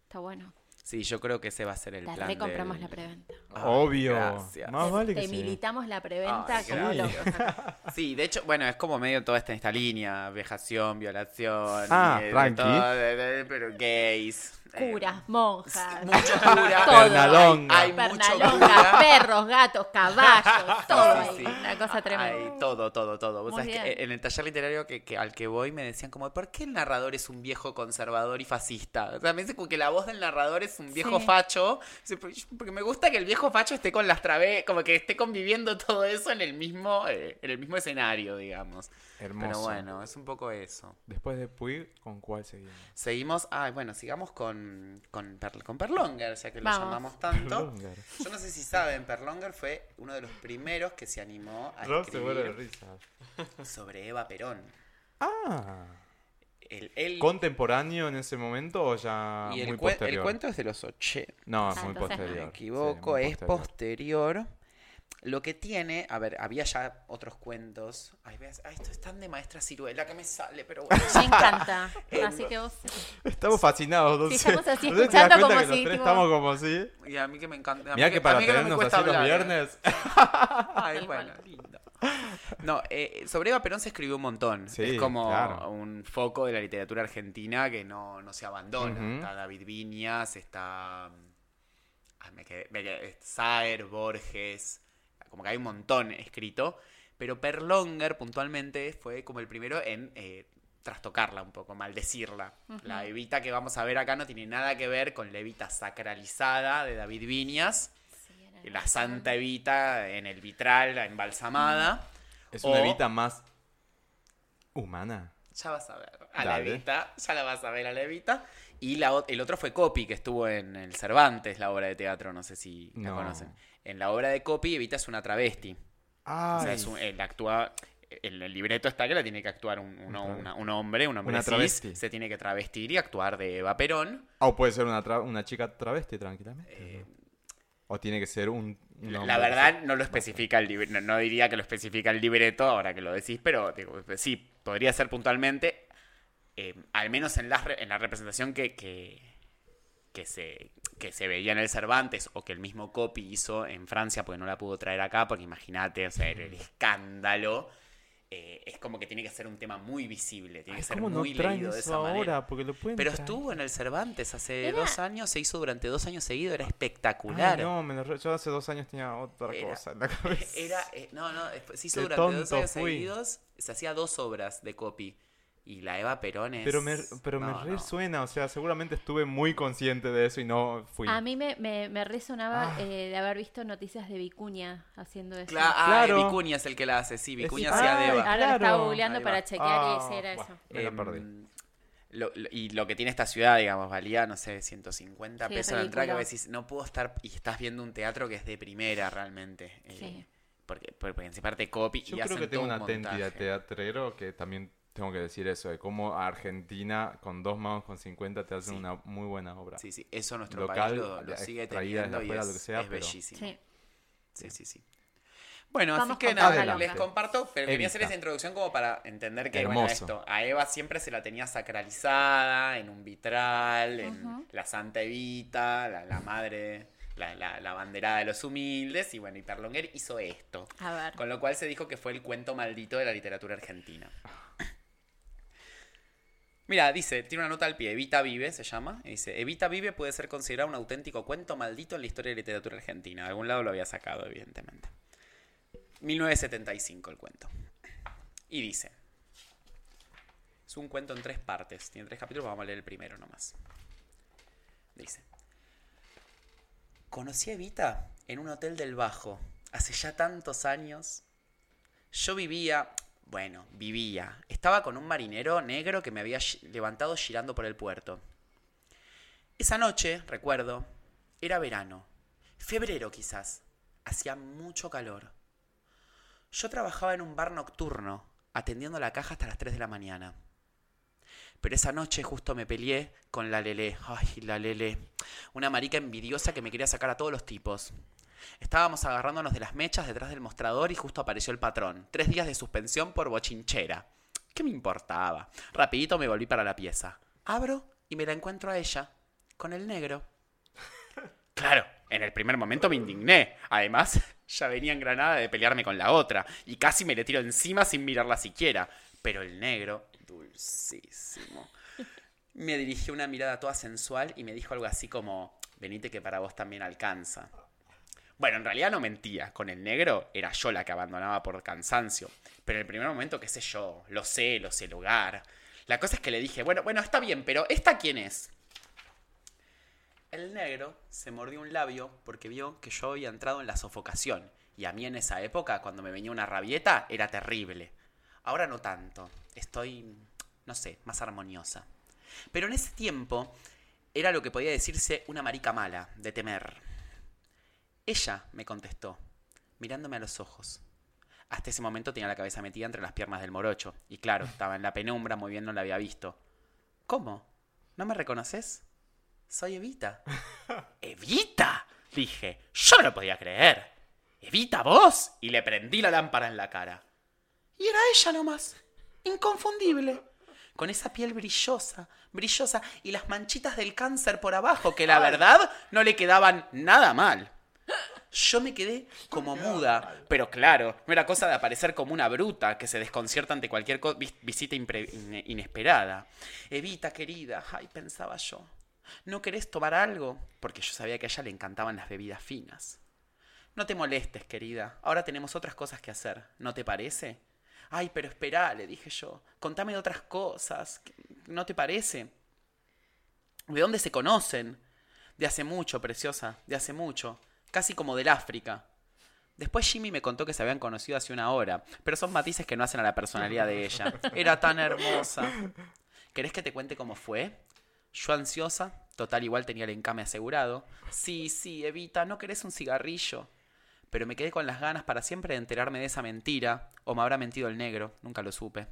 Está bueno. Sí, yo creo que ese va a ser el La plan. recompramos del- la preventa. Obvio. gracias. Más Te- vale te que sí. militamos la preventa Ay, como. <laughs> Sí, de hecho, bueno, es como medio toda esta, esta línea, vejación, violación, Ah, y de- de tranqui. todo, de- de- pero gays. Eh, Curas, monjas, mucho cura, todo. Pernalonga. Hay, hay mucho Pernalonga, cura. perros, gatos, caballos, <laughs> todo Sí, ahí. Una cosa tremenda. Hay todo, todo, todo. Vos Muy sabés que bien. en el taller literario que, que- al que voy me decían como, ¿por qué el narrador es un viejo conservador y fascista? O sea, me dice como que la voz del narrador es un viejo Sí. facho. "Porque me gusta que el viejo facho esté con las traves, como que esté conviviendo todo eso en el mismo, eh, en el mismo escenario, digamos. Hermoso. Pero bueno, es un poco eso. Después de Puig, ¿con cuál seguimos? Seguimos, ah, bueno, sigamos con, con, Per- con Perlonger, ya que lo llamamos tanto. Perlonger. Yo no sé si saben, Perlonger fue uno de los primeros que se animó a Rob se escribir risa. sobre Eva Perón. Ah. El, el- ¿Contemporáneo en ese momento o ya y muy cue- el posterior? cuento es de los 80. No, es Ah, muy entonces no. me posterior. equivoco, Sí, muy es posterior. Lo que tiene, a ver, había ya otros cuentos. Ay, veas, ay, esto es tan de maestra ciruela que me sale, pero bueno. Me encanta. <laughs> Eh, Así que vos. Estamos fascinados, no Sí, estamos así ¿No escuchando como si, tipo- estamos como así? Y a mí que me encanta. Mira que para a mí no me tenernos cuesta así los ¿eh? viernes. <laughs> Ay, bueno, lindo. No, eh, sobre Eva Perón se escribió un montón. Sí, es como claro. un foco de la literatura argentina que no, no se abandona. Está David Viñas, está. ay, me quedé- me quedé- Saer, Borges. Como que hay un montón escrito. Pero Perlonger, puntualmente, fue como el primero en eh, trastocarla un poco, maldecirla. La Evita que vamos a ver acá no tiene nada que ver con la Evita sacralizada de David Viñas la Santa Evita en el vitral, la embalsamada. Es una O- evita más humana. Ya vas a ver a la. Evita, ya la vas a ver a la Evita. Y la, el otro fue Copy, que estuvo en el Cervantes, la obra de teatro, no sé si la No. conocen. En la obra de Copy, Evita es una travesti. O sea, es un- él actúa... En el libreto está que la tiene que actuar un, Un una- un hombre, un hombre Una cis, travesti. se tiene que travestir y actuar de Eva Perón. O puede ser una, tra- una chica travesti tranquilamente. ¿no? O tiene que ser un, La- verdad no lo especifica el libreto, no, no diría que lo especifica el libreto ahora que lo decís, pero digo, sí, podría ser puntualmente, eh, al menos en la, re- en la representación que, que, que se, que se veía en el Cervantes o que el mismo Copy hizo en Francia porque no la pudo traer acá, porque imagínate, o sea, era el escándalo. eh, es como que tiene que ser un tema muy visible, tiene Ay, que ser ¿Cómo no muy traen leído de esa manera. ahora? Porque lo pueden Pero traer. estuvo en el Cervantes hace Era- dos años, se hizo durante dos años seguidos, era Ay, espectacular. no, me lo re- yo hace dos años tenía otra Era- cosa en la cabeza. <laughs> Era, eh, no, no, después se hizo Qué durante dos años fui. seguidos, se hacía dos obras de copy. Y la Eva Perón es... Pero me, pero no, me no. resuena, o sea, seguramente estuve muy consciente de eso y no fui. A mí me, me, me resonaba Ah. eh, de haber visto noticias de Vicuña haciendo eso. Cla- ah, Claro. eh, Vicuña es el que la hace, sí, Vicuña Es- hacía de Eva. Ahora lo estaba claro. googleando para chequear Ah, y ese era eso. me la Em, perdí. lo- lo- y lo que tiene esta ciudad, digamos, valía, no sé, 150 Sí, pesos la entrada, que decís, no puedo estar, y estás viendo un teatro que es de primera realmente. eh, Sí. porque, porque se parte copy Yo y creo hacen que tengo un montaje. teatrero que también tengo que decir eso, de cómo Argentina con dos manos con 50 te hacen Sí. una muy buena obra. Sí, sí, eso nuestro Local, país lo, lo sigue teniendo y es, lo que sea, es pero- bellísimo. Sí. Sí, sí, sí. Bueno, Vamos así que nada, Adelante. les comparto, pero quería hacer Evita. esa introducción como para entender que, bueno, Hermoso. esto, a Eva siempre se la tenía sacralizada en un vitral, en la Santa Evita, la, la madre, la, la, la banderada de los humildes, y bueno, y Perlonguer hizo esto. A ver. Con lo cual se dijo que fue el cuento maldito de la literatura argentina. Mira, dice, tiene una nota al pie, Evita Vive se llama, y dice, Evita Vive puede ser considerado un auténtico cuento maldito en la historia de la literatura argentina. De algún lado lo había sacado, evidentemente. 1975 el cuento. Y dice, es un cuento en tres partes, tiene tres capítulos, vamos a leer el primero nomás. Dice, conocí a Evita en un hotel del Bajo, hace ya tantos años. Yo vivía, bueno, vivía. Estaba con un marinero negro que me había levantado girando por el puerto. Esa noche, recuerdo, era verano. Febrero quizás. Hacía mucho calor. Yo trabajaba en un bar nocturno, atendiendo la caja hasta las 3 de la mañana. Pero esa noche justo me peleé con la Lele. Ay, la Lele. Una marica envidiosa que me quería sacar a todos los tipos. Estábamos agarrándonos de las mechas detrás del mostrador y justo apareció el patrón. Tres días de suspensión por bochinchera. ¿Qué me importaba? Rapidito me volví para la pieza. Abro y me la encuentro a ella, con el negro. <laughs> Claro, en el primer momento me indigné. Además, <laughs> ya venía en Granada de pelearme con la otra, y casi me le tiro encima sin mirarla siquiera. Pero el negro, dulcísimo, me dirigió una mirada toda sensual y me dijo algo así como, venite que para vos también alcanza. Bueno, en realidad no mentía. Con el negro era yo la que abandonaba por cansancio. Pero en el primer momento, qué sé yo, lo sé, lo sé lugar. La cosa es que le dije, bueno, bueno, está bien, pero ¿esta quién es? El negro se mordió un labio porque vio que yo había entrado en la sofocación. Y a mí en esa época, cuando me venía una rabieta, era terrible. Ahora no tanto. Estoy, no sé, más armoniosa. Pero en ese tiempo era lo que podía decirse una marica mala, de temer. Ella me contestó, mirándome a los ojos. Hasta ese momento tenía la cabeza metida entre las piernas del morocho. Y claro, estaba en la penumbra, muy bien no la había visto. ¿Cómo? ¿No me reconoces? Soy Evita. <laughs> ¿Evita? Dije, yo no lo podía creer. ¿Evita vos? Y le prendí la lámpara en la cara. Y era ella nomás. Inconfundible. Con esa piel brillosa, brillosa y las manchitas del cáncer por abajo, que la verdad no le quedaban nada mal. Yo me quedé como muda, pero claro, no era cosa de aparecer como una bruta que se desconcierta ante cualquier vis- visita inesperada. Evita, querida, ay, pensaba yo. ¿No querés tomar algo? Porque yo sabía que a ella le encantaban las bebidas finas. No te molestes, querida. Ahora tenemos otras cosas que hacer. ¿No te parece? Ay, pero espera, le dije yo. Contame de otras cosas. ¿No te parece? ¿De dónde se conocen? De hace mucho, preciosa. De hace mucho. Casi como del África. Después Jimmy me contó que se habían conocido hace una hora, pero son matices que no hacen a la personalidad de ella. <laughs> Era tan hermosa. ¿Querés que te cuente cómo fue? Yo ansiosa, total igual tenía el encame asegurado. Sí, sí, Evita, ¿no querés un cigarrillo? Pero me quedé con las ganas para siempre de enterarme de esa mentira, o me habrá mentido el negro, nunca lo supe.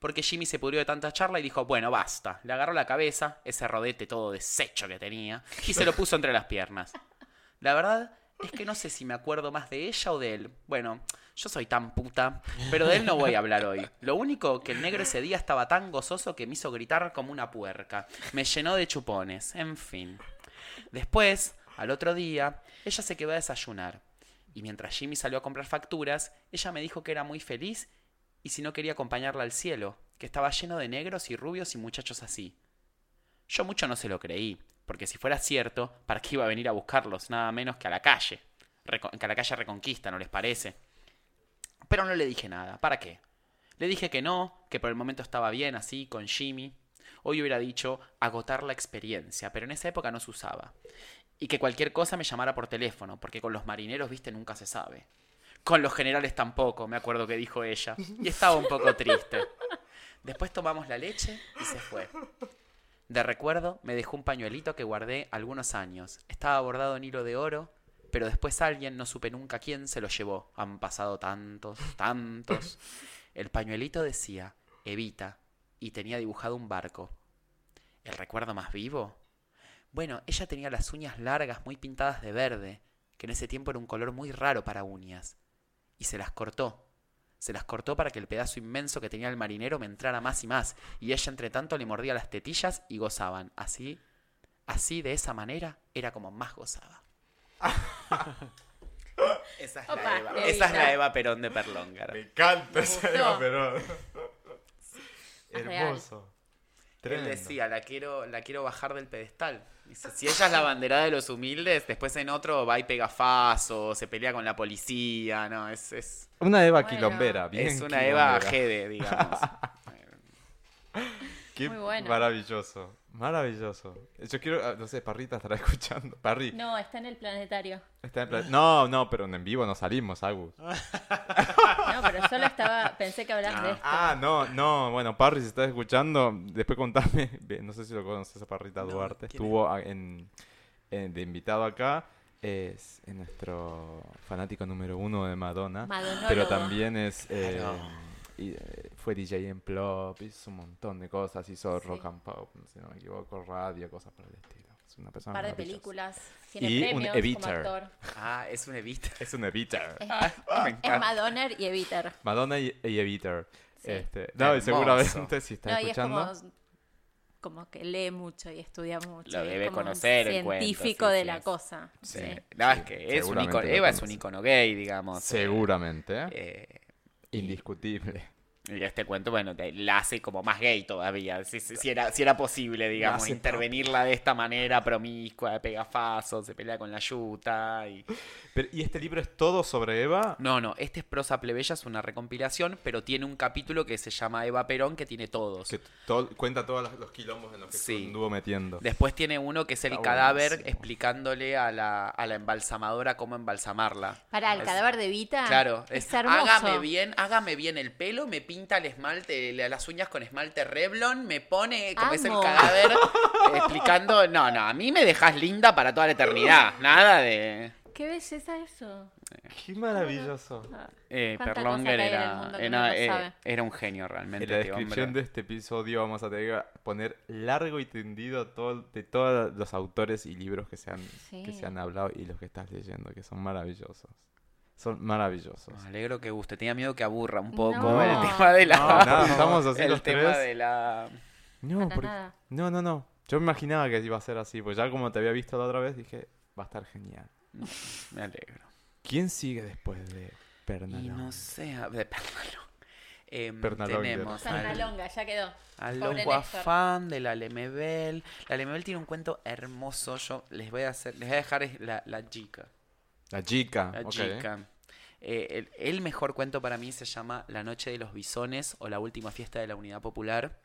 Porque Jimmy se pudrió de tanta charla y dijo, bueno, basta. Le agarró la cabeza, ese rodete todo deshecho que tenía, y se lo puso entre las piernas. La verdad es que no sé si me acuerdo más de ella o de él. Bueno, yo soy tan puta, pero de él no voy a hablar hoy. Lo único que el negro ese día estaba tan gozoso que me hizo gritar como una puerca. Me llenó de chupones, en fin. Después, al otro día, ella se quedó a desayunar. Y mientras Jimmy salió a comprar facturas, ella me dijo que era muy feliz y si no quería acompañarla al cielo, que estaba lleno de negros y rubios y muchachos así. Yo mucho no se lo creí, porque si fuera cierto, ¿para qué iba a venir a buscarlos? Nada menos que a la calle. Que a la calle Reconquista, ¿no les parece? Pero no le dije nada, ¿para qué? Le dije que no, que por el momento estaba bien así, con Jimmy. Hoy hubiera dicho agotar la experiencia, pero en esa época no se usaba. Y que cualquier cosa me llamara por teléfono, porque con los marineros, viste, nunca se sabe. Con los generales tampoco, me acuerdo que dijo ella. Y estaba un poco triste. Después tomamos la leche y se fue. De recuerdo, me dejó un pañuelito que guardé algunos años. Estaba bordado en hilo de oro, pero después alguien, no supe nunca quién, se lo llevó. Han pasado tantos, tantos. El pañuelito decía, Evita, y tenía dibujado un barco. ¿El recuerdo más vivo? Bueno, ella tenía las uñas largas muy pintadas de verde, que en ese tiempo era un color muy raro para uñas. Y se las cortó. Se las cortó para que el pedazo inmenso que tenía el marinero me entrara más y más, y ella entre tanto le mordía las tetillas y gozaban. Así, así de esa manera era como más gozaba. Esa es, Opa, la Eva. Esa es la Eva Perón de Perlóngara. Me encanta esa. Eva Perón. Es Hermoso. Él Tremendo. decía, la quiero, la quiero bajar del pedestal. Dice, si ella es la bandera de los humildes, después en otro va y pega faso, se pelea con la policía, no, es, es, Una Eva Bueno. quilombera, bien es una Eva. Gede, digamos. <laughs> Qué Muy bueno. maravilloso, maravilloso. Yo quiero, ah, no sé, Parrita estará <laughs> escuchando. Parri, No, está en el planetario. está en plan- No, no, pero en vivo no salimos, Agus. <laughs> No, pero solo estaba. Pensé que hablabas de esto. Ah, no, no, bueno, Parri, si estás escuchando, después contame, no sé si lo conoces a Parrita No, Duarte, ¿quién estuvo en, en- de invitado acá, es nuestro fanático número uno de Madonna, Madonólogo. pero también es, eh, Claro. Y, eh, fue DJ en Plop, hizo un montón de cosas, hizo Sí. rock and pop, si no me equivoco, radio, cosas por el estilo. Es una Un persona par de películas. Tiene Y un premios como Eviter. actor. Ah, es un Evita. Es un Eviter. Es, Me es encanta. Madonner y Eviter. Madonna y, y Eviter. Sí. Este, no, y seguramente si está No, y es escuchando. como, como que lee mucho y estudia mucho. Lo es debe un conocer cuento, científico sí, de sí, la es. cosa. Sí. Sí. No, es que es un icono, Eva es un icono gay, digamos. eh, Seguramente, ¿eh? Indiscutible. Y este cuento, bueno, te- la hace como más gay todavía. Si, si- si era, si era posible, digamos, intervenirla de esta manera promiscua, pega faso, se pelea con la yuta. Y... Pero, ¿Y este libro es todo sobre Eva? No, no, este es Prosa Plebeya, es una recompilación, pero tiene un capítulo que se llama Eva Perón, que tiene todos. Que to- cuenta todos los, los quilombos en los que Sí. se anduvo metiendo. Después tiene uno que es el Está cadáver buenísimo. explicándole a la, a la embalsamadora cómo embalsamarla. Para el Es- cadáver de Vita. Claro, es, es, hermoso. hágame bien, hágame bien el pelo, me pinta el esmalte, las uñas con esmalte Revlon, me pone como es el cadáver eh, explicando, no, no, a mí me dejas linda para toda la eternidad, nada de Qué belleza eso. Qué maravilloso. eh, Cuánta Perlonger era, eh, era un genio realmente. En la este descripción hombre. de este episodio vamos a tener que poner largo y tendido todo, de todos los autores y libros que se, han, Sí. que se han hablado y los que estás leyendo, que son maravillosos. Son maravillosos. Me alegro que guste. Tenía miedo que aburra un poco No. el tema de la. No, nada, estamos así el los tema tres. de la. No, porque- no, no, no. Yo me imaginaba que iba a ser así, pues ya como te había visto la otra vez dije, va a estar genial. <laughs> Me alegro. ¿Quién sigue después de Y Pernalón? no sé, de <laughs> Pernalón. Pernalonga. tenemos al, Pernalonga, ya quedó. al de la Lemebel. La Lemebel tiene un cuento hermoso. Yo les voy a hacer, les voy a dejar la, la chica. La chica. La chica. Eh, el, el mejor cuento para mí se llama La Noche de los Bisones o La Última Fiesta de la Unidad Popular.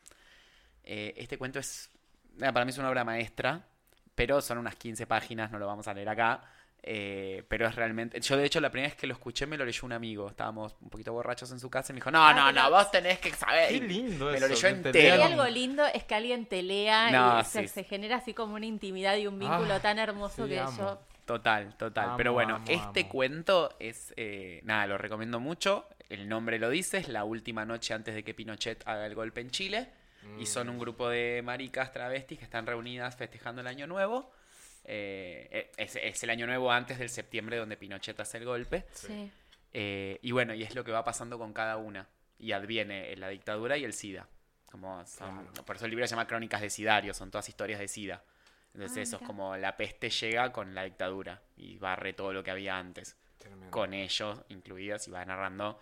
Eh, este cuento es, nada, para mí es una obra maestra, pero son unas 15 páginas, no lo vamos a leer acá. eh, pero es realmente. Yo, de hecho, la primera vez que lo escuché me lo leyó un amigo. Estábamos un poquito borrachos en su casa y me dijo: No, Ah, no, no, vos tenés que saber. Qué lindo me eso. lo leyó entero. Si algo lindo es que alguien te lea No, y se, sí. se genera así como una intimidad y un vínculo Ah, tan hermoso sí, que amo. yo. Total, total. Amo, Pero bueno, amo, este amo. cuento es, eh, nada, lo recomiendo mucho. El nombre lo dice, es la última noche antes de que Pinochet haga el golpe en Chile. Y son Mm. un grupo de maricas travestis que están reunidas festejando el año nuevo. Eh, eh, es, es el año nuevo antes del septiembre donde Pinochet hace el golpe. Sí. Eh, y bueno, y es lo que va pasando con cada una. Y adviene la dictadura y el SIDA. Como son- Por eso el libro se llama Crónicas de Sidario, son todas historias de SIDA. Entonces Ah, eso es como la peste llega con la dictadura y barre todo lo que había antes. Tremendo. Con ellos incluidos y va narrando.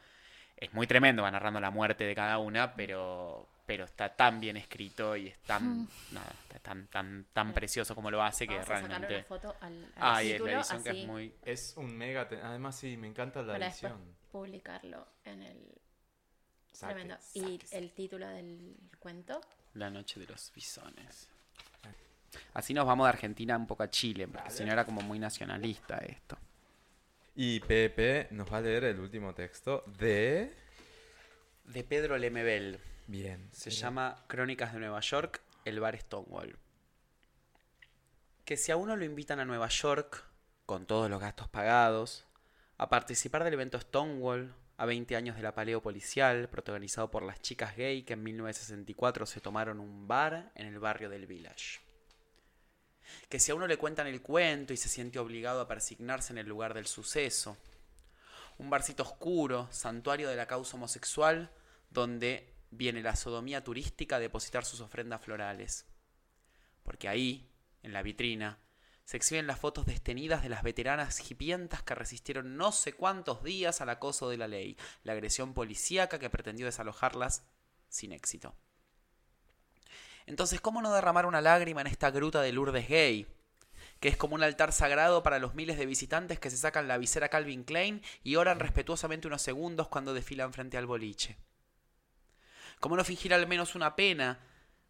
es muy tremendo, va narrando la muerte de cada una, pero, pero está tan bien escrito y es tan, <laughs> nada, está tan, tan, tan precioso como lo hace que a realmente... una foto al, al Ah, y título, la edición que así, es muy... Es un mega... te- Además, sí, me encanta la para edición. publicarlo en el... Saque, Tremendo. Y el título del cuento. La noche de los bisones. Así nos vamos de Argentina un poco a Chile, porque si no era como muy nacionalista esto. Y Pepe nos va a leer el último texto de... De Pedro Lemebel. Bien. Se llama Crónicas de Nueva York, el bar Stonewall. Que si a uno lo invitan a Nueva York, con todos los gastos pagados, a participar del evento Stonewall, a 20 años de la paleo policial, protagonizado por las chicas gay que en 1964 se tomaron un bar en el barrio del Village. Que si a uno le cuentan el cuento y se siente obligado a persignarse en el lugar del suceso, un barcito oscuro, santuario de la causa homosexual, donde viene la sodomía turística a depositar sus ofrendas florales. Porque ahí, en la vitrina, se exhiben las fotos destenidas de las veteranas hipientas que resistieron no sé cuántos días al acoso de la ley, la agresión policíaca que pretendió desalojarlas sin éxito. Entonces, ¿cómo no derramar una lágrima en esta gruta de Lourdes Gay? que es como un altar sagrado para los miles de visitantes que se sacan la visera Calvin Klein y oran respetuosamente unos segundos cuando desfilan frente al boliche. ¿Cómo no fingir al menos una pena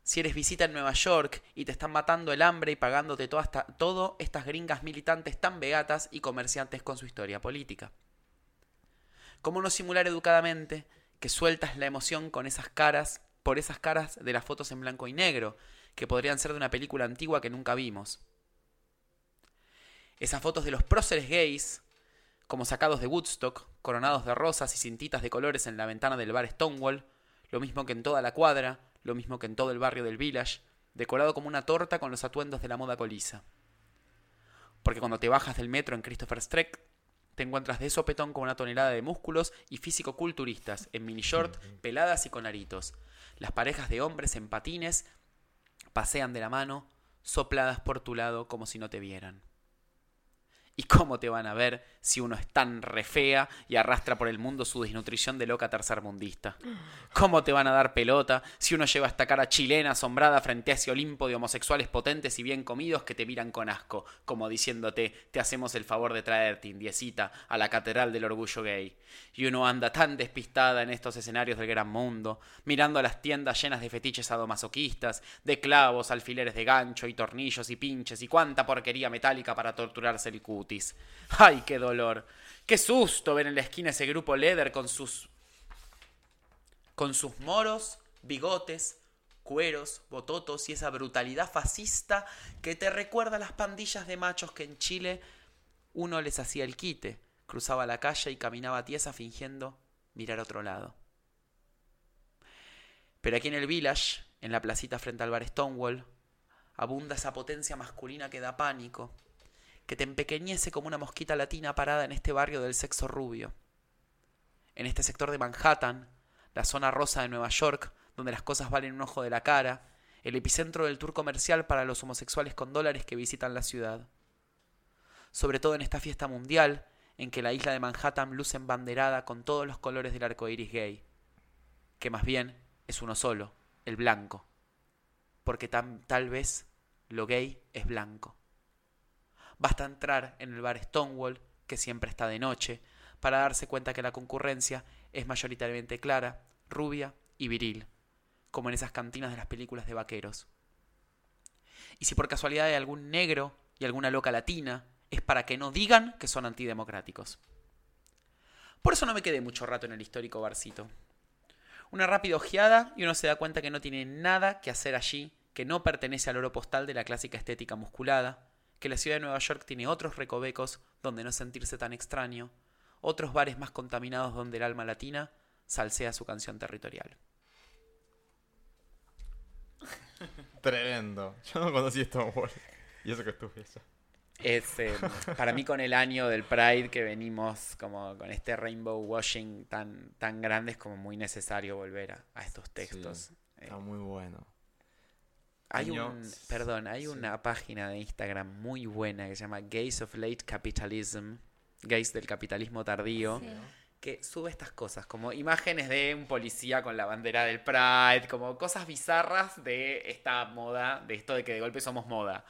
si eres visita en Nueva York y te están matando el hambre y pagándote todo estas gringas militantes tan beatas y comerciantes con su historia política? ¿Cómo no simular educadamente que sueltas la emoción con esas caras, por esas caras de las fotos en blanco y negro, que podrían ser de una película antigua que nunca vimos? Esas fotos de los próceres gays, como sacados de Woodstock, coronados de rosas y cintitas de colores en la ventana del bar Stonewall, lo mismo que en toda la cuadra, lo mismo que en todo el barrio del Village, decorado como una torta con los atuendos de la moda colisa. Porque cuando te bajas del metro en Christopher Street, te encuentras de sopetón con una tonelada de músculos y físico-culturistas, en mini short, peladas y con aritos. Las parejas de hombres en patines pasean de la mano, sopladas por tu lado como si no te vieran. <laughs> ¿Y cómo te van a ver si uno es tan re fea y arrastra por el mundo su desnutrición de loca tercermundista? ¿Cómo te van a dar pelota si uno lleva esta cara chilena asombrada frente a ese Olimpo de homosexuales potentes y bien comidos que te miran con asco, como diciéndote, te hacemos el favor de traerte, indiecita, a la catedral del orgullo gay? Y uno anda tan despistada en estos escenarios del gran mundo, mirando a las tiendas llenas de fetiches sadomasoquistas, de clavos, alfileres de gancho y tornillos y pinches y cuánta porquería metálica para torturarse el <laughs> ¡Ay, qué dolor! ¡Qué susto ver en la esquina ese grupo Leather con sus con sus moros, bigotes, cueros, bototos y esa brutalidad fascista que te recuerda a las pandillas de machos que en Chile uno les hacía el quite, cruzaba la calle y caminaba tiesa fingiendo mirar otro lado. Pero aquí en el village, en la placita frente al bar Stonewall, abunda esa potencia masculina que da pánico, que te empequeñece como una mosquita latina parada en este barrio del sexo rubio. En este sector de Manhattan, la zona rosa de Nueva York, donde las cosas valen un ojo de la cara, el epicentro del tour comercial para los homosexuales con dólares que visitan la ciudad. Sobre todo en esta fiesta mundial, en que la isla de Manhattan luce embanderada con todos los colores del arco iris gay, que más bien es uno solo, el blanco, porque tal vez lo gay es blanco. Basta entrar en el bar Stonewall, que siempre está de noche, para darse cuenta que la concurrencia es mayoritariamente clara, rubia y viril, como en esas cantinas de las películas de vaqueros. Y si por casualidad hay algún negro y alguna loca latina, es para que no digan que son antidemocráticos. Por eso no me quedé mucho rato en el histórico barcito. Una rápida ojeada y uno se da cuenta que no tiene nada que hacer allí, que no pertenece al oro postal de la clásica estética musculada, que la ciudad de Nueva York tiene otros recovecos donde no sentirse tan extraño, otros bares más contaminados donde el alma latina salsea su canción territorial. <laughs> Tremendo. Yo no conocí Stonewall. Y eso que estuve allá. Es eh, para mí con el año del Pride que venimos como con este rainbow washing tan, tan grande es como muy necesario volver a, a estos textos. Está muy bueno. Hay un, perdón, hay sí. una página de Instagram muy buena que se llama Gays of Late Capitalism, Gays del capitalismo tardío, Sí. que sube estas cosas, como imágenes de un policía con la bandera del Pride, como cosas bizarras de esta moda, de esto de que de golpe somos moda.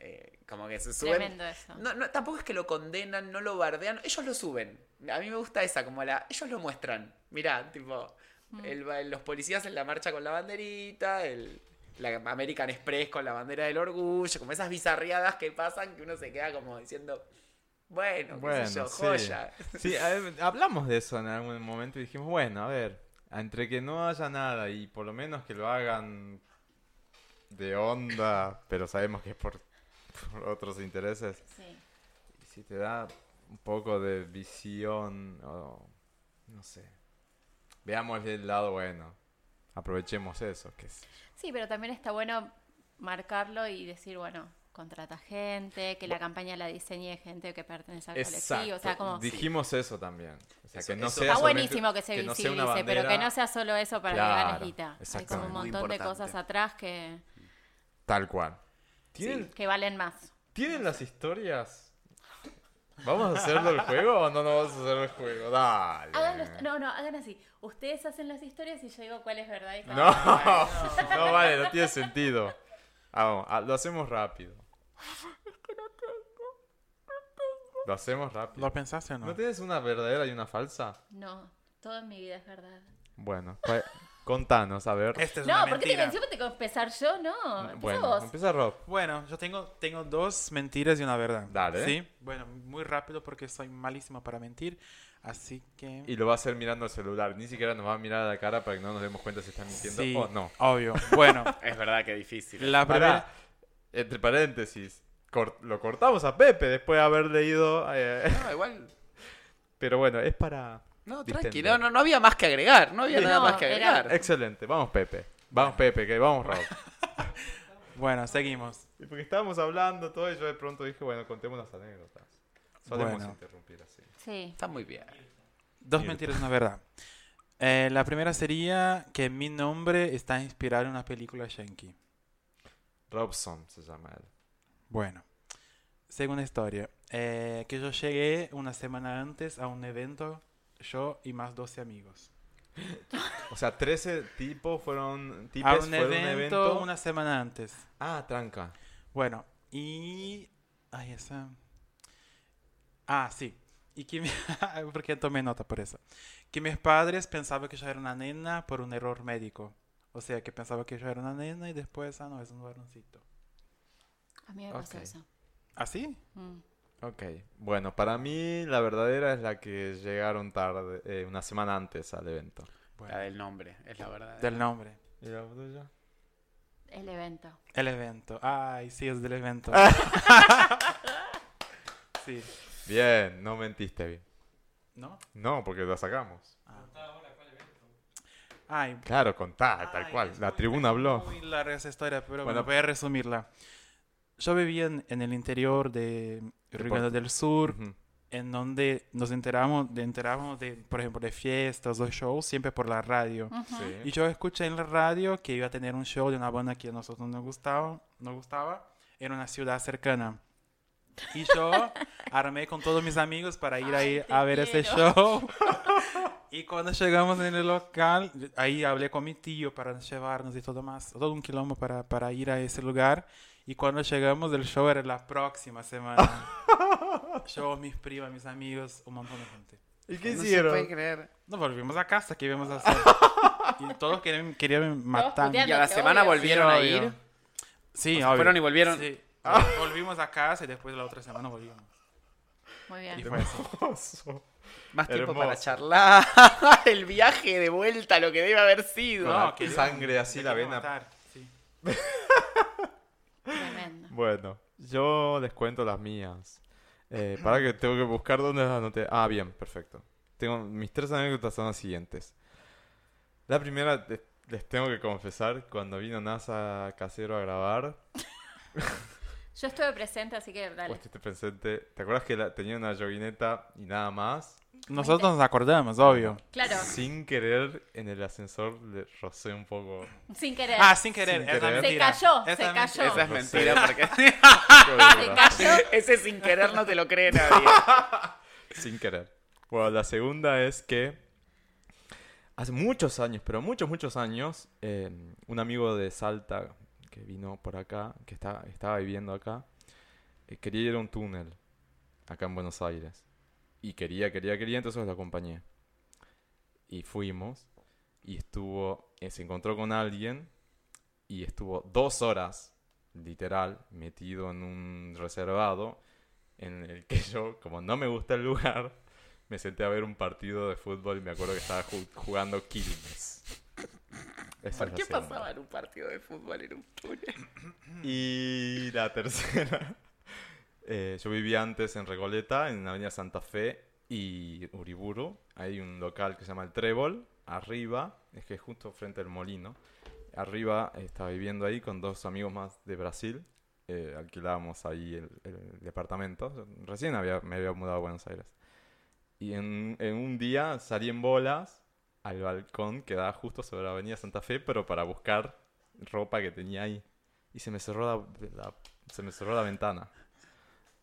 Eh, como que se suben. Tremendo eso. No, no, tampoco es que lo condenan, no lo bardean, ellos lo suben. A mí me gusta esa, como la. Ellos lo muestran. Mirá, tipo. el ba- los policías en la marcha con la banderita, el, la American Express con la bandera del orgullo, como esas bizarriadas que pasan que uno se queda como diciendo. Bueno, qué Bueno, sé yo, sí. joya. <laughs> Sí, ver, hablamos de eso en algún momento y dijimos, bueno, a ver, entre que no haya nada y por lo menos que lo hagan de onda, pero sabemos que es por, por otros intereses, Sí. y si te da un poco de visión, o no sé, veamos el lado bueno, aprovechemos eso, que es... Sí, pero también está bueno marcarlo y decir, bueno, contrata gente, que la campaña la diseñe gente que pertenece al colectivo. O sea, como... Dijimos eso también. O sea, Eso- que no sea Está buenísimo que se visibilice, pero que no sea solo eso para Claro, que ganes guita. Hay como un montón de cosas atrás que, Tal cual. ¿Tienen, que valen más. ¿Tienen las historias? ¿Vamos a hacerlo el juego o no nos vamos a hacer el juego? Dale. Háganlo- no, no, hagan así. Ustedes hacen las historias y yo digo cuál es verdad y cuál No, es <laughs> no vale, no tiene sentido. Vamos, ah, lo hacemos rápido. Lo hacemos rápido. ¿Lo pensaste o no? ¿No tienes una verdadera y una falsa? No, todo en mi vida es verdad. Bueno, pues, contanos, a ver. Esta es No, una ¿por qué mentira. te tengo que empezar yo? No, empieza Bueno, vos. empieza Rob. Bueno, yo tengo, tengo dos mentiras y una verdad. Dale. ¿Sí? Bueno, muy rápido porque soy malísimo para mentir. Así que... Y lo va a hacer mirando el celular. Ni siquiera nos va a mirar a la cara para que no nos demos cuenta si está mintiendo Sí, o no. obvio. Bueno, <laughs> Es verdad que difícil. la primera... Entre paréntesis, lo cortamos a Pepe después de haber leído. eh, No, igual. <laughs> pero bueno, es para. No, tranquilo. No, no, no había más que agregar. No había Sí. nada No, más que era- agregar. Excelente, vamos Pepe. Vamos Pepe, que vamos Rob. <laughs> Bueno, seguimos. Y porque estábamos hablando todo y yo de pronto dije, bueno, contemos las anécdotas. Solemos Bueno. interrumpir así. Sí. Está muy bien. Dos mentiras una verdad. Eh, la primera sería que mi nombre está inspirado en una película yankee. Robson se llama él. Bueno, segunda historia. eh, que yo llegué una semana antes a un evento, yo y más 12 amigos. O sea, 13 tipos fueron. A Tipos un fueron evento, un evento. una semana antes. Ah, tranca. Bueno, y... Ay, esa... Ah, sí. Y que mi- <laughs> porque tomé nota por eso. Que mis padres pensaban que yo era una nena por un error médico. O sea, que pensaba que yo era una nena y después, ah, no, es un varoncito. A mí me pasó Ok. eso. ¿Así? Mm. Ok. Bueno, para mí la verdadera es la que llegaron tarde, eh, una semana antes al evento. Bueno, La del nombre, es la verdad. del nombre. ¿Y la tuya? El evento. El evento. Ay, sí, es del evento. <laughs> sí. Bien, no mentiste bien. ¿No? No, porque la sacamos. Ay, Claro, contá, tal Ay, cual. La muy- tribuna habló. Muy larga esa historia, pero Bueno. bueno, voy a resumirla. Yo vivía en, en el interior de Río Grande del Sur, Ujú. en donde nos enteramos de, enteramos de, por ejemplo, de fiestas o shows, siempre por la radio. Ujú. Sí. Y yo escuché en la radio que iba a tener un show de una banda que a nosotros nos gustaba, nos gustaba en una ciudad cercana. Y yo <laughs> armé con todos mis amigos para ir ahí a ver ese quiero. show. <laughs> Y cuando llegamos en el local, ahí hablé con mi tío para llevarnos y todo más, todo un quilombo para, para ir a ese lugar. Y cuando llegamos, el show era la próxima semana. <laughs> yo, mis primas, mis amigos, un montón de gente. ¿Y qué No se hicieron? puede creer. Nos volvimos a casa, ¿qué íbamos a <laughs> hacer? y todos querían, querían matar. Y a la que semana obvio. volvieron Sí, a obvio. ir. Sí, O sea, obvio. fueron y volvieron. Sí. Volvimos a casa y después la otra semana volvimos. Muy Y bien. fue así. Hermoso. Más tiempo Hermoso. para charlar. <laughs> El viaje de vuelta, lo que debe haber sido. La No, que sangre así, la vena. matar, sí. Tremendo. Bueno, yo les cuento las mías. Eh, para que tengo que buscar dónde las anoté. Ah, bien, perfecto. Tengo, mis tres anécdotas son las siguientes. La primera, les tengo que confesar, cuando vino NASA Casero a grabar, Yo estuve presente, así que dale. estuviste presente. ¿Te acuerdas que la- tenía una joguineta y nada más? Nosotros nos acordamos, obvio. Claro, Sin querer, en el ascensor le rocé un poco. sin querer. Ah, sin querer. Sin esa querer. se cayó, Esa se es cayó. Esa es mentira porque <laughs> Se cayó. ese sin querer no te lo cree nadie. <laughs> Sin querer. Bueno, la segunda es que hace muchos años, pero muchos, muchos años, eh, un amigo de Salta que vino por acá, que está, estaba viviendo acá, eh, quería ir a un túnel acá en Buenos Aires. Y quería, quería, quería, entonces lo acompañé. Y fuimos. Y estuvo, eh, se encontró con alguien. Y estuvo dos horas, literal, metido en un reservado. En el que <laughs> yo, como no me gusta el lugar, me senté a ver un partido de fútbol y me acuerdo que estaba ju- jugando Quilmes. ¿Por la qué segunda. pasaban un partido de fútbol en un túnel? Y la tercera. Eh, yo vivía antes en Recoleta, en la avenida Santa Fe y Uriburu. Hay un local que se llama El Trébol. Arriba, es que es justo frente al molino. Arriba eh, estaba viviendo ahí con dos amigos más de Brasil. Eh, alquilábamos ahí el, departamento. Recién había, me había mudado a Buenos Aires. Y en, un día salí en bolas al balcón que daba justo sobre la avenida Santa Fe, pero para buscar ropa que tenía ahí y se me cerró la- se me cerró la ventana.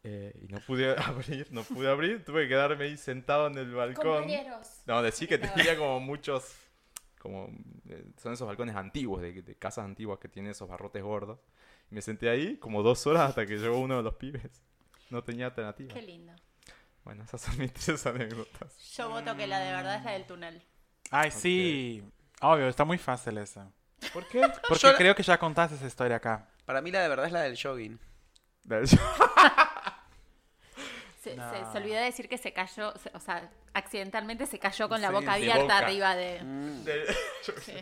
Eh, y no pude <laughs> abrir, no pude abrir, tuve que quedarme ahí sentado en el balcón. Compañeros. No, decí que tenía como muchos, como eh, son esos balcones antiguos, de, de casas antiguas que tienen esos barrotes gordos. Y me senté ahí como dos horas hasta que llegó uno de los pibes. No tenía alternativa. Qué lindo. Bueno, esas son mis <laughs> tres anécdotas. Yo voto que la de verdad es la del túnel. Ay, sí. Obvio, está muy fácil esa. ¿Por qué? Porque Yo la- creo que ya contaste esa historia acá. Para mí la de verdad es la del jogging. <laughs> Se, No. se- se olvidó de decir que se cayó, se- o sea, accidentalmente se cayó con la Sí, boca abierta boca. arriba de, De- <laughs> sí,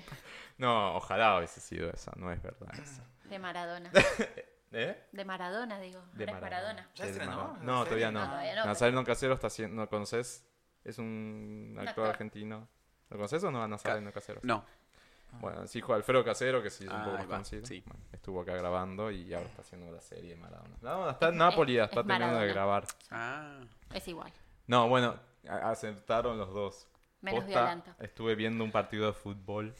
No, ojalá hubiese sido esa, no es verdad esa. de Maradona. <laughs> ¿Eh? De Maradona, digo. De es Maradona. ¿Ya estrenó? Maradona. ¿En No, todavía no. No, todavía no, Nazareno Casero está haciendo, ¿no conoces? Es un actor actor. argentino. ¿Lo conoces o no a Nazareno Casero? No. Bueno, es hijo de Alfredo Casero, que sí es un Ah, poco más conocido. sí. Bueno, estuvo acá grabando y ahora está haciendo la serie de Maradona. No, está en Nápoles, es está terminando de Maradona. grabar. Ah. Es igual. No, bueno, a- aceptaron los dos. Menos Posta, violento. Estuve viendo un partido de fútbol.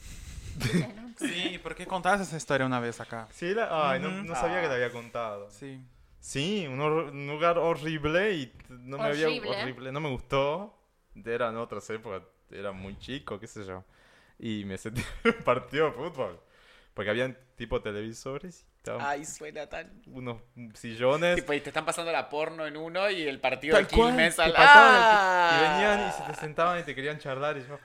<laughs> Sí, ¿por qué contaste esa historia una vez acá? Sí, la- ay, no, sabía que te había contado. Sí. Sí, un, hor- un lugar horrible y no me había Horrible. horrible, no me gustó. Eran otras épocas, era muy chico, qué sé yo. Y me sentí <laughs> en un partido de fútbol. Porque habían tipo televisores y estaban Ay, suena tan. unos sillones. Tipo, y te están pasando la porno en uno y el partido tal de cual, Quilmes que al pasaban el- ¡Ah! Y venían y se te sentaban y te querían charlar y yo...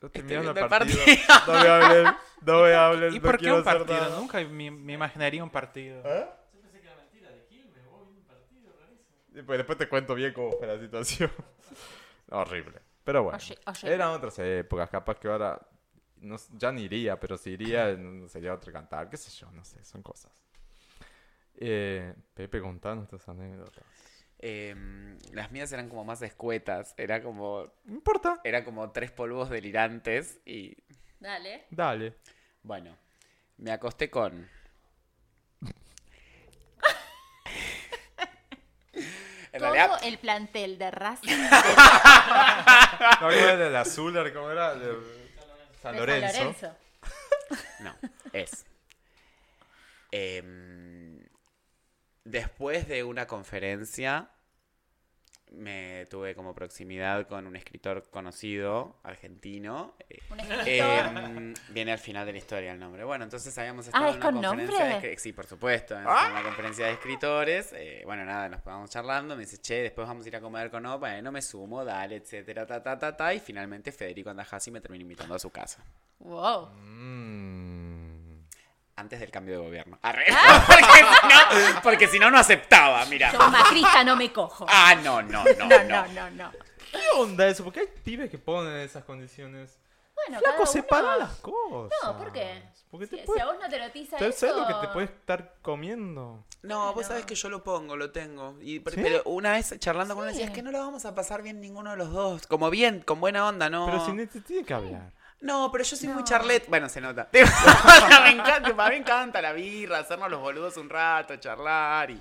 Yo estoy mirando el viendo el partido. partido. No me hablen, no me <laughs> hablen, ¿Y no por qué quiero un hacer partido? nada. Nunca me, me imaginaría un partido. ¿Eh? Y pues después te cuento bien cómo fue la situación. <laughs> Horrible. Pero bueno. Oye, oye. Eran otras épocas. Capaz que ahora no, ya ni iría, pero si iría no sería otro cantar. Qué sé yo, no sé. Son cosas. Eh, Pepe, contanos tus anécdotas. Em, las mías eran como más escuetas. Era como. No importa. Era como tres polvos delirantes y. Dale. Dale. Bueno. Me acosté con. en Todo realidad. el plantel de Racing <laughs> de, No, ¿cómo era del azul? ¿Cómo era? San de Lorenzo. San Lorenzo. <laughs> No, es. em, después de una conferencia, me tuve como proximidad con un escritor conocido, argentino. eh, Un escritor. em, viene al final de la historia el nombre. Bueno, entonces habíamos estado Ah, en ¿es una con conferencia nombre? de Sí, por supuesto, en una conferencia de escritores. eh, bueno, nada, nos vamos charlando. Me dice, che, después vamos a ir a comer con Opa. eh, no me sumo, dale, etcétera, ta, ta, ta, ta. Y finalmente Federico Andajasi me terminó invitando a su casa. Wow. Mm. Antes del cambio de gobierno. Arre. <laughs> porque, si no, porque si no, no aceptaba, mira. Yo macrista no me cojo. <laughs> Ah, no, no, no, <laughs> No, no. no, no, no. ¿Qué onda eso? Porque hay pibes que ponen esas condiciones. Bueno, cada Flaco, uno- separa las cosas. No, ¿por qué? Porque Si, te si a vos no te notiza ¿Sabes eso... lo que te puede estar comiendo? No, vos sabés que yo lo pongo, lo tengo. Y, pero, ¿Sí? pero una vez charlando con él decía, es que no lo vamos a pasar bien ninguno de los dos. Como bien, con buena onda, ¿no? Pero si ne- te tiene que hablar. No, pero yo soy muy charlet. Bueno, se nota. <laughs> me encanta, a mí me encanta la birra, hacernos los boludos un rato, charlar y...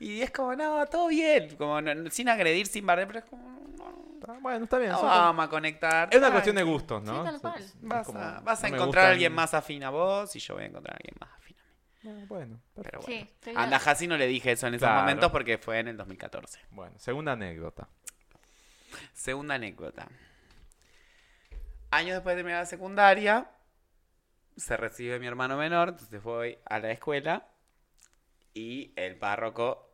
Y es como, no, todo bien, como no- sin agredir, sin barrer, pero es como, no, Bueno, está bien. vamos a conectar. Es una cuestión de gustos, Sí, ¿no? tal cual. Es- es Vas como, a, vas a no me encontrar a alguien más afín a vos y yo voy a encontrar a alguien más afín a mí. Bueno, perfecto. Pero Sí, bueno. a Andajasi no le dije eso en esos Claro. momentos porque fue en el 2014. Bueno, segunda anécdota. Segunda anécdota. Años después de terminar la secundaria, se recibe mi hermano menor, entonces voy a la escuela y el párroco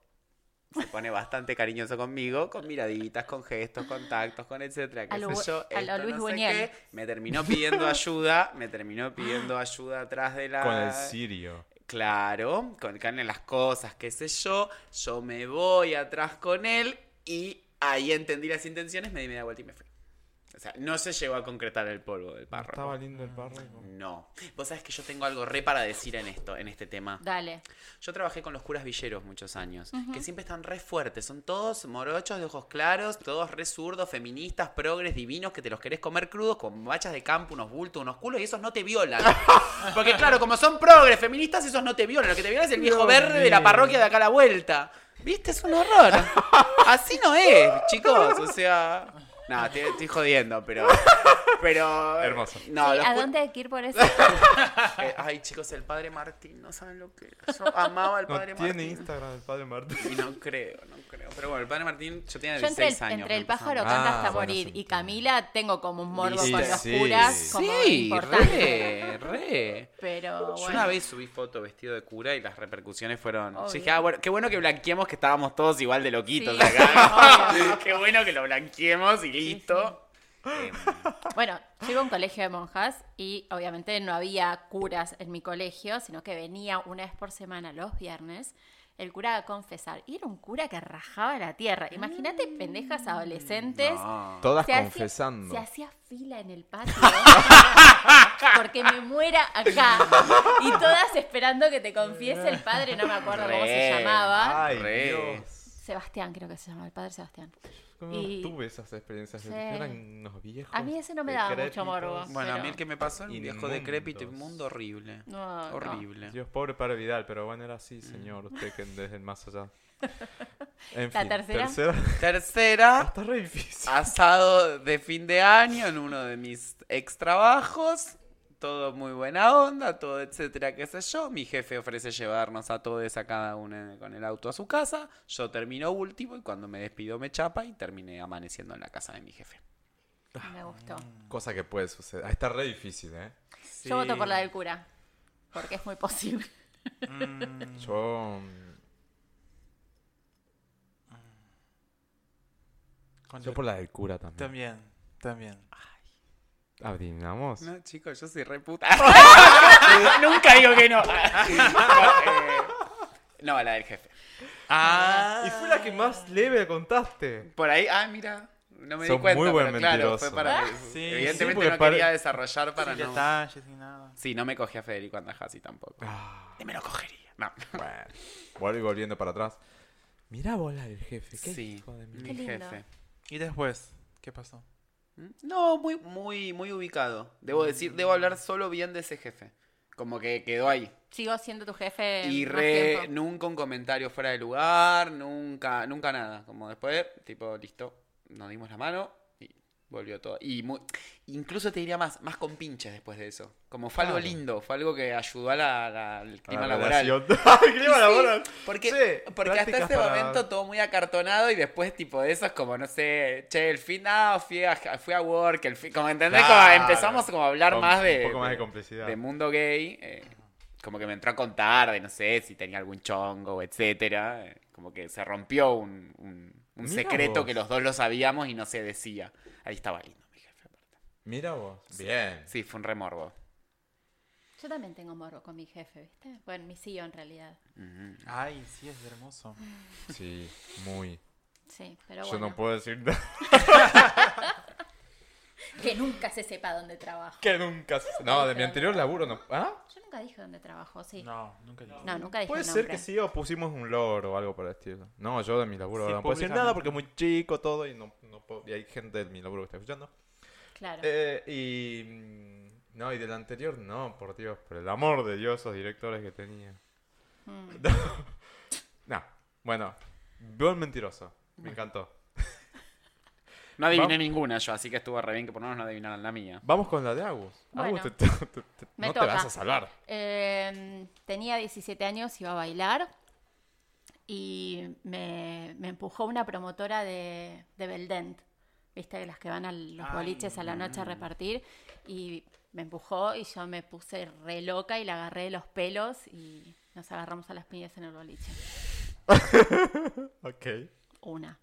se pone <laughs> bastante cariñoso conmigo, con miraditas, con gestos, contactos, con etcétera, qué sé Bu- yo, a lo esto, Luis no sé Buñuel. qué. Me terminó pidiendo ayuda, me terminó <laughs> pidiendo ayuda atrás de la... Con el sirio. Claro, con que en las cosas, qué sé yo. Yo me voy atrás con él y ahí entendí las intenciones, me di media vuelta y me fui. O sea, no se llegó a concretar el polvo del ¿No párroco. estaba lindo el párroco? No. Vos sabés que yo tengo algo re para decir en esto, en este tema. Dale. Yo trabajé con los curas villeros muchos años, que siempre están re fuertes. Son todos morochos de ojos claros, todos re zurdos, feministas, progres, divinos, que te los querés comer crudos con bachas de campo, unos bultos, unos culos, y esos no te violan. <laughs> Porque claro, como son progres, feministas, esos no te violan. Lo que te viola es el viejo verde de la parroquia de acá a la vuelta. ¿Viste? Es un horror. <laughs> Así no es, chicos. O sea... No, te estoy jodiendo, pero... Pero... Hermoso. No, Sí, ¿A dónde hay que ir por eso? <laughs> eh, ay, chicos, el padre Martín, no saben lo que era. Yo amaba al No padre tiene Martín. Instagram el padre Martín. Y no creo, no creo. Pero bueno, el padre Martín, yo tenía Yo entre 16 el, años. entre el pájaro canta Ah, hasta bueno, morir sí, y. Camila tengo como un morbo Sí, con los sí. curas como Sí, importante. re, <laughs> re. Pero Yo bueno. una vez subí foto vestido de cura y las repercusiones fueron. Yo Obvio. dije, ah, bueno, qué bueno que blanqueemos que estábamos todos igual de loquitos Sí, acá. <laughs> obvio. qué bueno que lo blanqueemos y listo. Em, <gasps> Bueno, yo iba a un colegio de monjas y obviamente no había curas en mi colegio, sino que venía una vez por semana los viernes el cura a confesar. Y era un cura que rajaba la tierra. Imagínate pendejas adolescentes. no. Todas Se hacía- confesando. se hacía fila en el patio <laughs> porque me muera acá y todas esperando que te confiese el padre, no me acuerdo cómo se llamaba. Ay. Sebastián creo que se llama, el padre Sebastián. ¿Cómo Y- tuve esas experiencias? Sí. Eran unos viejos. A mí ese no me daba mucho morbo. Bueno, a mí Pero- el que me pasó era un viejo decrépito, inmundo, horrible. No, no. horrible. Dios, pobre padre Vidal, pero bueno, era así, señor. Usted que <laughs> desde el más allá. En ¿La fin, tercera? tercera. Tercera, Está re difícil. asado de fin de año en uno de mis ex trabajos. Todo muy buena onda, todo etcétera, qué sé yo. Mi jefe ofrece llevarnos a todos a cada uno con el auto a su casa. Yo termino último y cuando me despido me chapa y terminé amaneciendo en la casa de mi jefe. Me gustó. Cosa que puede suceder. Ah, Está re difícil, ¿eh? Yo voto por la del cura. Porque es muy posible. Mm, <laughs> Yo. mm, Yo por la del cura también. También, también. Adivinamos. No, chicos, yo soy re puta. <laughs> <laughs> Nunca digo que no. <laughs> Eh, no, la del jefe. Ah, Y fue la que más leve contaste. Por ahí, ah, mira. No me Sos di cuenta, muy buen pero claro, mentiroso. fue para... Sí, Evidentemente sí, no quería desarrollar para sin no... detalles ni nada. Sí, no me cogí a Federico Andajasi tampoco. Ah, Y me lo cogería. No. bueno. Voy volviendo para atrás. Mirá vos la del jefe. Qué Sí, hijo de mí. mi Qué lindo. jefe. ¿Y después? ¿Qué pasó? No, muy, muy, muy ubicado. Debo decir, debo hablar solo bien de ese jefe. Como que quedó ahí. Sigo siendo tu jefe. Y re, nunca un comentario fuera de lugar, nunca, nunca nada. Como después, tipo, listo, nos dimos la mano volvió todo. Y muy, incluso te diría más, más con pinches después de eso. Como fue algo Claro. lindo, fue algo que ayudó a la- la- al A clima la laboral. <laughs> relación. ¡Ay, clima Sí, laboral! Porque, Sí, porque hasta ese para- momento todo muy acartonado y después tipo de eso es como, no sé, che, el fin, ah, fui a, fui a work, el fin, como entendés, como empezamos como a hablar Con más de... Un poco más de de- complicidad. de mundo gay, eh, como que me entró a contar de no sé si tenía algún chongo, etcétera. como que se rompió un, un- un secreto vos. que los dos lo sabíamos y no se decía. Ahí estaba lindo, mi jefe. aparte. Mira vos. Bien. Sí, fue un remorbo. Yo también tengo morbo con mi jefe, ¿viste? Bueno, mi tío en realidad. Ay, sí, es hermoso. <laughs> Sí, muy. Sí, pero Yo bueno. no puedo decir nada. <laughs> Que nunca se sepa dónde trabajo. Que nunca. se- No, de mi anterior laburo no. ¿Ah? Yo nunca dije dónde trabajo, sí. No, No, nunca dije. nunca dije Puede el ser nombre. que sí o pusimos un loro o algo por el estilo. No, yo de mi laburo Sí, no puedo decir nada porque es muy chico todo y no, no puedo- y hay gente de mi laburo que está escuchando. Claro. Eh, y. No, y del anterior no, por Dios, por el amor de Dios, esos directores que tenía. Mm. <laughs> No, bueno, buen mentiroso. Me encantó. No adiviné ninguna yo, así que estuvo re bien que por lo menos no adivinaran la mía. Vamos con la de Agus. Bueno. Agus, te- te- te- te- Me no te vas a salvar. Eh, tenía 17 años, iba a bailar y me, me empujó una promotora de, de Beldent. viste, las que van a los Ay, boliches a la noche a repartir, y me empujó y yo me puse re loca y la agarré de los pelos y nos agarramos a las piñas en el boliche. <laughs> Ok. Una.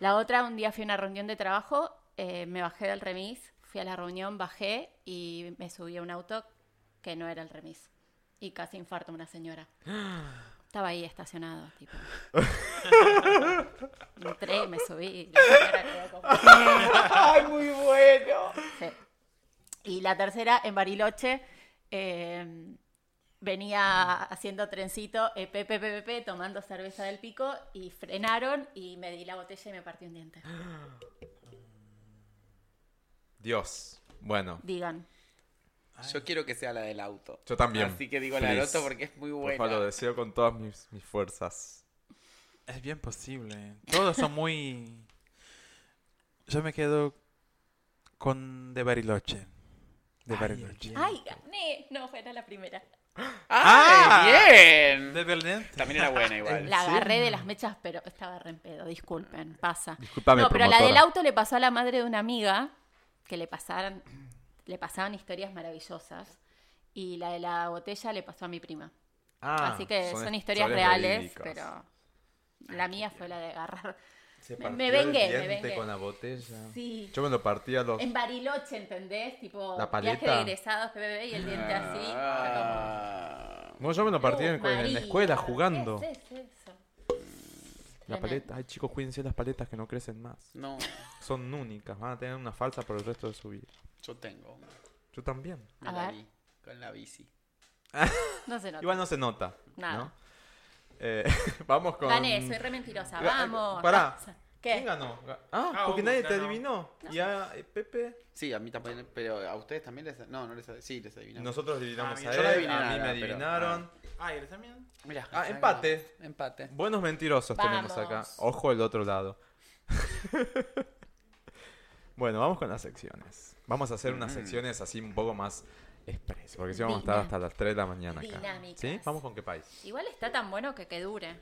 La otra, un día fui a una reunión de trabajo, eh, me bajé del remis, fui a la reunión, bajé y me subí a un auto que no era el remis. Y casi infarto a una señora. <gasps> Estaba ahí estacionado, tipo. <laughs> Entré, me subí <laughs> y la señora quedó como- ¡Ay, muy bueno! Sí. Y la tercera, en Bariloche, eh, venía haciendo trencito, eh, Pepe, Pepe, Pepe, tomando cerveza del pico y frenaron y me di la botella y me partí un diente. Dios. Bueno, Digan. Yo quiero que sea la del auto. Yo también. Así que digo la del auto porque es muy por buena. favor, lo deseo con todas mis, mis fuerzas. Es bien posible. Todos son muy... Yo me quedo con de Bariloche. De Ay, Bariloche. ¡Ay, gané! No, fue era la primera. ¡Ah! ¡Bien! De Berlín. También era buena igual. La agarré de las mechas, pero estaba re en pedo, disculpen, pasa. Disculpame, no, pero la del auto le pasó a la madre de una amiga que le pasaran, le pasaban historias maravillosas. Y la de la botella le pasó a mi prima. Ah, Así que son, historias, historias reales, pero la mía fue la de agarrar. Se me- partió me el vengué, me diente vengué. con la botella. Sí. Yo me lo partí a los... En Bariloche, ¿entendés? Tipo, La viaje paleta. de egresados, PBB y el diente así. Ah. Bueno, yo me lo como, partí en, "Uh, en la escuela jugando. ¿qué es eso? La paleta. Ay, chicos, cuídense las paletas que no crecen más. No, Son únicas. Van a tener una falsa por el resto de su vida. yo tengo. una. Yo también. A ver. con la bici. <laughs> No se nota. Igual no se nota. Nada. ¿no? Eh, <laughs> vamos con. Gané, soy re mentirosa. Vamos. pará. pasa. ¿Quién ¿Qué? ganó? Ga- Ah, Ah, porque nadie te adivinó. Y a Pepe. Sí, a mí también, pero a ustedes también les... No, no les... Sí, les adivinamos. Nosotros adivinamos Ah, a yo él. no adiviné a mí nada, me pero- adivinaron. Ah, ¿y él también? Mirá, Ah, empate. Empate. Buenos mentirosos tenemos acá. Ojo el otro lado. <laughs> bueno, vamos con las secciones. Vamos a hacer unas Mm. secciones así un poco más express. Porque si vamos a estar Dina- hasta las 3 de la mañana acá. dinámicas. ¿Sí? Vamos con qué país. Igual está tan bueno que que dure.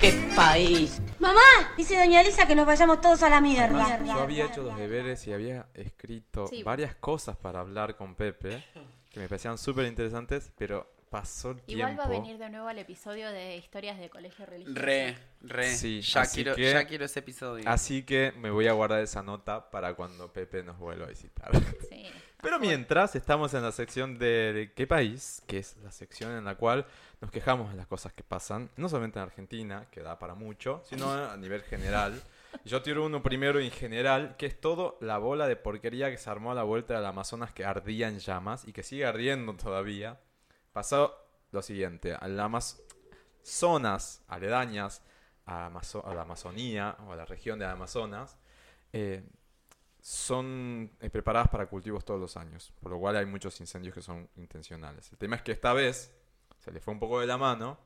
¡Qué país! Mamá, dice doña Elisa que nos vayamos todos a la mierda. Además, yo había hecho los deberes y había escrito Sí. varias cosas para hablar con Pepe que me parecían súper interesantes, pero pasó el Igual tiempo. va a venir de nuevo al episodio de historias de colegio religioso. Re, re. Sí, ya, quiero, que- ya quiero ese episodio. Así que me voy a guardar esa nota para cuando Pepe nos vuelva a visitar. Sí. <laughs> Pero mientras estamos en la sección de ¿Qué país? Que es la sección en la cual nos quejamos de las cosas que pasan, no solamente en Argentina, que da para mucho, sino a nivel general. Yo tiro uno primero en general, que es todo la bola de porquería que se armó a la vuelta del Amazonas que ardía en llamas y que sigue ardiendo todavía. Pasó lo siguiente, a las zonas aledañas a, Amazo- a la Amazonía o a la región de Amazonas, eh, son eh, preparadas para cultivos todos los años, por lo cual hay muchos incendios que son intencionales. El tema es que esta vez se le fue un poco de la mano,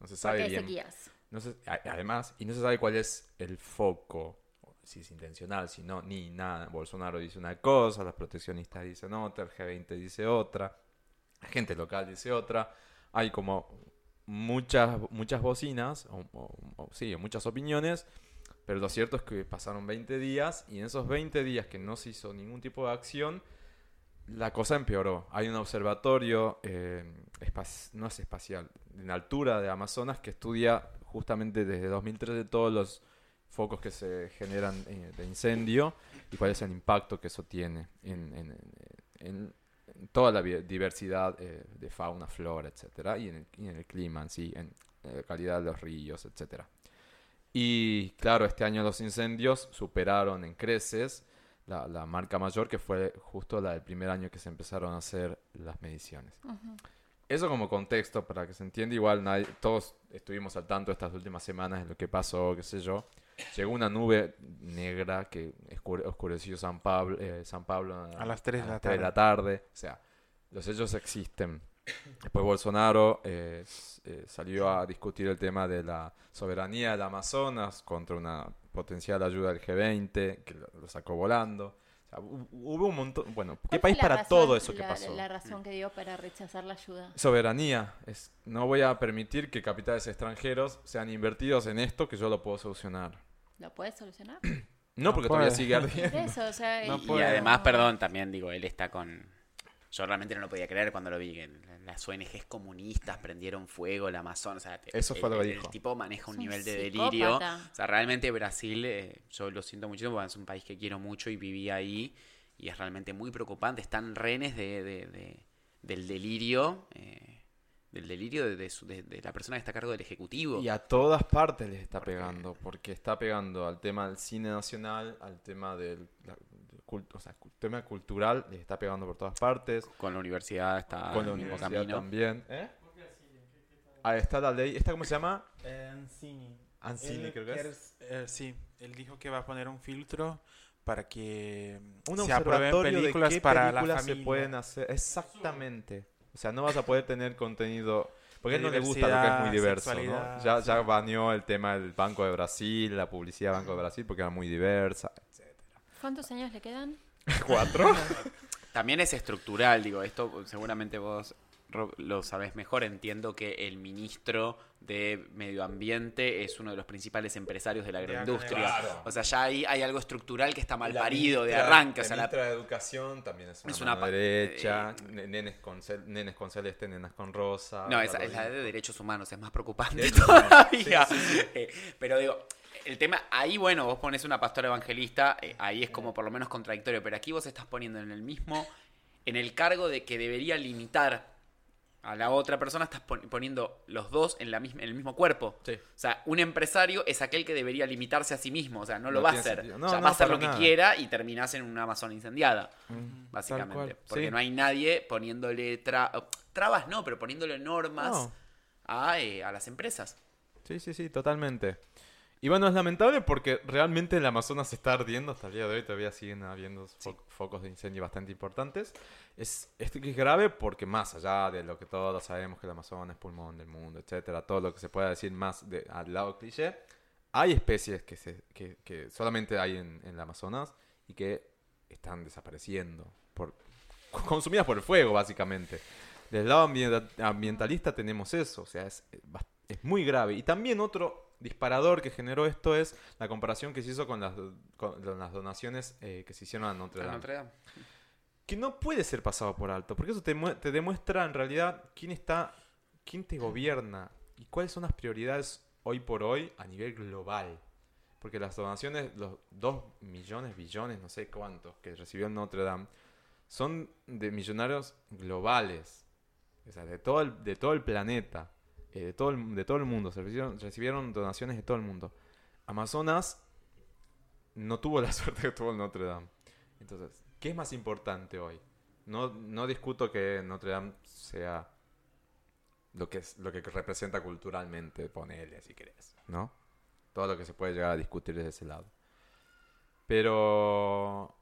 no se sabe bien. sequías. No se- además, y no se sabe cuál es el foco, si es intencional, si no, ni nada. Bolsonaro dice una cosa, los proteccionistas dicen otra, el G20 dice otra, gente local dice otra. Hay como muchas, muchas bocinas, o, o- o- sí, muchas opiniones, pero lo cierto es que pasaron 20 días y en esos 20 días que no se hizo ningún tipo de acción, la cosa empeoró. Hay un observatorio, eh, no es espacial, en altura de Amazonas que estudia justamente desde 2013 todos los focos que se generan eh, de incendio y cuál es el impacto que eso tiene en, en- en- en toda la diversidad eh, de fauna, flora, etcétera, y en, el, y en el clima en sí, en eh, la calidad de los ríos, etcétera. Y claro, este año los incendios superaron en creces la, la marca mayor, que fue justo la del primer año que se empezaron a hacer las mediciones. Eso como contexto, para que se entienda, igual nadie- todos estuvimos al tanto estas últimas semanas de lo que pasó, qué sé yo. Llegó una nube negra que oscureció San Pablo, eh, San Pablo A las tres de la 3 de la tarde. O sea, los hechos existen. Después Bolsonaro eh, eh, salió a discutir el tema de la soberanía del Amazonas contra una potencial ayuda del G20, que lo, lo sacó volando. Sea, hu- hubo un montón... Bueno, ¿qué ¿Cuál país para razón- todo eso que la- pasó? La razón que dio para rechazar la ayuda. Soberanía. Es, no voy a permitir que capitales extranjeros sean invertidos en esto que yo lo puedo solucionar. ¿Lo puedes solucionar? No, No porque todavía puede. sigue Por ardiendo. eso, o sea, No y- Y además, perdón, también digo, él está con... Yo realmente no lo podía creer cuando lo vi, que las ONGs comunistas prendieron fuego el Amazonas. O sea, te- Eso fue lo que el- dijo. El tipo maneja un Es un nivel de delirio. O sea, realmente Brasil, eh, yo lo siento muchísimo, porque es un país que quiero mucho y viví ahí. Y es realmente muy preocupante. Están renes de, de- de- del delirio. eh, del delirio de, su- de- de la persona que está a cargo del Ejecutivo. Y a todas partes les está Porque- pegando, porque está pegando al tema del cine nacional, al tema del o sea, tema cultural, les está pegando por todas partes, Con la universidad está con la universidad camino. también. ¿Eh? Ahí está la ley, ¿esta cómo se llama? Ancini. Ancini, creo que es. eh, sí, él dijo que va a poner un filtro para que Un se aprueben observatorio de películas qué para películas la se familia. pueden hacer. Exactamente. O sea, no vas a poder tener contenido... Porque a él no le gusta lo que es muy diverso, ¿no? Ya, ya sí. baneó el tema del Banco de Brasil, la publicidad del Banco de Brasil, porque era muy diversa. ¿Cuántos años le quedan? <laughs> ¿Cuatro? <laughs> También es estructural, digo, esto seguramente vos Rob, lo sabés mejor. Entiendo que el ministro de Medio Ambiente es uno de los principales empresarios de la agroindustria. Claro. O sea, ya ahí hay algo estructural que está mal La parido de arranque. O La sea, la- ministra de Educación también es una, Es una derecha. eh, ne- nenes, con cel- nenes con celeste, nenas con rosa. No, esa algo es la de derechos humanos, es más preocupante Derechos todavía. Sí, sí, sí. <laughs> Eh, pero digo, el tema, ahí bueno, vos pones una pastora evangelista, eh, ahí es como por lo menos contradictorio, pero aquí vos estás poniendo en el mismo, en el cargo de que debería limitar a la otra persona, estás pon- poniendo los dos en, la misma, en el mismo cuerpo. Sí. O sea, un empresario es aquel que debería limitarse a sí mismo, o sea, no lo va a hacer. No, o sea, no, va a hacer lo que quiera y terminás en una Amazon incendiada, Mm, básicamente. Porque Sí. no hay nadie poniéndole tra- trabas, no, pero poniéndole normas No. a, eh, a las empresas. Sí, sí, sí, totalmente. Y bueno, es lamentable porque realmente el Amazonas se está ardiendo. Hasta el día de hoy todavía siguen habiendo fo- focos de incendio bastante importantes. Es, es, es grave porque más allá de lo que todos sabemos que el Amazonas es pulmón del mundo, etcétera, todo lo que se pueda decir más de, al lado cliché, hay especies que, se, que, que solamente hay en, en el Amazonas y que están desapareciendo, por, <laughs> consumidas por el fuego, básicamente. Del lado ambien- ambientalista tenemos eso, o sea, es, es muy grave. Y también otro disparador que generó esto es la comparación que se hizo con las, con las donaciones eh, que se hicieron a Notre Dame. Notre Dame. Que no puede ser pasado por alto, porque eso te, te demuestra en realidad quién está, quién te gobierna y cuáles son las prioridades hoy por hoy a nivel global. Porque las donaciones, los 2 millones, billones, no sé cuántos, que recibió Notre Dame, son de millonarios globales. O sea, de todo el, de todo el planeta, eh, de, todo el, de todo el mundo. Recibieron, donaciones de todo el mundo. Amazonas no tuvo la <laughs> suerte que tuvo Notre Dame. Entonces, ¿qué es más importante hoy? No, no discuto que Notre Dame sea lo que, es, lo que representa culturalmente, ponele si querés, ¿no? Todo lo que se puede llegar a discutir desde ese lado. Pero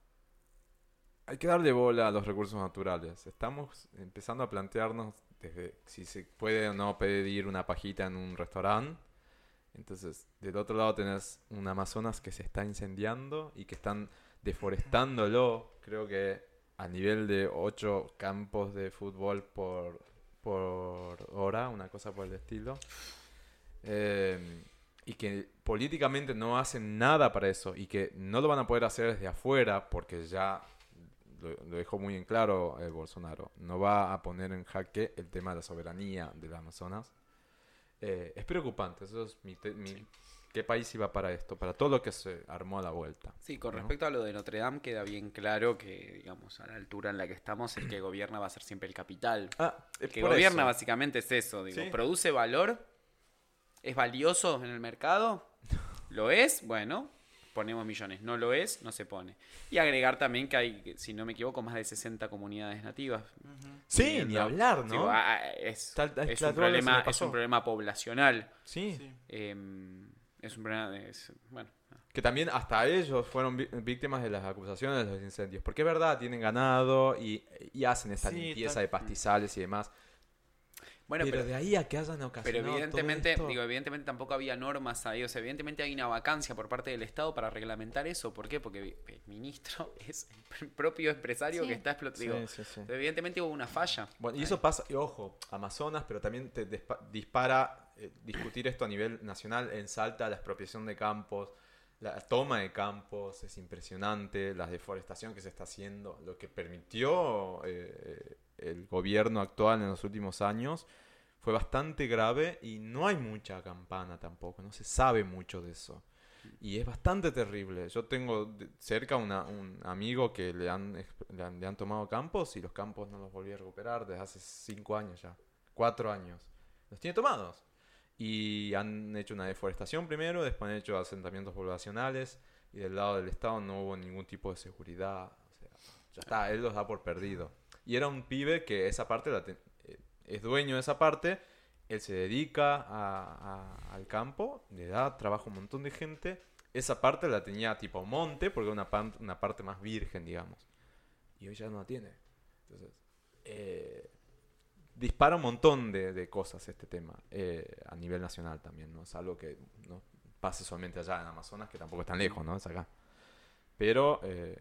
hay que darle bola a los recursos naturales. Estamos empezando a plantearnos desde si se puede o no pedir una pajita en un restaurante. Entonces, del otro lado tenés un Amazonas que se está incendiando y que están deforestándolo. Creo que a nivel de 8 campos de fútbol por, por hora, una cosa por el estilo. Eh, y que políticamente no hacen nada para eso y que no lo van a poder hacer desde afuera porque ya lo, lo dejó muy en claro eh, Bolsonaro. No va a poner en jaque el tema de la soberanía del Amazonas. Eh, es preocupante. Eso es mi, te- mi- ¿Qué país iba para esto? Para todo lo que se armó a la vuelta. Sí, con ¿no? respecto a lo de Notre Dame, queda bien claro que, digamos, a la altura en la que estamos, el que gobierna va a ser siempre el capital. Ah, El que gobierna eso. básicamente es eso, digo, Sí. produce valor, es valioso en el mercado, lo es, bueno, ponemos millones, no lo es, no se pone. Y agregar también que hay, si no me equivoco, más de 60 comunidades nativas. Sí, ni hablar, ¿no? digo, ah, ah, es, Tal- tal- es un problema, es un problema poblacional. sí. Sí. es un problema de... es- bueno, Que también hasta ellos fueron víctimas de las acusaciones de los incendios. Porque es verdad, tienen ganado y, y hacen esta Sí, limpieza tal- de pastizales y demás. Bueno, pero, pero, de ahí a que hayan ocasionado pero todo evidentemente, esto- digo, evidentemente tampoco había normas ahí. O sea, evidentemente hay una vacancia por parte del Estado para reglamentar eso. ¿Por qué? Porque el ministro <laughs> es el propio empresario Sí. que está explotando. Sí, sí, sí. Evidentemente hubo una falla. Bueno, y ahí. eso pasa, y ojo, Amazonas, pero también te dispara eh, discutir esto a nivel nacional en Salta, la expropiación de campos, la toma de campos, es impresionante, la deforestación que se está haciendo, lo que permitió eh, el gobierno actual en los últimos años fue bastante grave y no hay mucha campana tampoco, no se sabe mucho de eso. Y es bastante terrible. Yo tengo cerca una- un amigo que le han, le han, le han tomado campos y los campos no los volví a recuperar desde hace cinco años ya. Cuatro años. Los tiene tomados. Y han hecho una deforestación primero, después han hecho asentamientos poblacionales y del lado del Estado no hubo ningún tipo de seguridad. O sea, ya está, él los da por perdido. Y era un pibe que esa parte la eh, es dueño de esa parte él se dedica a- a- al campo, le da trabajo a un montón de gente. Esa parte la tenía tipo monte, porque era una, una parte más virgen, digamos. Y hoy ya no la tiene. Entonces, eh, dispara un montón de, de cosas este tema, eh, a nivel nacional también, ¿no? Es algo que no pase solamente allá en Amazonas, que tampoco es tan lejos, ¿no? Es acá. Pero, eh,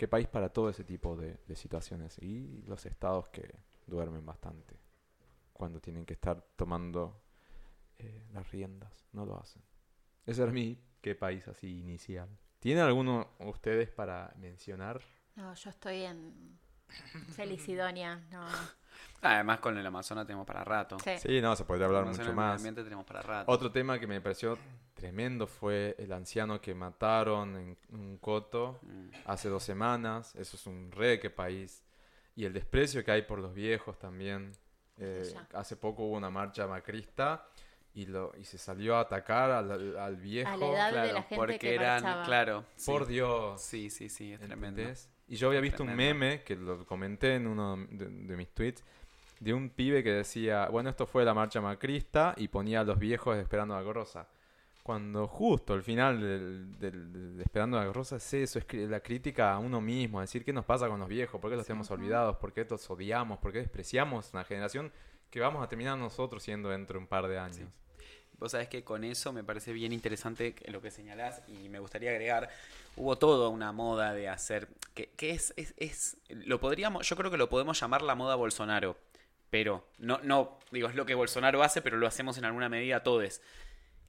qué país para todo ese tipo de, de situaciones. Y los estados que duermen bastante cuando tienen que estar tomando eh, las riendas. No lo hacen. Ese era mi qué país así inicial. ¿Tienen alguno ustedes para mencionar? No, yo estoy en Felicidonia. No. Además, con el Amazonas tenemos para rato. Sí. Sí, no, se podría hablar Amazonas mucho en más. ambiente tenemos para rato. Otro tema que me pareció tremendo fue el anciano que mataron en un coto Mm. hace dos semanas. Eso es un re que país. Y el desprecio que hay por los viejos también. Eh, hace poco hubo una marcha macrista y, lo, y se salió a atacar al, al viejo. A la edad de Claro, la gente porque que eran, marchaba. claro. Por sí. Dios. Sí, sí, sí, es tremendo. ¿Entendés? Y yo había visto un meme, que lo comenté en uno de, de mis tweets, de un pibe que decía, bueno, esto fue la marcha macrista y ponía a los viejos esperando a Rosa. Cuando justo al final del, del- del- de Esperando a Rosa es eso, es la crítica a uno mismo, decir qué nos pasa con los viejos, por qué los tenemos olvidados, por qué los odiamos, por qué despreciamos una generación que vamos a terminar nosotros siendo dentro de un par de años. Vos sabés que con eso me parece bien interesante lo que señalás y me gustaría agregar, hubo toda una moda de hacer, que, que es, es, es- lo podríamos, yo creo que lo podemos llamar la moda Bolsonaro, pero no, no, digo, es lo que Bolsonaro hace, pero lo hacemos en alguna medida todos.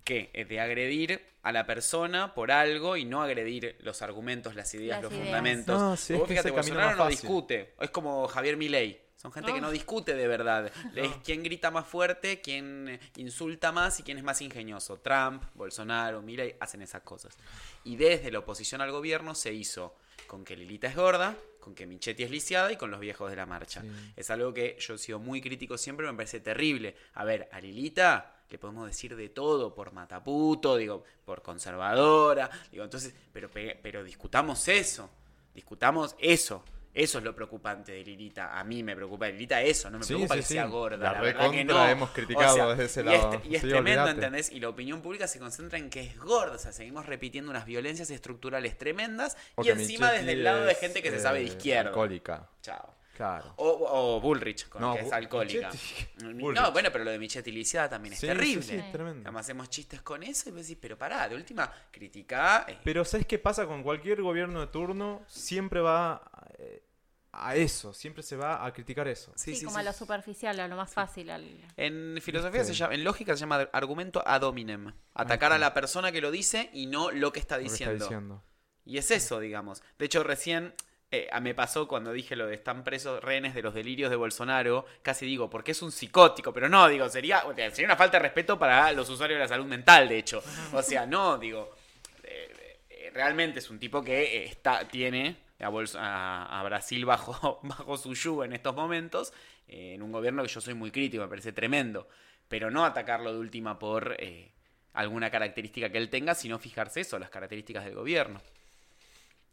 Que de agredir a la persona por algo y no agredir los argumentos, las ideas, Las los ideas. fundamentos. No, sí, es Vos que fíjate, Bolsonaro no discute. Es como Javier Milei. Son gente que no discute de verdad. Es quién grita más fuerte, quién eh, insulta más y quién es más ingenioso. Trump, Bolsonaro, Milei hacen esas cosas. Y desde la oposición al gobierno se hizo con que Lilita es gorda, con que Michetti es lisiada y con los viejos de la marcha. Es algo que yo he sido muy crítico siempre, me parece terrible. A ver, a Lilita le podemos decir de todo por mataputo, digo, por conservadora, digo, entonces, pero, pe- pero discutamos eso, discutamos eso. Eso es lo preocupante de Lilita. A mí me preocupa de Lilita eso, no me Sí, preocupa sí, que sí. sea gorda. La La, verdad que no. hemos criticado desde ese y lado. es- Y es, tremendo. ¿entendés? Y la opinión pública se concentra en que es gorda. O sea, seguimos repitiendo unas violencias estructurales tremendas O y encima desde el lado de gente que se eh, sabe de izquierda. Alcohólica. Chao. Claro. O, o Bullrich, con No, que es alcohólica. Michetti. No, bueno, pero lo de Michetti lisiada también es Sí, terrible. sí, sí, tremendo. Además hacemos chistes con eso y vos decís, pero pará, de última, criticá. eh, Pero ¿sabes qué pasa con cualquier gobierno de turno? Siempre va eh, a eso, siempre se va a criticar eso. Sí, sí, sí, como sí. a lo superficial, a lo más fácil. Al... En filosofía se llama, en lógica se llama argumento ad hominem. Atacar a la persona que lo dice y no lo que está lo que está diciendo. diciendo. Y es eso, digamos. De hecho, recién eh, me pasó cuando dije lo de están presos rehenes de los delirios de Bolsonaro, casi digo, porque es un psicótico, pero no, digo, sería, sería una falta de respeto para los usuarios de la salud mental, de hecho. O sea, no, digo, eh, eh, realmente es un tipo que está, tiene a, a- a Brasil bajo, <laughs> bajo su yugo en estos momentos, eh, en un gobierno que yo soy muy crítico, me parece tremendo, pero no atacarlo de última por... eh, alguna característica que él tenga, sino fijarse eso, las características del gobierno.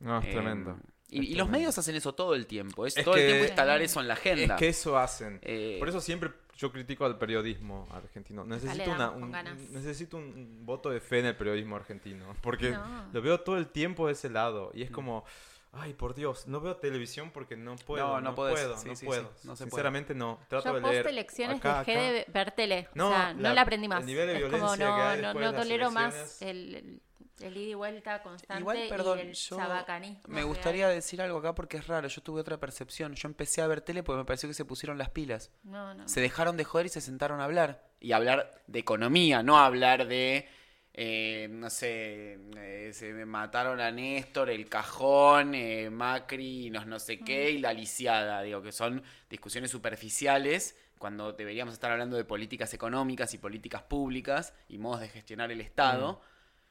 No, es Eh, tremendo. Y, los medios hacen eso todo el tiempo. Es, Es todo el tiempo instalar eso en la agenda. Es que eso hacen. Eh, Por eso siempre yo critico al periodismo argentino. Necesito, una, un, necesito un- voto de fe en el periodismo argentino. <laughs> Porque No. lo veo todo el tiempo de ese lado. Y es como, Ay, por Dios, no veo televisión porque no puedo. No, No, no podés. puedo, Sí, no sí, puedo. sí, no se puede. Sinceramente no. Trato Yo de post leer. elecciones acá, dejé acá. de ver tele. No, o sea, no la- aprendí el más. nivel de es como violencia no, que hay no, no las tolero más el, el, ida y vuelta constante Igual, perdón, y el yo chabacanismo. me gustaría decir algo acá porque es raro. Yo tuve otra percepción. Yo empecé a ver tele porque me pareció que se pusieron las pilas. No, no. Se dejaron de joder y se sentaron a hablar. Y hablar de economía, no hablar de, eh, no sé, eh, se me mataron a Néstor, el cajón, eh, Macri, y los no sé qué, y la lisiada. Digo, que son discusiones superficiales cuando deberíamos estar hablando de políticas económicas y políticas públicas y modos de gestionar el Estado.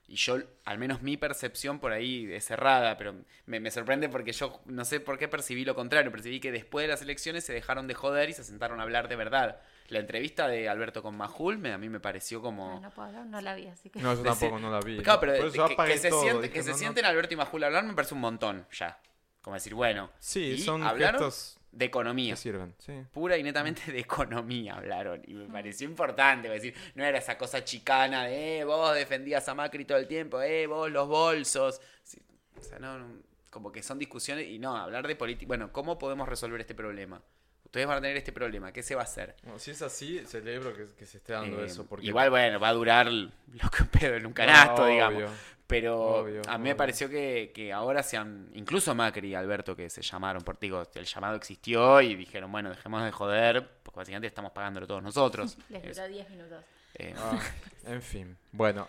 Y yo, al menos mi percepción por ahí es cerrada, pero me, me sorprende porque yo no sé por qué percibí lo contrario. Percibí que después de las elecciones se dejaron de joder y se sentaron a hablar de verdad. La entrevista de Alberto con Majul me, a mí me pareció como... Ah, no puedo hablar, no la vi, así que. No, yo <laughs> tampoco no la vi. Claro, no. pero Por eso que, se, todo, siente- dije, que se no, no. sienten Alberto y Majul a hablar me parece un montón ya. Como decir, bueno. Sí, y son hablaron gestos de economía. que sirven. Sí. Pura y netamente de economía hablaron. Y me pareció importante. Decir, no era esa cosa chicana de, eh, vos defendías a Macri todo el tiempo, eh, vos los bolsos. Sí, o sea, no, no, como que son discusiones y no, hablar de política. Bueno, ¿cómo podemos resolver este problema? Ustedes van a tener este problema, ¿qué se va a hacer? Bueno, si es así, celebro que, que se esté dando Eh, eso. Porque Igual, bueno, va a durar lo que un pedo en un canasto, No, digamos. Pero Obvio, a mí me pareció que, que ahora sean, incluso Macri y Alberto, que se llamaron, por digo, el llamado existió y dijeron, bueno, dejemos de joder, porque básicamente estamos pagándolo todos nosotros. <laughs> Les Es- duró 10 minutos. eh, Ah, en fin. Bueno,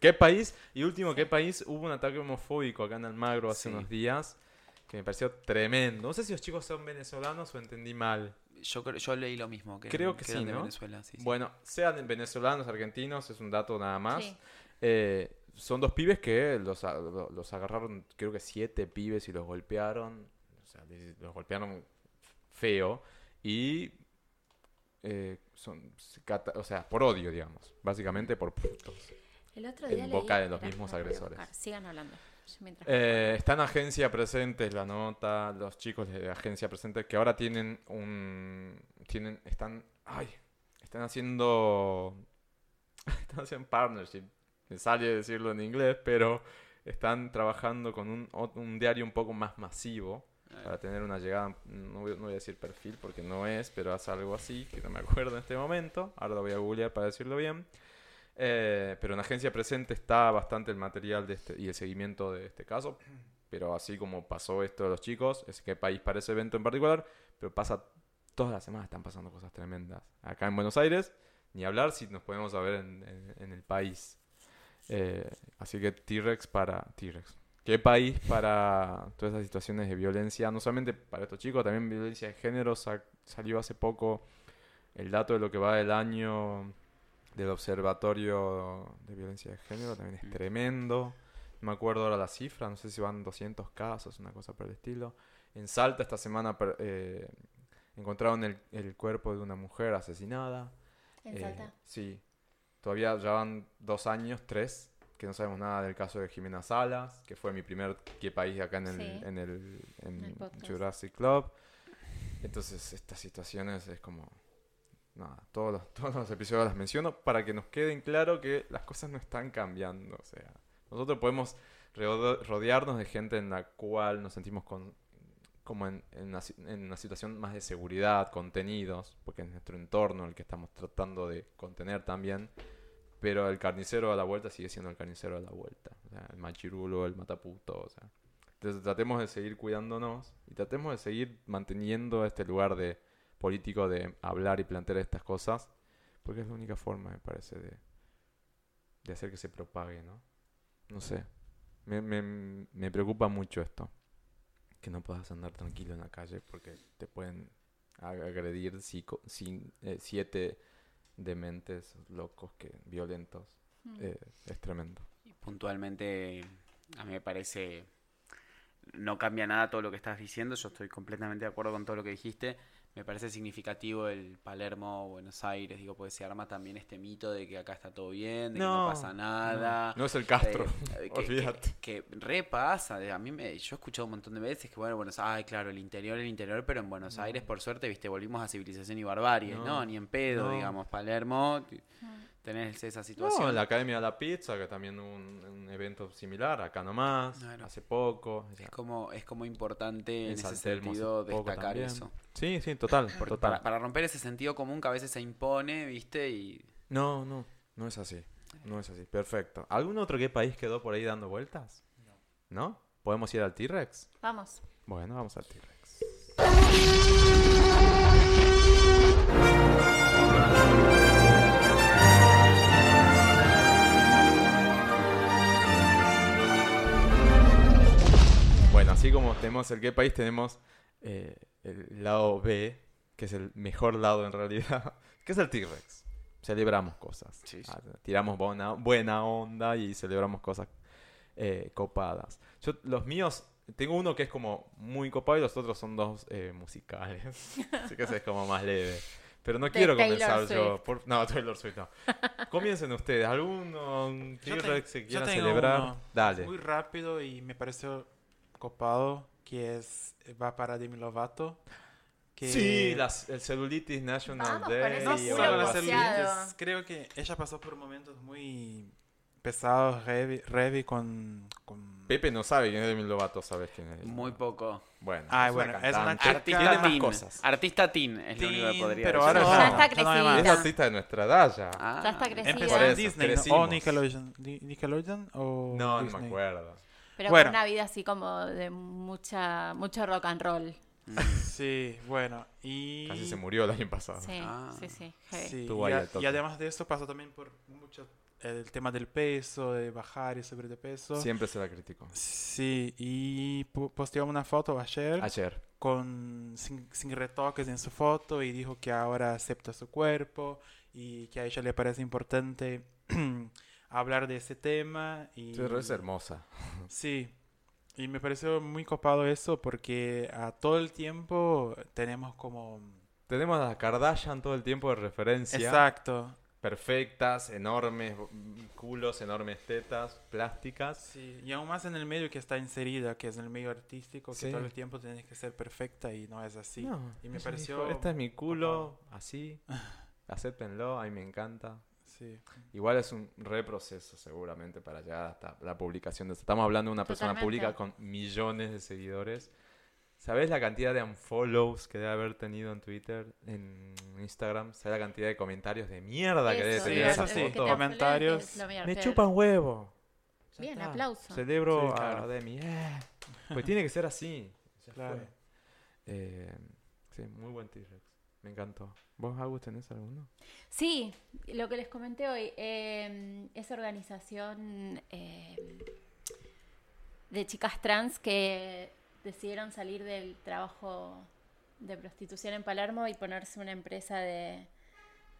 ¿qué país? Y último, ¿qué país hubo un ataque homofóbico acá en Almagro hace Sí. unos días? Que me pareció tremendo. No sé si los chicos son venezolanos o entendí mal. yo, creo- yo leí lo mismo, que, Creo que sí, de ¿no? Venezuela. sí, sí. Bueno, sean venezolanos, argentinos, es un dato nada más. Sí. Eh, son dos pibes que los, los agarraron, creo que siete pibes y los golpearon. O sea, los golpearon feo. Y. eh, son, o sea, por odio, digamos. Básicamente por putos. El otro En día boca leí- de los mismos no agresores. Sigan hablando. Eh, está en agencia presente la nota, los chicos de agencia presente que ahora tienen un tienen están ay, están haciendo <laughs> están haciendo partnership. Me sale decirlo en inglés, pero están trabajando con un, un diario un poco más masivo para tener una llegada, no voy, no voy a decir perfil porque no es, pero hace algo así, que no me acuerdo en este momento. Ahora lo voy a googlear para decirlo bien. Eh, pero en agencia presente está bastante el material de este, y el seguimiento de este caso. Pero así como pasó esto de los chicos, es que país para ese evento en particular, pero pasa todas las semanas están pasando cosas tremendas. Acá en Buenos Aires, ni hablar si nos podemos saber en, en- en el país. Eh, así que T-Rex para T-Rex. ¿Qué país para todas esas situaciones de violencia? No solamente para estos chicos, también violencia de género. Sa- salió hace poco el dato de lo que va del año del Observatorio de Violencia de Género. También es tremendo. No me acuerdo ahora la cifra, no sé si van 200 casos, una cosa por el estilo. En Salta esta semana eh, encontraron el, el cuerpo de una mujer asesinada. ¿En Eh, Salta? Sí. Todavía ya van dos años, tres, que no sabemos nada del caso de Jimena Salas, que fue mi primer que país acá en el, Sí. en el, en El podcast. Jurassic Club. Entonces, estas situaciones es como. Nada, todos los, <laughs> todos los episodios las menciono para que nos queden claro que las cosas no están cambiando. O sea, nosotros podemos rodearnos de gente en la cual nos sentimos con, como en, en una, en una situación más de seguridad, contenidos, porque es nuestro entorno el que estamos tratando de contener también. Pero el carnicero a la vuelta sigue siendo el carnicero a la vuelta. O sea, el machirulo, el mataputo, o sea. Entonces tratemos de seguir cuidándonos y tratemos de seguir manteniendo este lugar de político de hablar y plantear estas cosas, porque es la única forma, me parece, de, de hacer que se propague, ¿no? No sé. Me, me, me preocupa mucho esto. Que no puedas andar tranquilo en la calle porque te pueden ag- agredir eh, siete dementes locos que violentos. Mm. Eh, es tremendo. Y puntualmente, a mí me parece, no cambia nada todo lo que estás diciendo, yo estoy completamente de acuerdo con todo lo que dijiste. Me parece significativo el Palermo, Buenos Aires, digo, porque se arma también este mito de que acá está todo bien, de que no No, pasa nada. No es el Castro. Eh, que, Olvídate. que, que repasa, a mí me, yo he escuchado un montón de veces que bueno, Buenos Aires, claro, el interior, el interior, pero en Buenos Aires por suerte, viste, volvimos a civilización y barbarie, No. no, ni en pedo, No. digamos, Palermo, tenés esa No, situación. en la Academia de la Pizza, que también hubo un, un evento similar, acá nomás, Claro. hace poco. o sea, Es como, es como importante en, en ese sentido destacar eso. Sí, sí, total, Porque total. para, para romper ese sentido común que a veces se impone, ¿viste? Y No, no, no es así. No es así. Perfecto. ¿Algún otro qué país quedó por ahí dando vueltas? ¿No? ¿Podemos ir al T-Rex? Vamos. Bueno, vamos al T-Rex. Así como tenemos el qué país, tenemos eh, el lado B, que es el mejor lado en realidad, <laughs> que es el T-Rex. Celebramos cosas. Sí, sí. Ah, Tiramos buena, buena onda y celebramos cosas eh, copadas. Yo, los míos, tengo uno que es como muy copado y los otros son dos eh, musicales. <laughs> Así que ese es como más leve. Pero no De quiero Taylor comenzar yo. Por- No, <laughs> Taylor Swift no. Comiencen ustedes. ¿Alguno T-Rex que yo quiera celebrar? uno Dale. Muy rápido y me pareció copado, que es va para Demi Lovato. Que Sí, las- el Celulitis National Vamos Day. No solo celulitis, creo que ella pasó por momentos muy pesados, heavy, heavy con, con... Pepe no sabe quién es Demi Lovato, ¿sabes quién es? muy poco. Bueno, Ay, es bueno, una es una chica- Artista Tiene más teen. cosas. Artista teen es lo único que Teen, podría pero decir. ahora Ya ya, está no crecida. Es artista de nuestra edad ya. Ah, Ya está crecida. Empezó en Disney, ¿no? crecimos. o Nickelodeon. ¿Nickelodeon o No, no Disney? me acuerdo. Pero Bueno. con una vida así como de mucha, mucho rock and roll. Sí, bueno, y... Casi se murió el año pasado. Sí, Ah. sí, sí. Sí, y, ahí a- y además de eso pasó también por mucho el tema del peso, de bajar y subir de peso. Siempre se la criticó. Sí, y posteó una foto ayer Ayer. con sin, sin retoques en su foto y dijo que ahora acepta su cuerpo y que a ella le parece importante <clears throat> hablar de ese tema y pero es hermosa. <laughs> sí y me pareció muy copado eso porque a todo el tiempo tenemos como Tenemos a Kardashian todo el tiempo de referencia. exacto Perfectas, enormes culos, enormes tetas, plásticas. sí y aún más en el medio que está inserida que es en el medio artístico que Sí. todo el tiempo tienes que ser perfecta y no es así No, y me pareció dijo, este es mi culo, así. Acéptenlo, a mí me encanta. Sí Igual es un reproceso seguramente para llegar hasta la publicación de eso. Estamos hablando de una persona pública con millones de seguidores. ¿Sabes la cantidad de unfollows que debe haber tenido en Twitter, en Instagram? ¿Sabes la cantidad de comentarios de mierda que debe tener Sí, eso foto? comentarios. Me chupan huevo. Ya Bien, está. aplauso. Celebro Sí, claro. a Demi. Eh. Pues tiene que ser así. Ya Claro. fue. Eh, sí, muy buen T-Rex. Me encantó. ¿Vos, Agus, tenés alguno? Sí, lo que les comenté hoy, eh, esa organización eh, de chicas trans que decidieron salir del trabajo de prostitución en Palermo y ponerse una empresa de,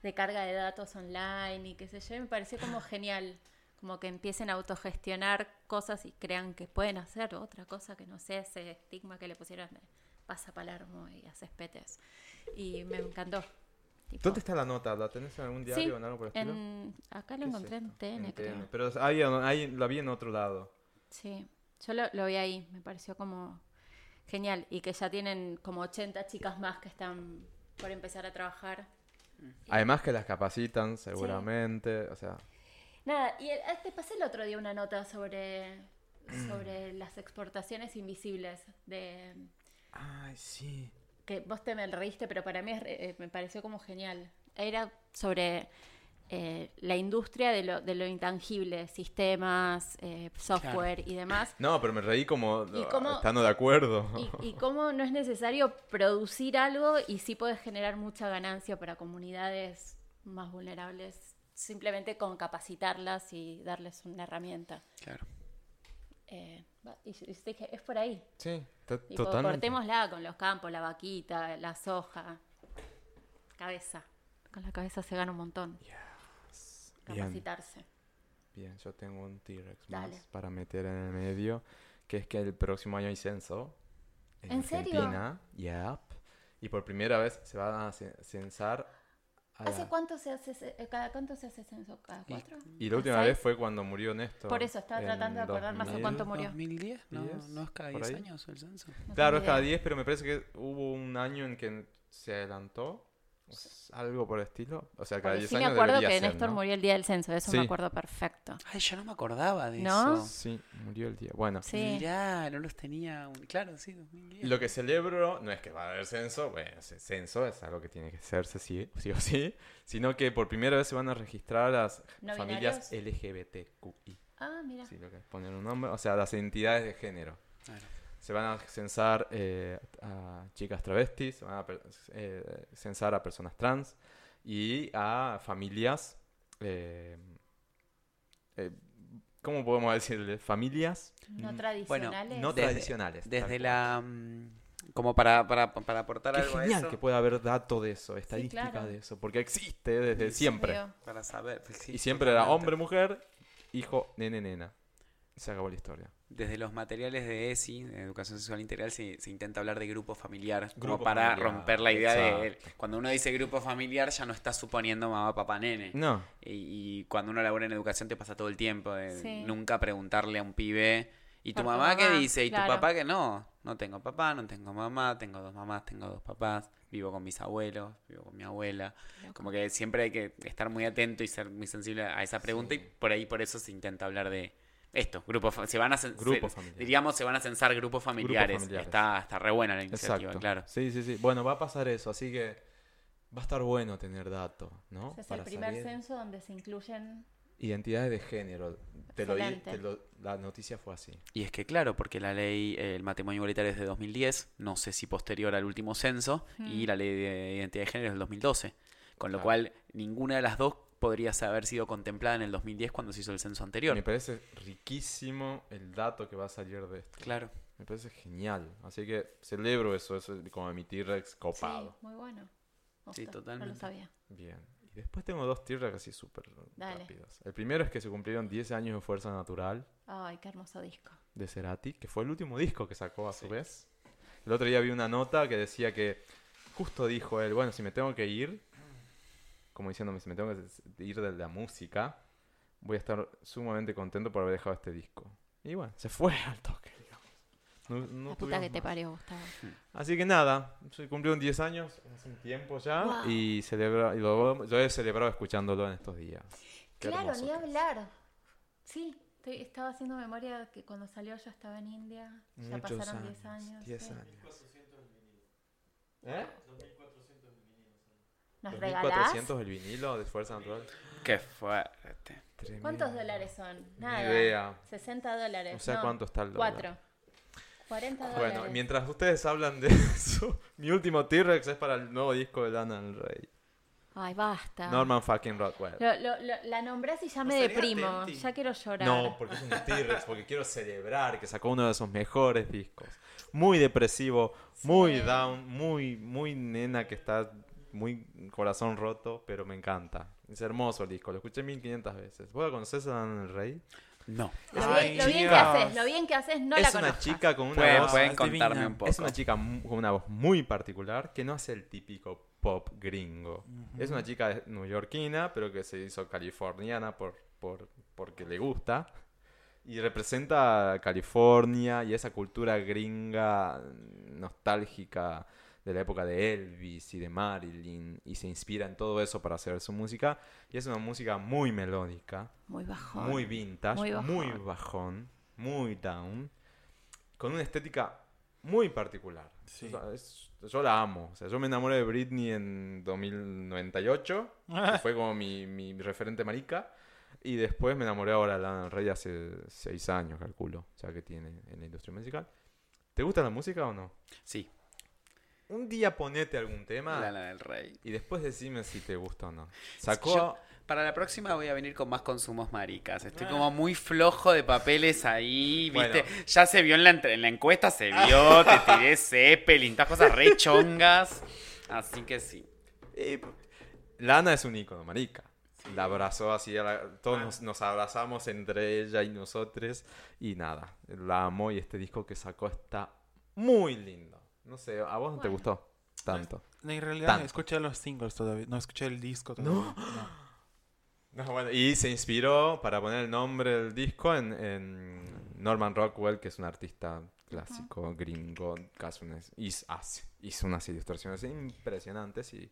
de carga de datos online y qué sé yo, me pareció como <laughs> genial, como que empiecen a autogestionar cosas y crean que pueden hacer otra cosa que no sea ese estigma que le pusieron de vas a Palermo y haces petes. Y me encantó. Tipo, ¿Dónde está la nota? ¿La tenés en algún diario Sí, o en algo por el estilo? en, acá lo ¿Qué es encontré en? TN, En creo. TN. Pero ahí, ahí la vi en otro lado. Sí, yo lo, lo vi ahí, me pareció como genial. Y que ya tienen como 80 chicas más que están por empezar a trabajar. Además que las capacitan seguramente. O sea, Nada, y el- ah, te pasé el otro día una nota sobre, <clears throat> sobre las exportaciones invisibles de ay, sí. que vos te me reíste, pero para mí es re- eh, me pareció como genial. Era sobre eh, la industria de lo, de lo intangible, sistemas, eh, software y demás. No, pero me reí como ¿Y cómo- estando de acuerdo. Y, y cómo no es necesario producir algo y sí puedes generar mucha ganancia para comunidades más vulnerables, simplemente con capacitarlas y darles una herramienta. Claro. Eh, y yo- dije, es por ahí. Sí, Tipo, totalmente. cortémosla con los campos, la vaquita, la soja, cabeza. Con la cabeza se gana un montón. Bien. Capacitarse. Bien, yo tengo un T-Rex más para meter en el medio, que es que el próximo año hay censo en, ¿En serio? Argentina. Yep. Y por primera vez se va a ce- censar ¿Hace cuánto se hace, ce- eh, cada cuánto se hace censo? ¿Cada cuatro? Y la última ¿Seis? vez fue cuando murió Néstor. Por eso, estaba tratando de acordarme hace 2000. cuánto murió. ¿2010? No, no es cada ¿Por 10 ahí? años el censo. No Claro, es cada idea. 10, pero me parece que hubo un año en que se adelantó Algo por el estilo. O sea, cada Porque 10 sí me años acuerdo debería que ser, Néstor ¿no? murió el día del censo, eso me Sí. acuerdo perfecto. Ay, yo no me acordaba de ¿No? eso. Sí, murió el día. Bueno, Sí. Mirá, no los tenía. un- Claro, sí, 2010. lo que celebro no es que va a haber censo, bueno, ese censo es algo que tiene que hacerse sí, sí o sí, sino que por primera vez se van a registrar las ¿No familias binarios? LGBTQI. Ah, mira. Si lo querés poner un nombre, o sea, las identidades de género. Claro. Se van a censar eh, a chicas travestis, se van a eh, censar a personas trans y a familias. eh, eh, ¿Cómo podemos decirle? Familias No tradicionales. no Desde- tradicionales. Desde la. mm, Como para, para, para aportar Qué algo a genial eso. que pueda haber dato de eso, estadística claro. de eso, porque existe desde siempre. Para saber. sí, y siempre era hombre, mujer, hijo, nene, nena. Se acabó la historia. Desde los materiales de ESI, de Educación Sexual Integral, se, se intenta hablar de grupo familiar, como para familiar, romper la idea de... Cuando uno dice grupo familiar ya no está suponiendo mamá, papá, nene. No, Y, y cuando uno labora en educación te pasa todo el tiempo de Sí. nunca preguntarle a un pibe, ¿y tu tu mamá qué mamá, dice? ¿Y claro. tu papá qué? No, no tengo papá, no tengo mamá, tengo dos mamás, tengo dos papás, vivo con mis abuelos, vivo con mi abuela. Como que siempre hay que estar muy atento y ser muy sensible a esa pregunta y por ahí por eso se intenta hablar de esto, grupos, se van a se- familiares. diríamos se van a censar grupos familiares. familiares. Está, está re buena la iniciativa, exacto. claro. Sí, sí, sí. Bueno, va a pasar eso, así que va a estar bueno tener datos, ¿no? Ese es el primer censo donde se incluyen. Identidades de género. Te lo te lo- la noticia fue así. Y es que claro, porque la ley, el matrimonio igualitario es de 2010, no sé si posterior al último censo, y la ley de identidad de género es del 2012. Con lo cual, ninguna de las dos podría haber sido contemplada en el 2010 cuando se hizo el censo anterior. Me parece riquísimo el dato que va a salir de esto. Claro. Me parece genial. Así que celebro eso, eso es como mi T-Rex copado. Sí, muy bueno. Sí, gustó, No totalmente. lo sabía. Bien. Y después tengo dos T-Rex así súper Dale. rápidos. El primero es que se cumplieron 10 años de Fuerza Natural Ay, qué hermoso disco. de Cerati, que fue el último disco que sacó a su vez. El otro día vi una nota que decía que justo dijo él, bueno, si me tengo que ir, como diciéndome, si me tengo que ir de la música, voy a estar sumamente contento por haber dejado este disco. Y bueno, se fue <laughs> al toque, digamos. No, no La puta que te más. parió, Gustavo. Así que nada, se cumplieron 10 años hace un tiempo ya Wow. y, celebra, y lo, lo he celebrado escuchándolo en estos días. Qué Claro, ni hablar. Sí, estoy- estaba haciendo memoria de que cuando salió yo estaba en India. Ya Muchos pasaron años, 10 años. 10 sí. años. ¿Eh? ¿Nos regalás? 2400 el vinilo de Fuerza Natural. Qué fuerte. ¿Cuántos dólares son? Nada. idea. 60 dólares. O sea, no, ¿cuánto está el dólar? 4. 40 dólares. Bueno, mientras ustedes hablan de <laughs> eso, mi último T-Rex es para el nuevo disco de Lana del Rey. Ay, basta. Norman fucking Rockwell. Lo- lo- lo- la nombrás y ya me deprimo. Ya quiero llorar. No, porque es un T-Rex, porque quiero celebrar que sacó uno de sus mejores discos. Muy depresivo, muy Sí. down, muy, muy nena que está muy corazón roto, pero me encanta. Es hermoso el disco, lo escuché 1500 veces. ¿Vos la conocés a Lana del Rey? No. Lo, Ay, bien, lo bien que haces, lo bien que haces, no la es una conozcas. chica con una Pueden, voz... pueden es contarme divina. un poco. Es una chica con una voz muy particular que no hace el típico pop gringo. Es una chica neoyorquina, pero que se hizo californiana por, por, porque le gusta. Y representa California y esa cultura gringa nostálgica de la época de Elvis y de Marilyn. Y se inspira en todo eso para hacer su música. Y es una música muy melódica Muy bajón. muy vintage, Muy muy bajón. bajón, muy down, con una estética muy particular. Sí. O sea, es- yo la amo. O sea, yo me enamoré de Britney en 2098, que fue como mi, mi referente marica. Y después me enamoré ahora de Lana del Rey hace seis años, calculo, ya que tiene en la industria musical. ¿Te gusta la música o no? Sí, Un día ponete algún tema Lana del Rey. y después decime si te gusta o no. Sacó... Yo- Para la próxima voy a venir con más consumos maricas. Estoy como muy flojo de papeles ahí, ¿viste? Bueno. Ya se vio en la, entre- en la encuesta, se vio, <laughs> te tiré Zeppelin, todas cosas re chongas. Así que sí. Eh, Lana es un ícono, marica. La abrazó así, la- todos nos, nos abrazamos entre ella y nosotros. Y nada, la amo y este disco que sacó está muy lindo. No sé, ¿a vos no te gustó tanto? En realidad Tanto. escuché los singles todavía. No escuché el disco todavía. No. No, bueno, y se inspiró para poner el nombre del disco en, en Norman Rockwell, que es un artista clásico, gringo, hace unas- hizo, hace- hizo unas ilustraciones impresionantes y,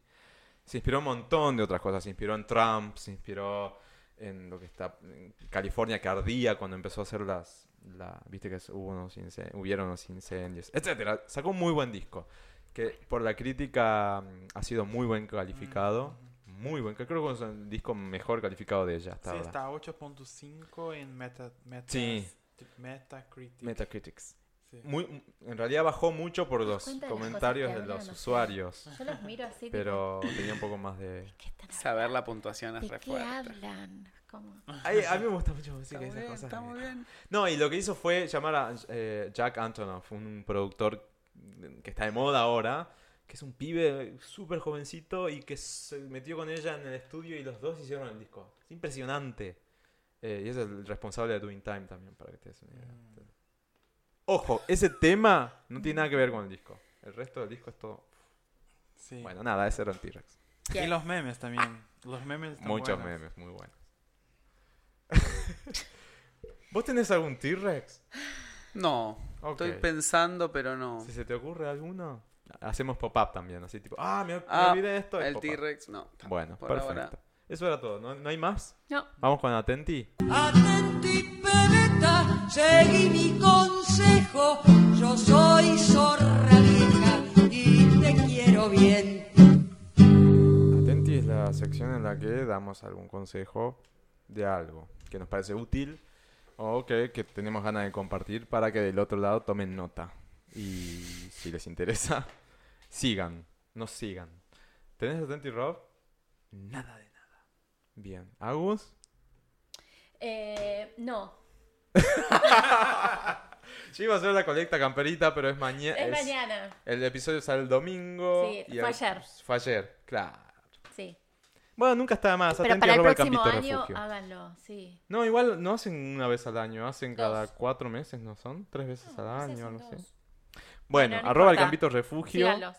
Se inspiró un montón de otras cosas. Se inspiró en Trump, se inspiró en lo que está en California que ardía cuando empezó a hacer las... La, Viste que hubo unos hubieron unos incendios, etcétera. Sacó un muy buen disco. Que por la crítica mm, ha sido muy buen calificado. Muy buen. Creo que es el disco mejor calificado de ella hasta Sí, ahora. está 8.5 en meta, meta, Sí. Metacritic. Metacritics. Sí. Muy, en realidad bajó mucho por los de comentarios de los sea, usuarios. Yo los miro así, tipo, Pero tenía un poco más de... ¿qué están Saber la puntuación es ¿De re qué fuerte. hablan? ¿Cómo? Ay, a mí me gusta mucho música Está muy esas bien, cosas. está me- muy bien. No, y lo que hizo fue llamar a eh, Jack Antonoff, un productor que está de moda ahora, que es un pibe súper jovencito y que se metió con ella en el estudio y los dos hicieron el disco. Es impresionante. Eh, y es el responsable de Doing Time también, para que te des una idea. Ojo, ese tema no tiene nada que ver con el disco. El resto del disco es todo... Sí. Bueno, nada, ese era el T-Rex. Y los memes también. Los memes están Muchos buenos. memes, muy buenos. <laughs> ¿Vos tenés algún T-Rex? No, estoy pensando, pero no. Si se te ocurre alguno, hacemos pop-up también, así tipo, ah, me, me Ah, olvidé esto. es El. T-Rex, no. Bueno, Por perfecto. ahora. Eso era todo, ¿no, ¿no hay más? No. Vamos con Atenti. Atenti, pebeta, seguí mi consejo. Yo soy zorra vieja y te quiero bien. Atenti es la sección en la que damos algún consejo de algo que nos parece útil o que, que tenemos ganas de compartir para que del otro lado tomen nota. Y si les interesa, <laughs> sigan, nos sigan. ¿Tenés Atenti, Rob? Nada de nada. Bien. ¿Agus? Eh, no, <laughs> Yo iba a hacer la colecta camperita, pero es mañana. es mañana. El episodio sale el domingo. Sí, y fue el- ayer. Fue ayer, claro. Bueno, nunca está de más. Pero Atenti para el próximo campito año refugio. háganlo, sí. No, igual no hacen una vez al año, hacen cada Dos. cuatro meses, ¿no son? Tres veces al No sé, año, algo así. Bueno, no arroba el campito refugio. Síganlos.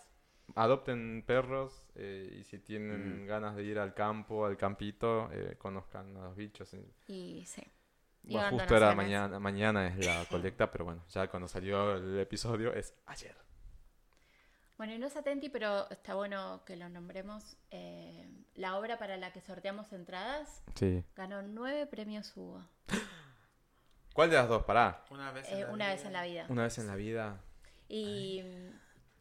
Adopten perros eh, y si tienen Mm. ganas de ir al campo, al campito, eh, conozcan a los bichos. y- Y sí. Y Bueno, justo era mañana, mañana es la <laughs> colecta, pero bueno, ya cuando salió el episodio es ayer. Bueno, y no es Atenti, pero está bueno que lo nombremos. Eh, la obra para la que sorteamos entradas Sí. ganó nueve premios Hugo. <gasps> ¿Cuál de las dos? Pará. Una vez eh, en la una vida. vez en la vida. Una vez en la vida. Y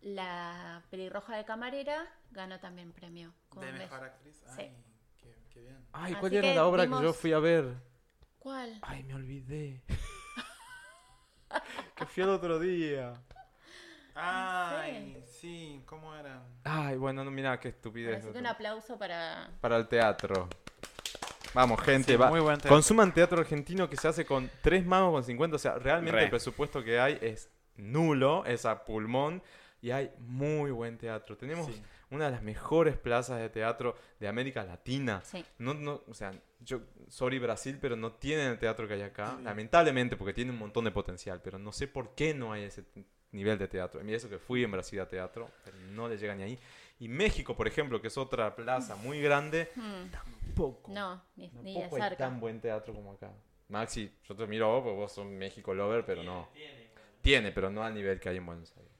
la pelirroja de camarera ganó también premio. como De mejor actriz. Sí. Ay, qué, qué bien. Ay, Así ¿cuál era la obra que yo fui a ver? ¿Cuál? Ay, me olvidé. <laughs> que fui el otro día. <laughs> Ay, sí, ¿cómo eran? Ay, bueno, no, mira qué estupidez. Que un aplauso para... Para el teatro. Vamos, gente, Sí, va. muy buen teatro. Consuman teatro argentino que se hace con tres mangos con 50. O sea, realmente Re. el presupuesto que hay es nulo, es a pulmón. Y hay muy buen teatro. Tenemos Sí. una de las mejores plazas de teatro de América Latina. Sí. No, no, o sea, yo, sorry Brasil, pero no tienen el teatro que hay acá. Lamentablemente, porque tiene un montón de potencial, pero no sé por qué no hay ese nivel de teatro. Y eso que fui en Brasil a teatro, pero no le llega ni ahí. Y México, por ejemplo, que es otra plaza muy grande, Hmm, tampoco. No, ni, tampoco hay cerca. tan buen teatro como acá. Maxi, yo te miro vos, porque vos sos México lover, pero no. Tiene, pero no al nivel que hay en Buenos Aires.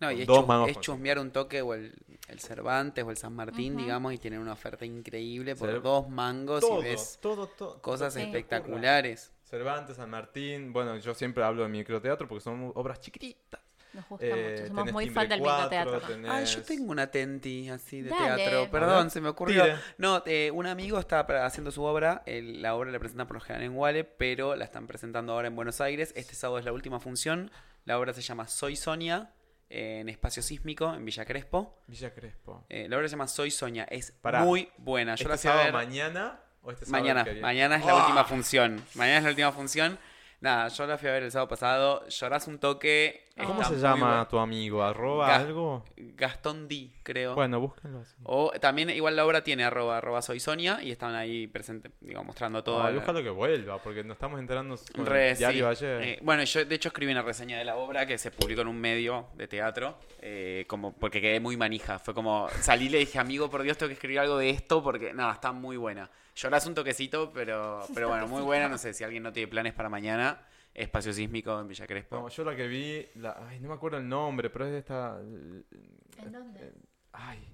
No, y es, es chusmear un toque o el, el Cervantes o el San Martín, digamos, y tienen una oferta increíble por Cer- dos mangos Todo, y ves todo, todo. cosas espectaculares. Cervantes, San Martín, bueno, yo siempre hablo de microteatro porque son obras chiquititas. Nos gusta Eh, mucho. Somos muy fan del cuatro, microteatro. acá. tenés- Ay, yo tengo una tenti así de Dale. teatro. Perdón, se me ocurrió. No, eh, un amigo está haciendo su obra. el- la obra la presentan por lo general en Wale, pero la están presentando ahora en Buenos Aires. Este sábado es la última función. La obra se llama Soy Sonia, eh, en Espacio Sísmico, en Villa Crespo. Villa Crespo. Eh, la obra se llama Soy Sonia. Es Pará. muy buena. Yo ¿Este la sábado ver. mañana o este sábado Mañana, mañana es la ¡Ah! última función. Mañana es la última función. Nada, yo la fui a ver el sábado pasado. Llorás un toque. ¿Cómo se llama bueno. tu amigo? ¿Arroba Ga- algo? Gastón D, creo. Bueno, búsquenlo así. O también, igual la obra tiene arroba, arroba soy Sonia y están ahí presentes, digo, mostrando todo. Ay, ojalá que vuelva, porque nos estamos enterando con el Re, diario sí. ayer. Eh, bueno, yo de hecho escribí una reseña de la obra que se publicó en un medio de teatro, eh, como porque quedé muy manija. Fue como, salí y le dije, amigo, por Dios, tengo que escribir algo de esto porque, nada, está muy buena. Llorás un toquecito, pero, <laughs> pero bueno, muy buena. No sé si alguien no tiene planes para mañana. Espacio sísmico en Villa Crespo. No, yo la que vi, la, ay, no me acuerdo el nombre, pero es de esta... ¿En dónde? Ay,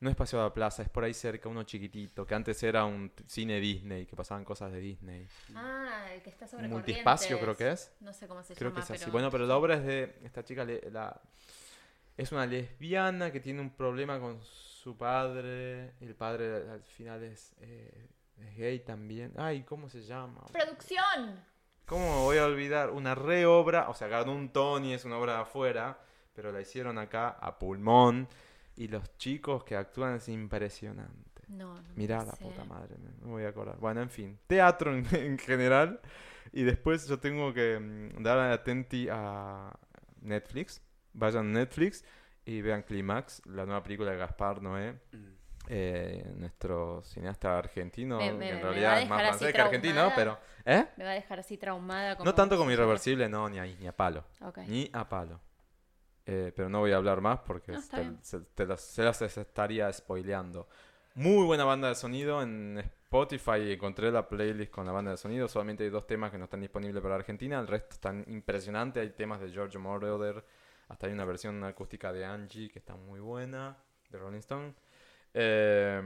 No es Paseo de la Plaza, es por ahí cerca, uno chiquitito, que antes era un cine Disney, que pasaban cosas de Disney. Ah, el que está sobre Multiespacio creo que es. No sé cómo se Creo que llama, es así. pero... Bueno, pero la obra es de esta chica, le- la, es una lesbiana que tiene un problema con su padre. El padre al final es, eh, es gay también. Ay, ¿cómo se llama? ¡Producción! ¿Cómo me voy a olvidar? Una reobra, o sea, ganó un Tony, es una obra de afuera, pero la hicieron acá a pulmón. Y los chicos que actúan es impresionante. No, no Mirá la sé. puta madre, me, me voy a acordar. Bueno, en fin, teatro en, en general. Y después yo tengo que mm, dar atenti a Netflix. Vayan a Netflix y vean Climax, la nueva película de Gaspar Noé. Mm. Eh, nuestro cineasta argentino, Me- me- que en a realidad es más francés que argentino, pero... ¿Eh? Me va a dejar así traumada. Como No tanto como irreversible, no, ni, ahí, ni a palo. Ni a palo. Eh, pero no voy a hablar más porque No, te- bien. se, te las, se las estaría spoileando. Muy buena banda de sonido. En Spotify encontré la playlist con la banda de sonido. Solamente hay dos temas que no están disponibles para Argentina. El resto están impresionantes. Hay temas de George Moroder. Hasta hay una versión acústica de Angie que está muy buena. De Rolling Stone. Eh,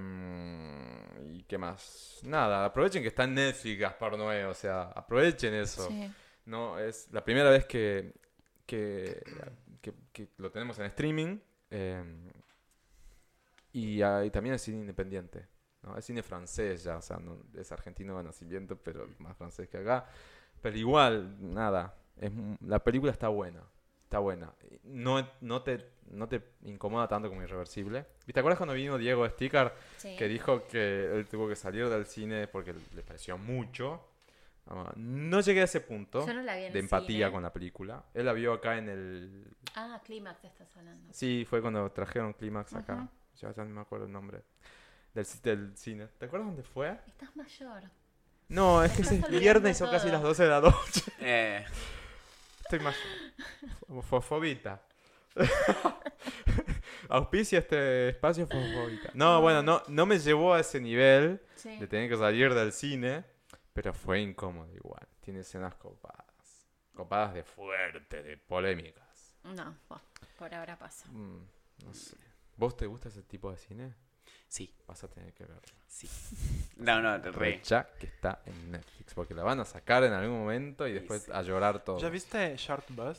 ¿Y qué más? Nada, aprovechen que está en Netflix Gaspar Noé. O sea, aprovechen eso. Sí. No, es la primera vez que, que, que- que lo tenemos en streaming. eh, y, también es cine independiente. ¿no? Es cine francés ya, o sea, no- es argentino de nacimiento, pero más francés que acá. Pero igual, nada, es, la película está buena. Está buena. No, no, te, no te incomoda tanto como Irreversible. ¿Y te acuerdas cuando vino Diego Sticker Sí. que dijo que él tuvo que salir del cine porque le pareció mucho? No llegué a ese punto no de empatía cine. con la película. Él la vio acá en el... Ah, Clímax estás hablando. Sí, fue cuando trajeron Clímax acá. Ya, ya no me acuerdo el nombre. Del, del cine. ¿Te acuerdas dónde fue? Estás mayor. No, es que es viernes y son casi las 12 de la noche. <laughs> Eh, Estoy más... Fosfobita. <laughs> Auspicia este espacio Fosfobita. No, bueno, no, no me llevó a ese nivel Sí. de tener que salir del cine, pero fue incómodo igual. Tiene escenas copadas. Copadas de fuerte, de polémicas. No, por ahora pasa. Mm, no sé. ¿Vos te gusta ese tipo de cine? Sí, Vas a tener que verlo. sí. <laughs> No, no, re. Aprovecha que está en Netflix, porque la van a sacar en algún momento y Sí, después sí. a llorar todo. ¿Ya viste Short Bus?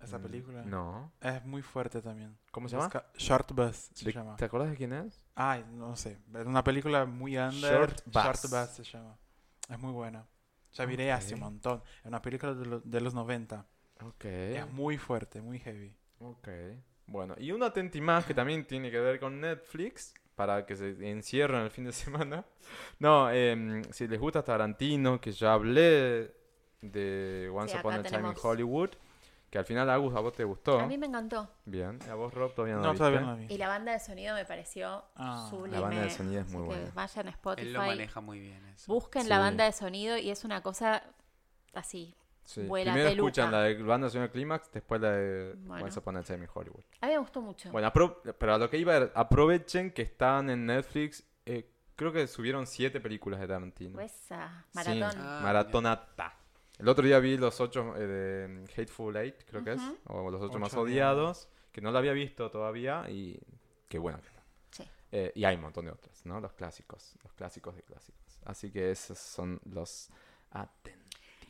Esa Mm, película. No. Es muy fuerte también. ¿Cómo se llama? Short Bus se De- llama. ¿Te acuerdas de quién es? Ay, no sé. Es una película muy under. Short Short Bus. Bus se llama. Es muy buena. Ya miré hace un montón. Es una película de, lo- de los 90. Ok. Es muy fuerte, muy heavy. Ok. Bueno, y una atenti más que también tiene que ver con Netflix, para que se encierren el fin de <laughs> semana. No, em, si les gusta Tarantino, que ya hablé de Once Sí, Upon a Time in. Hollywood, que al final, Agus, a vos te gustó. A mí me encantó. Bien. ¿Y a vos, Rob, todavía no, No, la todavía no vi. Y la banda de sonido me pareció Ah. sublime. La banda de sonido es Así muy que buena. Vayan a Spotify. Él lo maneja muy bien eso. Busquen la banda de sonido y es una cosa así. Sí. Vuela Primero peluca. escuchan la de banda sonora Clímax, después la de Bueno. Once Upon a Time in Hollywood. A mí me gustó mucho. Bueno, pero a lo que iba era, aprovechen que están en Netflix. eh, creo que subieron siete películas de Tarantino. Esa, Sí, maratón. Ah, Maratonata. El otro día vi los ocho eh, de Hateful Eight, creo que es. O los ocho, Ocho más odiados. Que no la había visto todavía y qué buena que está. Sí. Eh, y hay un montón de otras, ¿no? Los clásicos. Los clásicos de clásicos. Así que esos son los atentos.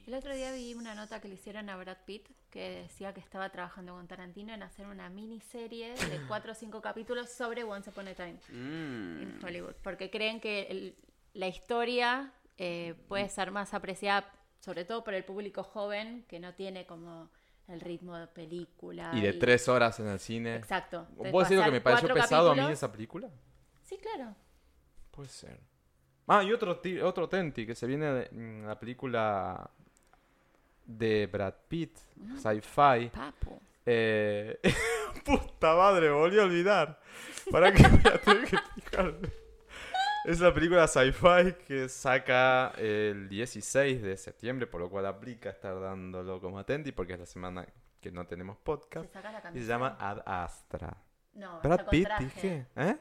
El otro día vi una nota que le hicieron a Brad Pitt que decía que estaba trabajando con Tarantino en hacer una miniserie de <laughs> cuatro o cinco capítulos sobre Once Upon a Time Mm. en Hollywood. Porque creen que el- la historia eh, puede ser más apreciada, sobre todo por el público joven que no tiene como el ritmo de película. Y de tres horas en el cine. Exacto. De ¿Puedo decir lo que me pareció pesado a mí esa película? Sí, claro. Puede ser. Ah, y otro, otro Tenti que se viene de mm, la película de Brad Pitt, sci-fi. Papu. Eh, <laughs> puta madre, me volví a olvidar. ¿Para qué voy a tener que? Es la película sci-fi que saca el 16 de septiembre, por lo cual aplica estar dándolo como atenti porque es la semana que no tenemos Se podcast. la Y se llama Ad Astra. No, Brad Pitt, dije. ¿Eh?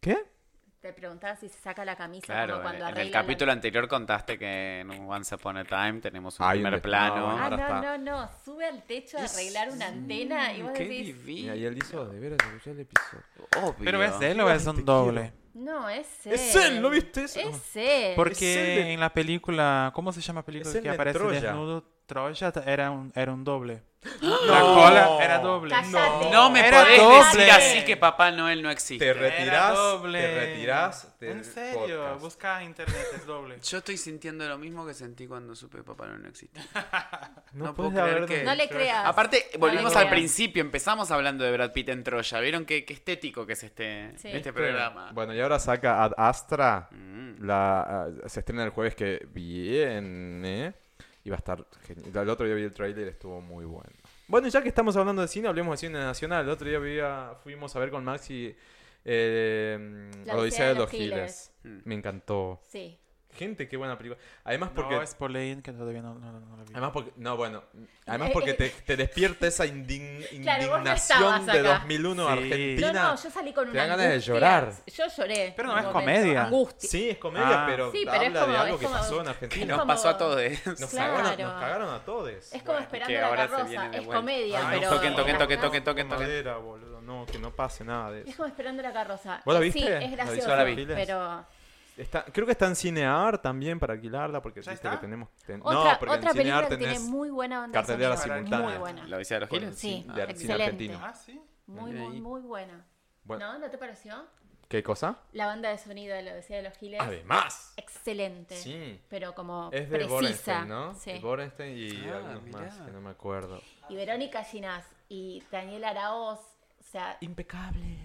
¿Qué? Te preguntaba si se saca la camisa Claro, como en, cuando en el arregla la- capítulo anterior contaste que en Once Upon a Time tenemos un Hay primer plano. no, Ah, no, no, no. Sube al techo a arreglar una antena y vos Qué decís, divino. Y él hizo de veras, el episodio. Obvio. ¿Pero es él o es un doble? no, es él. Es él, ¿lo viste eso? Es él. Es Porque el de- en la película, ¿cómo se llama la película Es el que aparece desnudo? Troya era un, era un doble. <gasps> La cola era doble. No me Era podés doble. decir así que Papá Noel no existe. Te retirás, te retirás En serio, podcast. busca internet, es doble. <laughs> Yo estoy sintiendo lo mismo que sentí cuando supe que Papá Noel no existe. <laughs> No, puedo creer que- No le creas. Aparte, volvimos al creas. principio, empezamos hablando de Brad Pitt en Troya. ¿Vieron qué, qué estético que es este, Sí. este Este- programa? Bueno, y ahora saca Ad Astra. Mm. La, ah, se estrena el jueves que viene. Y va a estar genial. El otro día vi el trailer estuvo muy bueno. Bueno, ya que estamos hablando de cine, hablemos de cine nacional. El otro día veía- fuimos a ver con Maxi eh, La Odisea de los Giles. Giles. Mm. Me encantó. Sí. Gente, qué buena película. Además porque... No, es por ley que todavía no, no, no, la vi. Además porque, no, bueno, además porque te, te despierta esa indign- <laughs> Claro, indignación de acá. 2001 Sí. Argentina. No, no, yo salí con Te una dan ganas de llorar. Yo lloré. Pero no es comedia. Angustia. Sí, es comedia, Ah. pero, Sí, pero es habla como- de algo es que como- pasó en Que Argentina. nos como- pasó a todos. Nos, Claro. cagaron, nos cagaron a todos. Es como Bueno, esperando que la ahora se carroza. Es comedia, Ay, pero. toquen, toquen, es toquen, toquen, toquen, toquen. madera, boludo. No, que no pase nada de Es eso. como esperando la carroza. ¿Vos la Eh, viste? Sí, ¿La es gracioso. La. Pero. Está, creo que está en Cinear también para alquilarla porque ¿Ya viste está? que tenemos... ten- Otra, no, porque otra en película Cinear que tiene tenés... muy buena banda cartelera sonora. simultánea. Muy buena. ¿La Odisea de los Giles? Sí, de cine excelente. argentino. Ah, sí. Muy, muy, muy buena. Bueno. ¿No? ¿No te pareció? ¿Qué cosa? La banda de sonido de la Odisea de los Giles. Además. Excelente. Sí. Pero como Es de precisa. Borenstein, ¿no? Sí. Borenstein y Ah, algunos mirá. más que no me acuerdo. Y Verónica Ginás y Daniel Araoz. O sea, Impecables.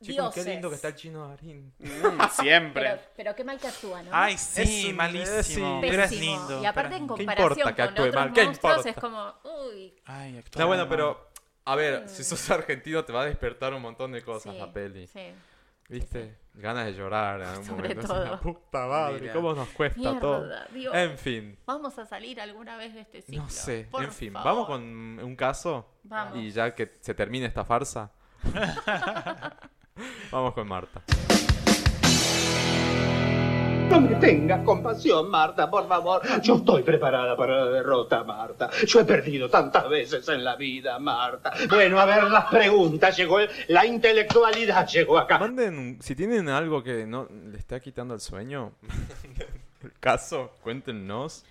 Chicos, qué lindo que está el chino Darín. <laughs> Mm, siempre. pero, pero qué mal que actúa, ¿no? Ay, sí, Es malísimo. Pero es lindo. Y aparte pero- en ¿Qué comparación importa que con actúe otros mal? ¿Qué monstruos importa? es como, uy, Ay, actúa No, bueno, mal. pero... A ver, si sos argentino te va a despertar un montón de cosas sí, la peli. Sí. ¿Viste? Ganas de llorar en algún Sobre momento. todo. Es una puta madre, Mira. ¿cómo nos cuesta Mierda, todo? Dios. En fin. Vamos a salir alguna vez de este ciclo. No sé, por en fin, favor. vamos con un caso Vamos. y ya que se termine esta farsa. <laughs> <laughs> vamos con Marta. No me tengas compasión, Marta, por favor. Yo estoy preparada para la derrota, Marta. Yo he perdido tantas veces en la vida, Marta. Bueno, a ver las preguntas. Llegó el- la intelectualidad, llegó acá. Manden, si tienen algo que no le está quitando el sueño, <laughs> el caso, cuéntenos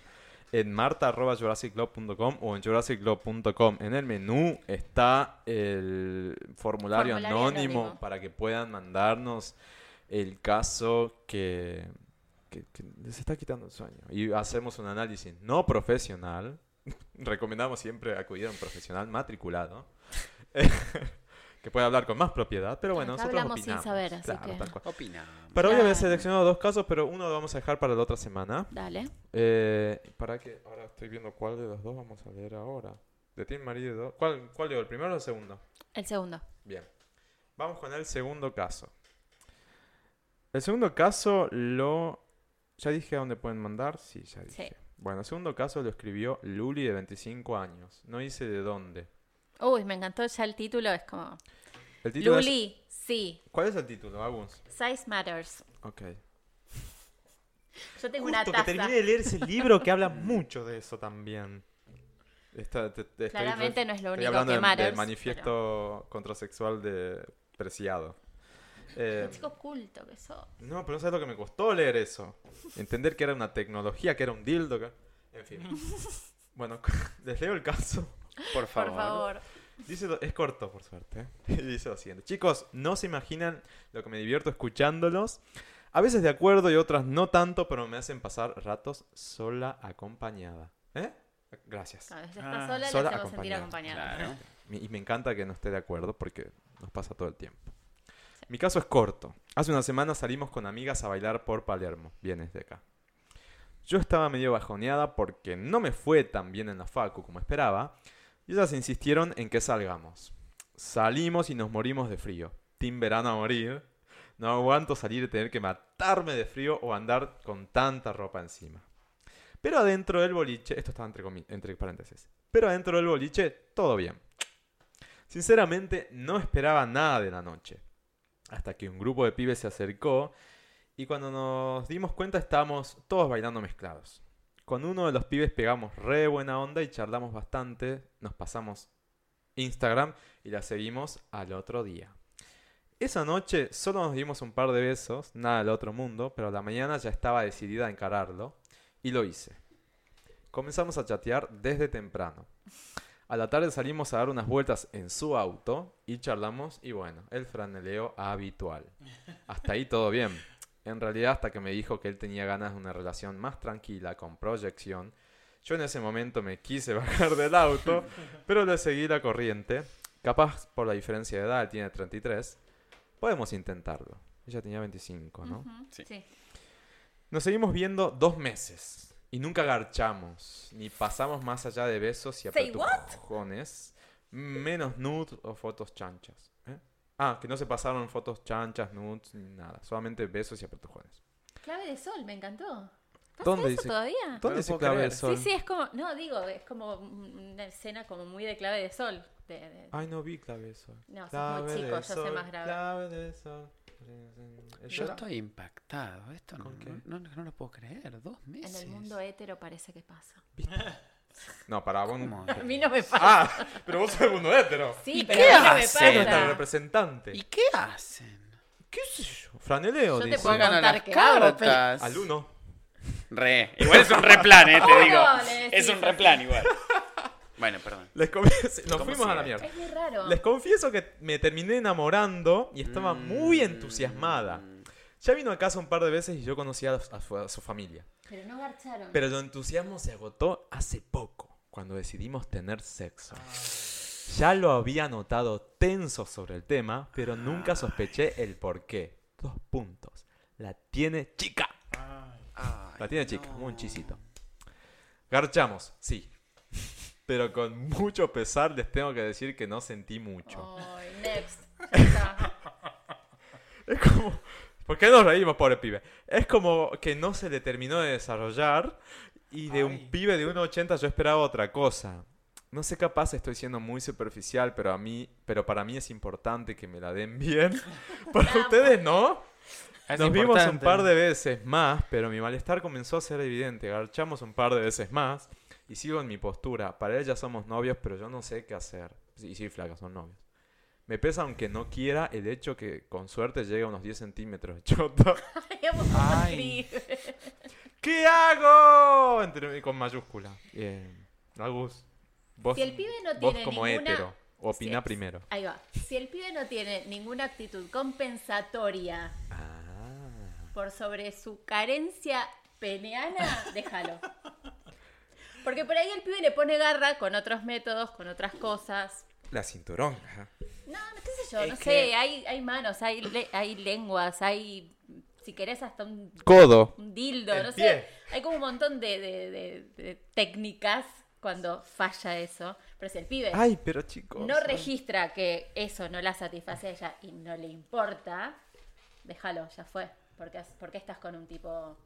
en marta.jurassicclub.com o en jurassicclub.com. En el menú está el formulario, Formulario anónimo, anónimo. para que puedan mandarnos el caso que, que- que les está quitando el sueño. Y hacemos un análisis no profesional. <laughs> Recomendamos siempre acudir a un profesional matriculado. <laughs> que pueda hablar con más propiedad, pero bueno, Acá nosotros hablamos sin opinamos. saber, así Claro, que- tal cual. Opinamos. Para hoy había seleccionado dos casos, pero uno lo vamos a dejar para la otra semana. Dale. Eh, para que ahora estoy viendo cuál de los dos vamos a leer ahora. De Tim dos. ¿Cuál, ¿Cuál leo? ¿El primero o el segundo? El segundo. Bien. Vamos con el segundo caso. El segundo caso lo. ¿Ya dije a dónde pueden mandar? Sí, ya dije. Sí. Bueno, el segundo caso lo escribió Luli de 25 años. No hice de dónde. Uy, me encantó ya el título. Es como. El título es- Luli, sí. ¿Cuál es el título, Agus? Size Matters. Ok. Yo tengo una Justo taza. que termine de leer ese libro que habla mucho de eso también. Está- te- Claramente no es lo único que del- matters, del manifiesto contrasexual de Preciado. Eh, Qué chico culto que sos. no, pero no sabes lo que me costó leer eso. Entender que era una tecnología, que era un dildo. que- En fin. <laughs> Bueno, <laughs> les leo el caso. Por Por favor. favor. Dice es corto, por suerte. <laughs> Y dice lo siguiente. Chicos, no se imaginan lo que me divierto escuchándolos. A veces de acuerdo y otras no tanto, pero me hacen pasar ratos sola acompañada. ¿Eh? Gracias. A veces está Ah, sola, sola la hacemos sentir acompañada. Claro. Y me encanta que no esté de acuerdo porque nos pasa todo el tiempo. Mi caso es corto. Hace una semana salimos con amigas a bailar por Palermo. Vienes de acá. Yo estaba medio bajoneada porque no me fue tan bien en la facu como esperaba. Y ellas insistieron en que salgamos. Salimos y nos morimos de frío. Team verano a morir. No aguanto salir y tener que matarme de frío o andar con tanta ropa encima. Pero adentro del boliche, esto estaba entre, entre paréntesis, pero adentro del boliche todo bien. Sinceramente no esperaba nada de la noche. Hasta que un grupo de pibes se acercó y cuando nos dimos cuenta estábamos todos bailando mezclados. Con uno de los pibes pegamos re buena onda y charlamos bastante, nos pasamos Instagram y la seguimos al otro día. Esa noche solo nos dimos un par de besos, nada del otro mundo, pero a la mañana ya estaba decidida a encararlo y lo hice. Comenzamos a chatear desde temprano. A la tarde salimos a dar unas vueltas en su auto y charlamos y bueno, el franeleo habitual. Hasta ahí todo bien. En realidad hasta que me dijo que él tenía ganas de una relación más tranquila, con proyección, yo en ese momento me quise <laughs> bajar del auto, pero le seguí la corriente. Capaz por la diferencia de edad, él tiene 33. Podemos intentarlo. Ella tenía 25, ¿no? Sí. sí. Nos seguimos viendo dos meses y nunca garchamos, ni pasamos más allá de besos y apretujones, menos nude o fotos chanchas. Ah, que no se pasaron fotos chanchas, nudes, ni nada, solamente besos y apretujones. Clave de sol, me encantó. ¿Pasa ¿Dónde dice- todavía? ¿Dónde dice clave creer. de sol? Sí, sí, es como, no, digo, es como una escena como muy de clave de sol. de- de- Ay, no vi clave de sol. No, sos Clave muy de chico, yo sé sol, más grave. Clave de sol. ¿Eso Yo era? estoy impactado. Esto no, no, no- no lo puedo creer. Dos En meses. el mundo hétero parece que pasa. No, para vos. ¿Cómo? A mí no me pasa. Ah, pero vos sos el mundo hétero. sí, ¿y pero qué a mí no me representante. ¿Y qué hacen? ¿Qué sé yo? Franeleo Yo te puedo Juegan a contar las pero- cartas. Al uno. Re. Igual es un replan, eh, te digo. ¿Cómo le decís Es un replan igual. Bueno, perdón. Les confieso, nos ¿Cómo fuimos a la mierda. Es muy raro. Les confieso que me terminé enamorando y estaba muy entusiasmada. Ya vino a casa un par de veces y yo conocía a, a su, a su familia. Pero no garcharon. Pero el entusiasmo se agotó hace poco, cuando decidimos tener sexo. Ya lo había notado tenso sobre el tema, pero nunca sospeché el por qué. Dos puntos. La tiene chica. Ay, La tiene chica, un chisito. Garchamos, sí. Pero con mucho pesar les tengo que decir que no sentí mucho. Ay, next. <laughs> Es como. ¿Por qué nos reímos, pobre pibe? Es como que no se le terminó de desarrollar y de Ay. un pibe de 1,80 yo esperaba otra cosa. No sé, capaz estoy siendo muy superficial, pero a mí, pero para mí es importante que me la den bien. <laughs> Para ustedes no. Es Nos vimos un importante. par de veces más, pero mi malestar comenzó a ser evidente. Garchamos un par de veces más y sigo en mi postura. Para ella somos novios, pero yo no sé qué hacer. Sí, sí, flaca, son novios. Me pesa aunque no quiera el hecho que con suerte llegue a unos 10 centímetros de <laughs> choto. Ay. ¿Qué hago? Entre- con mayúscula. Bien. Agus, vos, Si el pibe no vos tiene como ninguna- hetero, opina Si- primero. Ahí va. Si el pibe no tiene ninguna actitud compensatoria Ah. por sobre su carencia peneana, déjalo. Porque por ahí el pibe le pone garra con otros métodos, con otras cosas. La cinturonga. No, no qué sé yo, Es no que- sé, hay, hay manos, hay, le- hay lenguas, hay, si querés, hasta un, Codo. un dildo, El no pie. sé. Hay como un montón de, de- de- de técnicas cuando falla eso. Pero si el pibe Ay, pero chicos. no registra que eso no la satisface a ella y no le importa, déjalo, ya fue. Porque, porque estás con un tipo...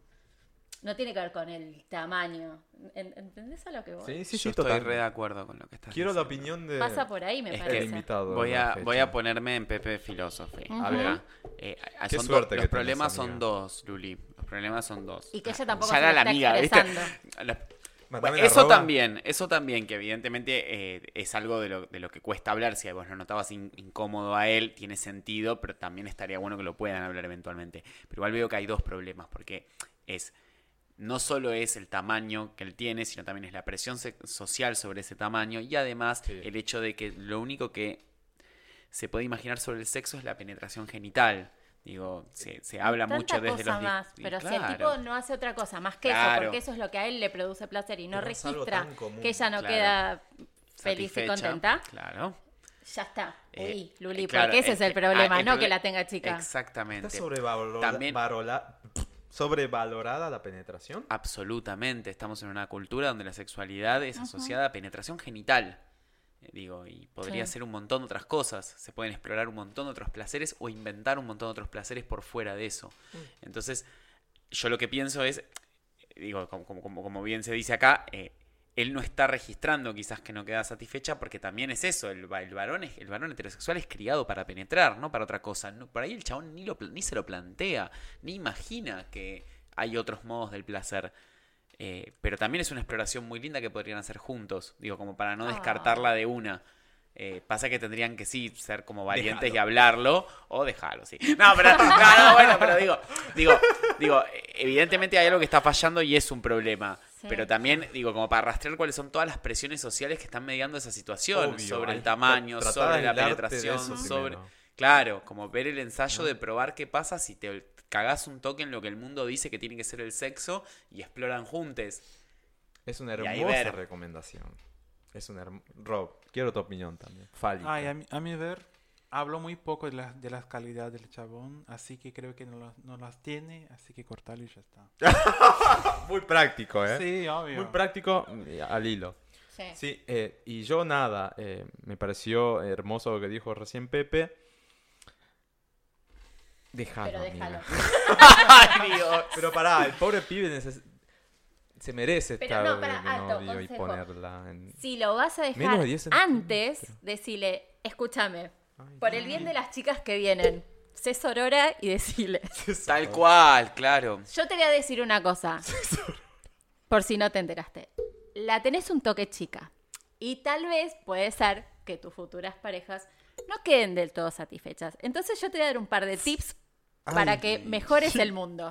No tiene que ver con el tamaño. ¿En- ¿Entendés a lo que voy? Sí, sí, Yo sí, estoy total. re de acuerdo con lo que estás Quiero la opinión de. Pasa por ahí, me Es parece. el invitado. Voy a, voy a ponerme en Pepe Filosofía. Ujú. A ver. Eh, a- Qué son suerte do- que los problemas amiga. son dos, Luli. Los problemas son dos. Y que ella tampoco Ya se la está amiga, ¿viste? <laughs> Bueno, la eso también, eso también, que evidentemente eh, es algo de lo, de lo que cuesta hablar. Si vos lo notabas in- incómodo a él, tiene sentido, pero también estaría bueno que lo puedan hablar eventualmente. Pero igual veo que hay dos problemas, porque es no solo es el tamaño que él tiene, sino también es la presión se- social sobre ese tamaño y además Sí. el hecho de que lo único que se puede imaginar sobre el sexo es la penetración genital. Digo, se, se habla Tanta mucho desde cosa los... más, pero si el claro. tipo no hace otra cosa más que eso, Claro. porque eso es lo que a él le produce placer y no Pero registra que ella no Claro. queda feliz y contenta, Claro. ya está. Eh, Uy, Luli, eh, claro, porque ese es es el que- problema, ah, el no proble- que la tenga chica. Exactamente. ¿Está sobrevalorada, También- varola- sobrevalorada la penetración? Absolutamente. Estamos en una cultura donde la sexualidad es asociada a penetración genital. Eh, Digo, y podría Sí. ser un montón de otras cosas. Se pueden explorar un montón de otros placeres o inventar un montón de otros placeres por fuera de eso. Mm. Entonces, yo lo que pienso es, digo, como, como, como- como bien se dice acá, eh, él no está registrando quizás que no queda satisfecha porque también es eso, el, el varón es, el varón heterosexual es criado para penetrar, no para otra cosa. No, por ahí el chabón ni, lo, ni se lo plantea, ni imagina que hay otros modos del placer. Eh, pero también es una exploración muy linda que podrían hacer juntos, digo, como para no Ah. descartarla de una. Eh, pasa que tendrían que sí ser como valientes y hablarlo o dejarlo, sí. No, pero, no, no, bueno, pero digo, digo, digo, evidentemente hay algo que está fallando y es un problema. Sí. Pero también, digo, como para rastrear cuáles son todas las presiones sociales que están mediando esa situación, Obvio, sobre el tamaño, sobre la penetración, sobre... primero. Claro, como ver el ensayo de probar qué pasa si te cagás un toque en lo que el mundo dice que tiene que ser el sexo y exploran juntes. Es una hermosa ver. recomendación. Es una herm- Rob, quiero tu opinión también. Fálica. Ay, a, mi, a mi ver, hablo muy poco de, la- de las calidades del chabón, así que creo que no, las- no las tiene, así que cortarlo y ya está. <laughs> Muy práctico, ¿eh? Sí, obvio. Muy práctico y al hilo. Sí. Sí, eh, y yo nada, eh, me pareció hermoso lo que dijo recién Pepe. Déjalo, Pero déjalo. <laughs> Ay, Dios. Pero pará, el pobre pibe neces- se merece Pero estar no, de alto, novio y ponerla en... Si lo vas a dejar de 10 centímetros. antes, decile, escúchame, por el bien de las chicas que vienen, sé sorora y decile. <laughs> Tal cual, claro. Yo te voy a decir una cosa, <laughs> por si no te enteraste. La tenés un toque chica y tal vez puede ser que tus futuras parejas no queden del todo satisfechas. Entonces yo te voy a dar un par de tips para que mejores el mundo.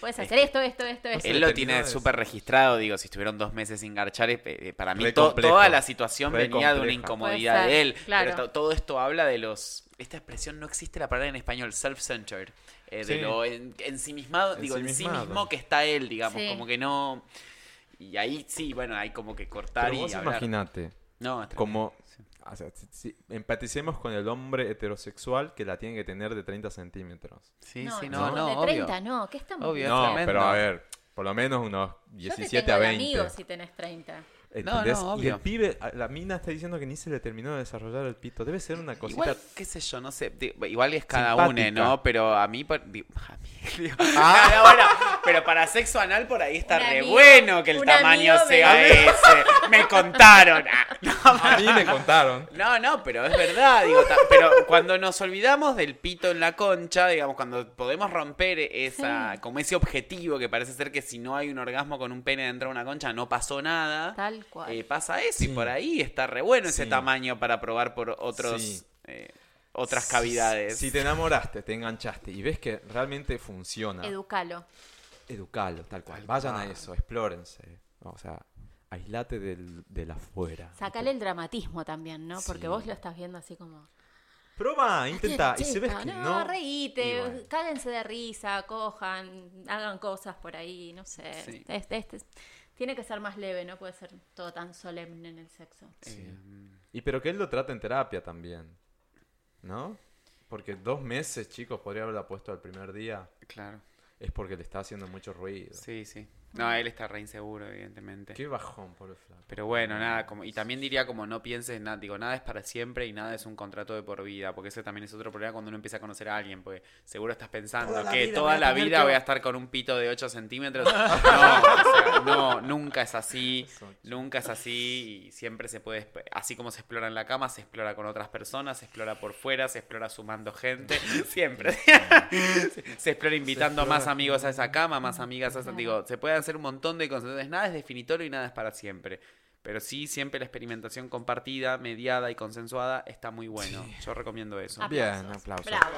Puedes hacer esto, esto, esto, esto. Él lo tiene súper registrado, digo, si estuvieron dos meses sin garchar, eh, eh, para mí to- toda la situación Re venía de una incomodidad de él. claro. Pero to- todo esto habla de los... Esta expresión no existe la palabra en español, self-centered. eh, de lo en, ensimismado, digo, en sí Ensimismado. mismo que está él, digamos, Sí. como que no... Y ahí sí, bueno, hay como que cortar Pero y imagínate, No, está como... o sea, si- si empaticemos con el hombre heterosexual que la tiene que tener de 30 centímetros. Sí, no, sí, no, no, no, de obvio. 30 no, ¿qué estamos Obvio, No, tremendo. pero a ver, por lo menos unos Yo te 17 tengo a de 20. amigos si tenés 30. ¿Entendés? no, y obvio. el pibe, la mina está diciendo que ni se le terminó de desarrollar el pito. Debe ser una cosita. Igual, qué sé yo, no sé. Igual es cada Simpática. uno, ¿no? Pero a mí, por- di- <laughs> a mí, digo, Ah. <laughs> no, bueno, pero para sexo anal por ahí está Un re amigo- bueno que el tamaño me sea dijo- ese. Me contaron. Ah, no, A mí me contaron. no, no, pero es verdad, digo, ta- pero cuando nos olvidamos del pito en la concha, digamos, cuando podemos romper esa, como ese objetivo que parece ser que si no hay un orgasmo con un pene dentro de una concha no pasó nada, Tal cual. eh, pasa eso y por ahí está re bueno ese tamaño para probar por otros, Sí. eh, otras cavidades. Si te enamoraste, te enganchaste y ves que realmente funciona, Educalo. educalo, tal cual. Tal Vayan cual. a eso, explórense. O sea, aislate del, del afuera. Sacale el dramatismo también, ¿no? Porque vos lo estás viendo así como... Prueba, intenta. Y si ves que no, no. reíte, bueno. cáguense de risa, cojan, hagan cosas por ahí, no sé. Sí. Este- este- tiene que ser más leve, no puede ser todo tan solemne en el sexo. Eh, Y pero que él lo trate en terapia también. ¿No? Porque dos meses, chicos, podría haberla puesto al primer día. claro. Es porque le está haciendo mucho ruido. Sí, sí. No, él está re inseguro, evidentemente. Qué bajón por el flaco. Pero bueno, nada, como, y también diría como no pienses nada, digo, nada es para siempre y nada es un contrato de por vida, porque ese también es otro problema cuando uno empieza a conocer a alguien, porque seguro estás pensando Toda la que vida toda la vida que- voy a estar con un pito de 8 centímetros. <laughs> No, o sea, no, nunca es así, nunca es así y siempre se puede, así como se explora en la cama, se explora con otras personas, se explora por fuera, se explora sumando gente, <laughs> siempre. <laughs> se, se explora invitando más amigos a esa cama, más amigas a esa, digo, se puede hacer un montón de cosas, entonces nada es definitorio y nada es para siempre. Pero sí, siempre la experimentación compartida, mediada y consensuada está muy bueno. Yo recomiendo eso. Bien, Aplausos. Bravo.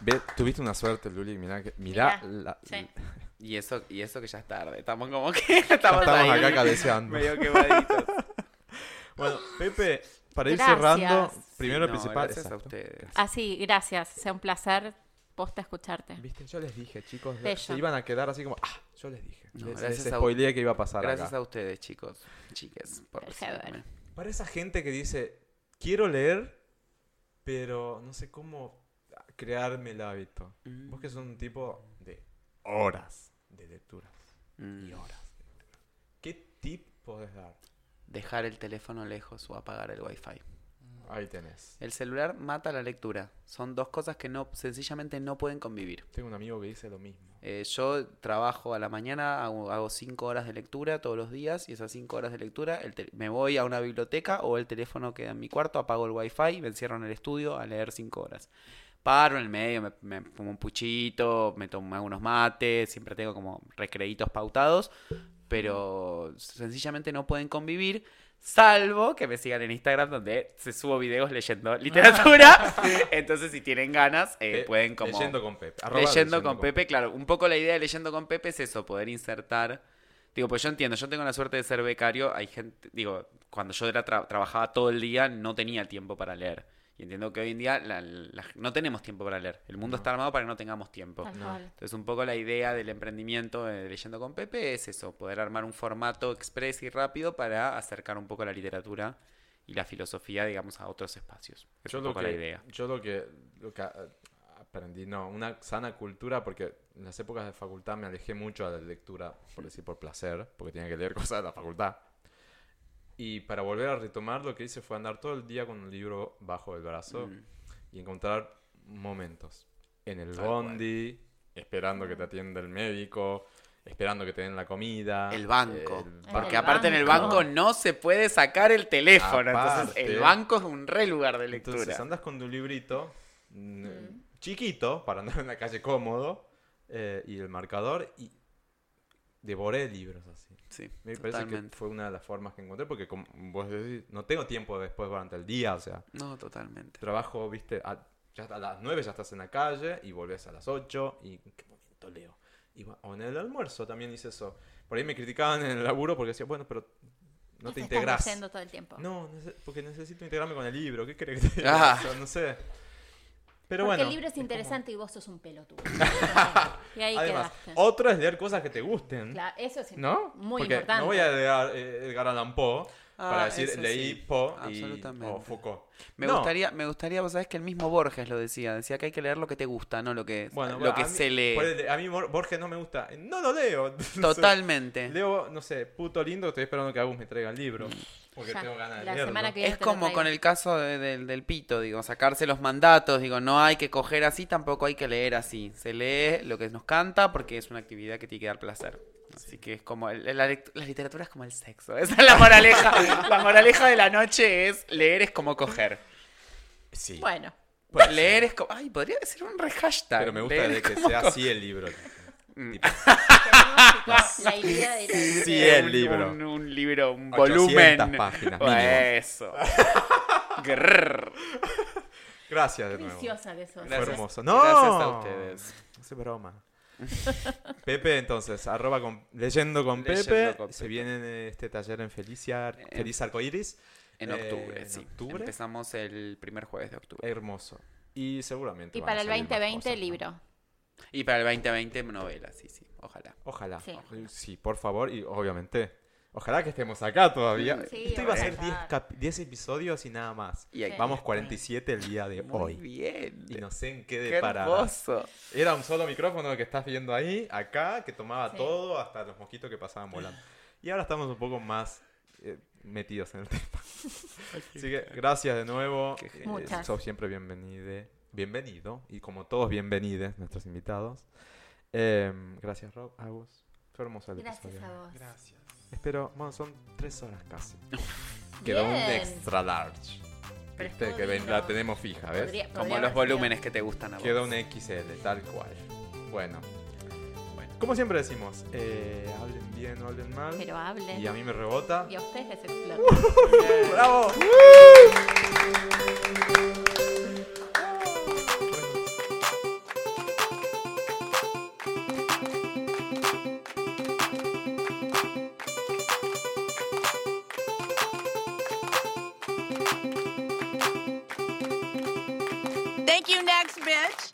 Ve, tuviste una suerte, Luli. Mirá, que, mirá, Mirá, la- sí. Y eso, y eso que ya es tarde. Estamos como que <laughs> estamos, estamos ahí, acá cabeceando. medio quemaditos. <laughs> Bueno, Pepe, para ir Gracias. cerrando, Sí, primero no, principal. gracias a exacto. ustedes. Ah, sí, gracias. Sea un placer posta escucharte. Viste, yo les dije, chicos, Bello. se iban a quedar así como, ah, yo les dije. No, les, gracias les a- que iba a pasar Gracias acá. a ustedes, chicos. Chiques, por. Para esa gente que dice, quiero leer, pero no sé cómo crearme el hábito. Mm. Vos que sos un tipo de horas de lecturas Mm. y horas de lectura. ¿Qué tip podés dar? Dejar el teléfono lejos o apagar el wifi. Ahí tenés. El celular mata la lectura. Son dos cosas que no sencillamente no pueden convivir. Tengo un amigo que dice lo mismo. Eh, yo trabajo a la mañana, hago, hago cinco horas de lectura todos los días y esas cinco horas de lectura el me voy a una biblioteca o el teléfono queda en mi cuarto, apago el wifi, me encierro en el estudio a leer cinco horas. Paro en el medio, me, me fumo un puchito, me tomo algunos mates, siempre tengo como recreitos pautados, pero sencillamente no pueden convivir. Salvo que me sigan en Instagram donde se subo videos leyendo <laughs> literatura. <laughs> Entonces, si tienen ganas, eh, pueden como... Leyendo con Pepe. Arroba Leyendo con Pepe, claro. Un poco la idea de leyendo con Pepe es eso, poder insertar. Digo, pues yo entiendo, yo tengo la suerte de ser becario. Hay gente, digo, cuando yo era tra- trabajaba todo el día, no tenía tiempo para leer. Y entiendo que hoy en día la- la- no tenemos tiempo para leer. El mundo está armado para que no tengamos tiempo. No. Entonces, un poco la idea del emprendimiento de Leyendo con Pepe es eso, poder armar un formato express y rápido para acercar un poco la literatura y la filosofía, digamos, a otros espacios. Es Yo un lo, poco que, la idea. yo lo que, lo que a- aprendí, no, una sana cultura, porque en las épocas de facultad me alejé mucho de la lectura, por decir, por placer, porque tenía que leer <laughs> cosas de la facultad. Y para volver a retomar, lo que hice fue andar todo el día con un libro bajo el brazo Mm. y encontrar momentos en el Tal bondi, esperando que te atienda el médico, esperando que te den la comida. El banco. el Porque el aparte en el banco. no se puede sacar el teléfono. Entonces el banco es un re lugar de lectura. Entonces andas con tu librito mm, chiquito para andar en la calle cómodo eh, y el marcador y devoré libros así. sí, Me parece que totalmente. fue una de las formas que encontré porque como vos decís, no tengo tiempo después durante el día, o sea, No, totalmente. trabajo, viste, a, ya a las 9 ya estás en la calle y volvés a las 8 y en qué momento leo. Y o en el almuerzo también hice eso. Por ahí me criticaban en el laburo porque decía, bueno, pero no te estás integras. todo el tiempo. No, porque necesito integrarme con el libro. ¿Qué querés que te diga? Ah. No sé. Pero Porque bueno. el libro es como- interesante y vos sos un pelotudo. <laughs> y ahí Además, quedaste. otro es leer cosas que te gusten. Claro, eso es ¿No? muy Porque importante. No voy a leer Edgar Allan Poe para Ah, decir leí sí, Poe y o Foucault. Me No. gustaría, me gustaría, vos sabés que el mismo Borges lo decía, decía que hay que leer lo que te gusta, no lo que, Bueno, lo que mí- se lee. A mí Bor- Borges no me gusta. No lo leo. <laughs> Totalmente. Leo, no sé, puto lindo, estoy esperando que Agus me traiga el libro. Porque Ya, tengo ganas de la leerlo. semana que viene Es te como con el caso de- del, del pito, digo, sacarse los mandatos, digo, no hay que coger así, tampoco hay que leer así. Se lee lo que nos canta porque es una actividad que tiene que dar placer. Así que es como, el- la, la literatura es como el sexo, <laughs> esa es la moraleja. la moraleja de la noche es, leer es como coger. Sí. Bueno, leer es como, ay, podría ser un re hashtag. Pero me gusta leer de es que sea co- así el libro. Mm. Tipo, la idea de la- Sí, el un- libro. Un, un libro, un 800 volumen. páginas, mínimo. Eso. Grrr. Gracias de nuevo. viciosa que sos. Fue Gracias. hermoso. No, Gracias a ustedes. No sé broma. <laughs> Pepe, entonces, arroba con, leyendo con Leyendo Pepe. con Se Pepe. viene este taller en Felicia, En- Feliz Arcoiris. En Eh, octubre, en sí. octubre. Empezamos el primer jueves de octubre. Hermoso. Y seguramente. Y van para a el salir más 2020, cosas, ¿no? libro. Y para el 2020, novela, sí, sí. Ojalá. Ojalá. Sí. Sí. por favor. Y obviamente. Ojalá que estemos acá todavía. Sí, Esto iba a ser ojalá. 10, cap- 10 episodios y nada más. Y aquí-. Vamos 47 el día de Muy hoy. bien. Y no sé en qué Qué deparará. hermoso. Era un solo micrófono que estás viendo ahí, acá, que tomaba Sí. todo, hasta los mosquitos que pasaban volando. Y ahora estamos un poco más eh, metidos en el <laughs> tema. Así que gracias de nuevo. Qué Eh, genial. Muchas. sos siempre bienvenido. Bienvenido. Y como todos bienvenides, nuestros invitados. Eh, gracias, Rob, Agus. Fue hermoso el Gracias episodio. a vos. Gracias. Espero, bueno, son tres horas casi. Quedó un extra large. Pero estuvo que ven- lindo. la tenemos fija, ¿ves? Podría- Como los sido- volúmenes que te gustan a vos. Queda un XL, tal cual. Bueno. Bueno. Como siempre decimos, eh, hablen bien o hablen mal. Pero hablen. Y a mí me rebota. Y a ustedes les explota. <laughs> ¡Bravo! Thank you, next bitch.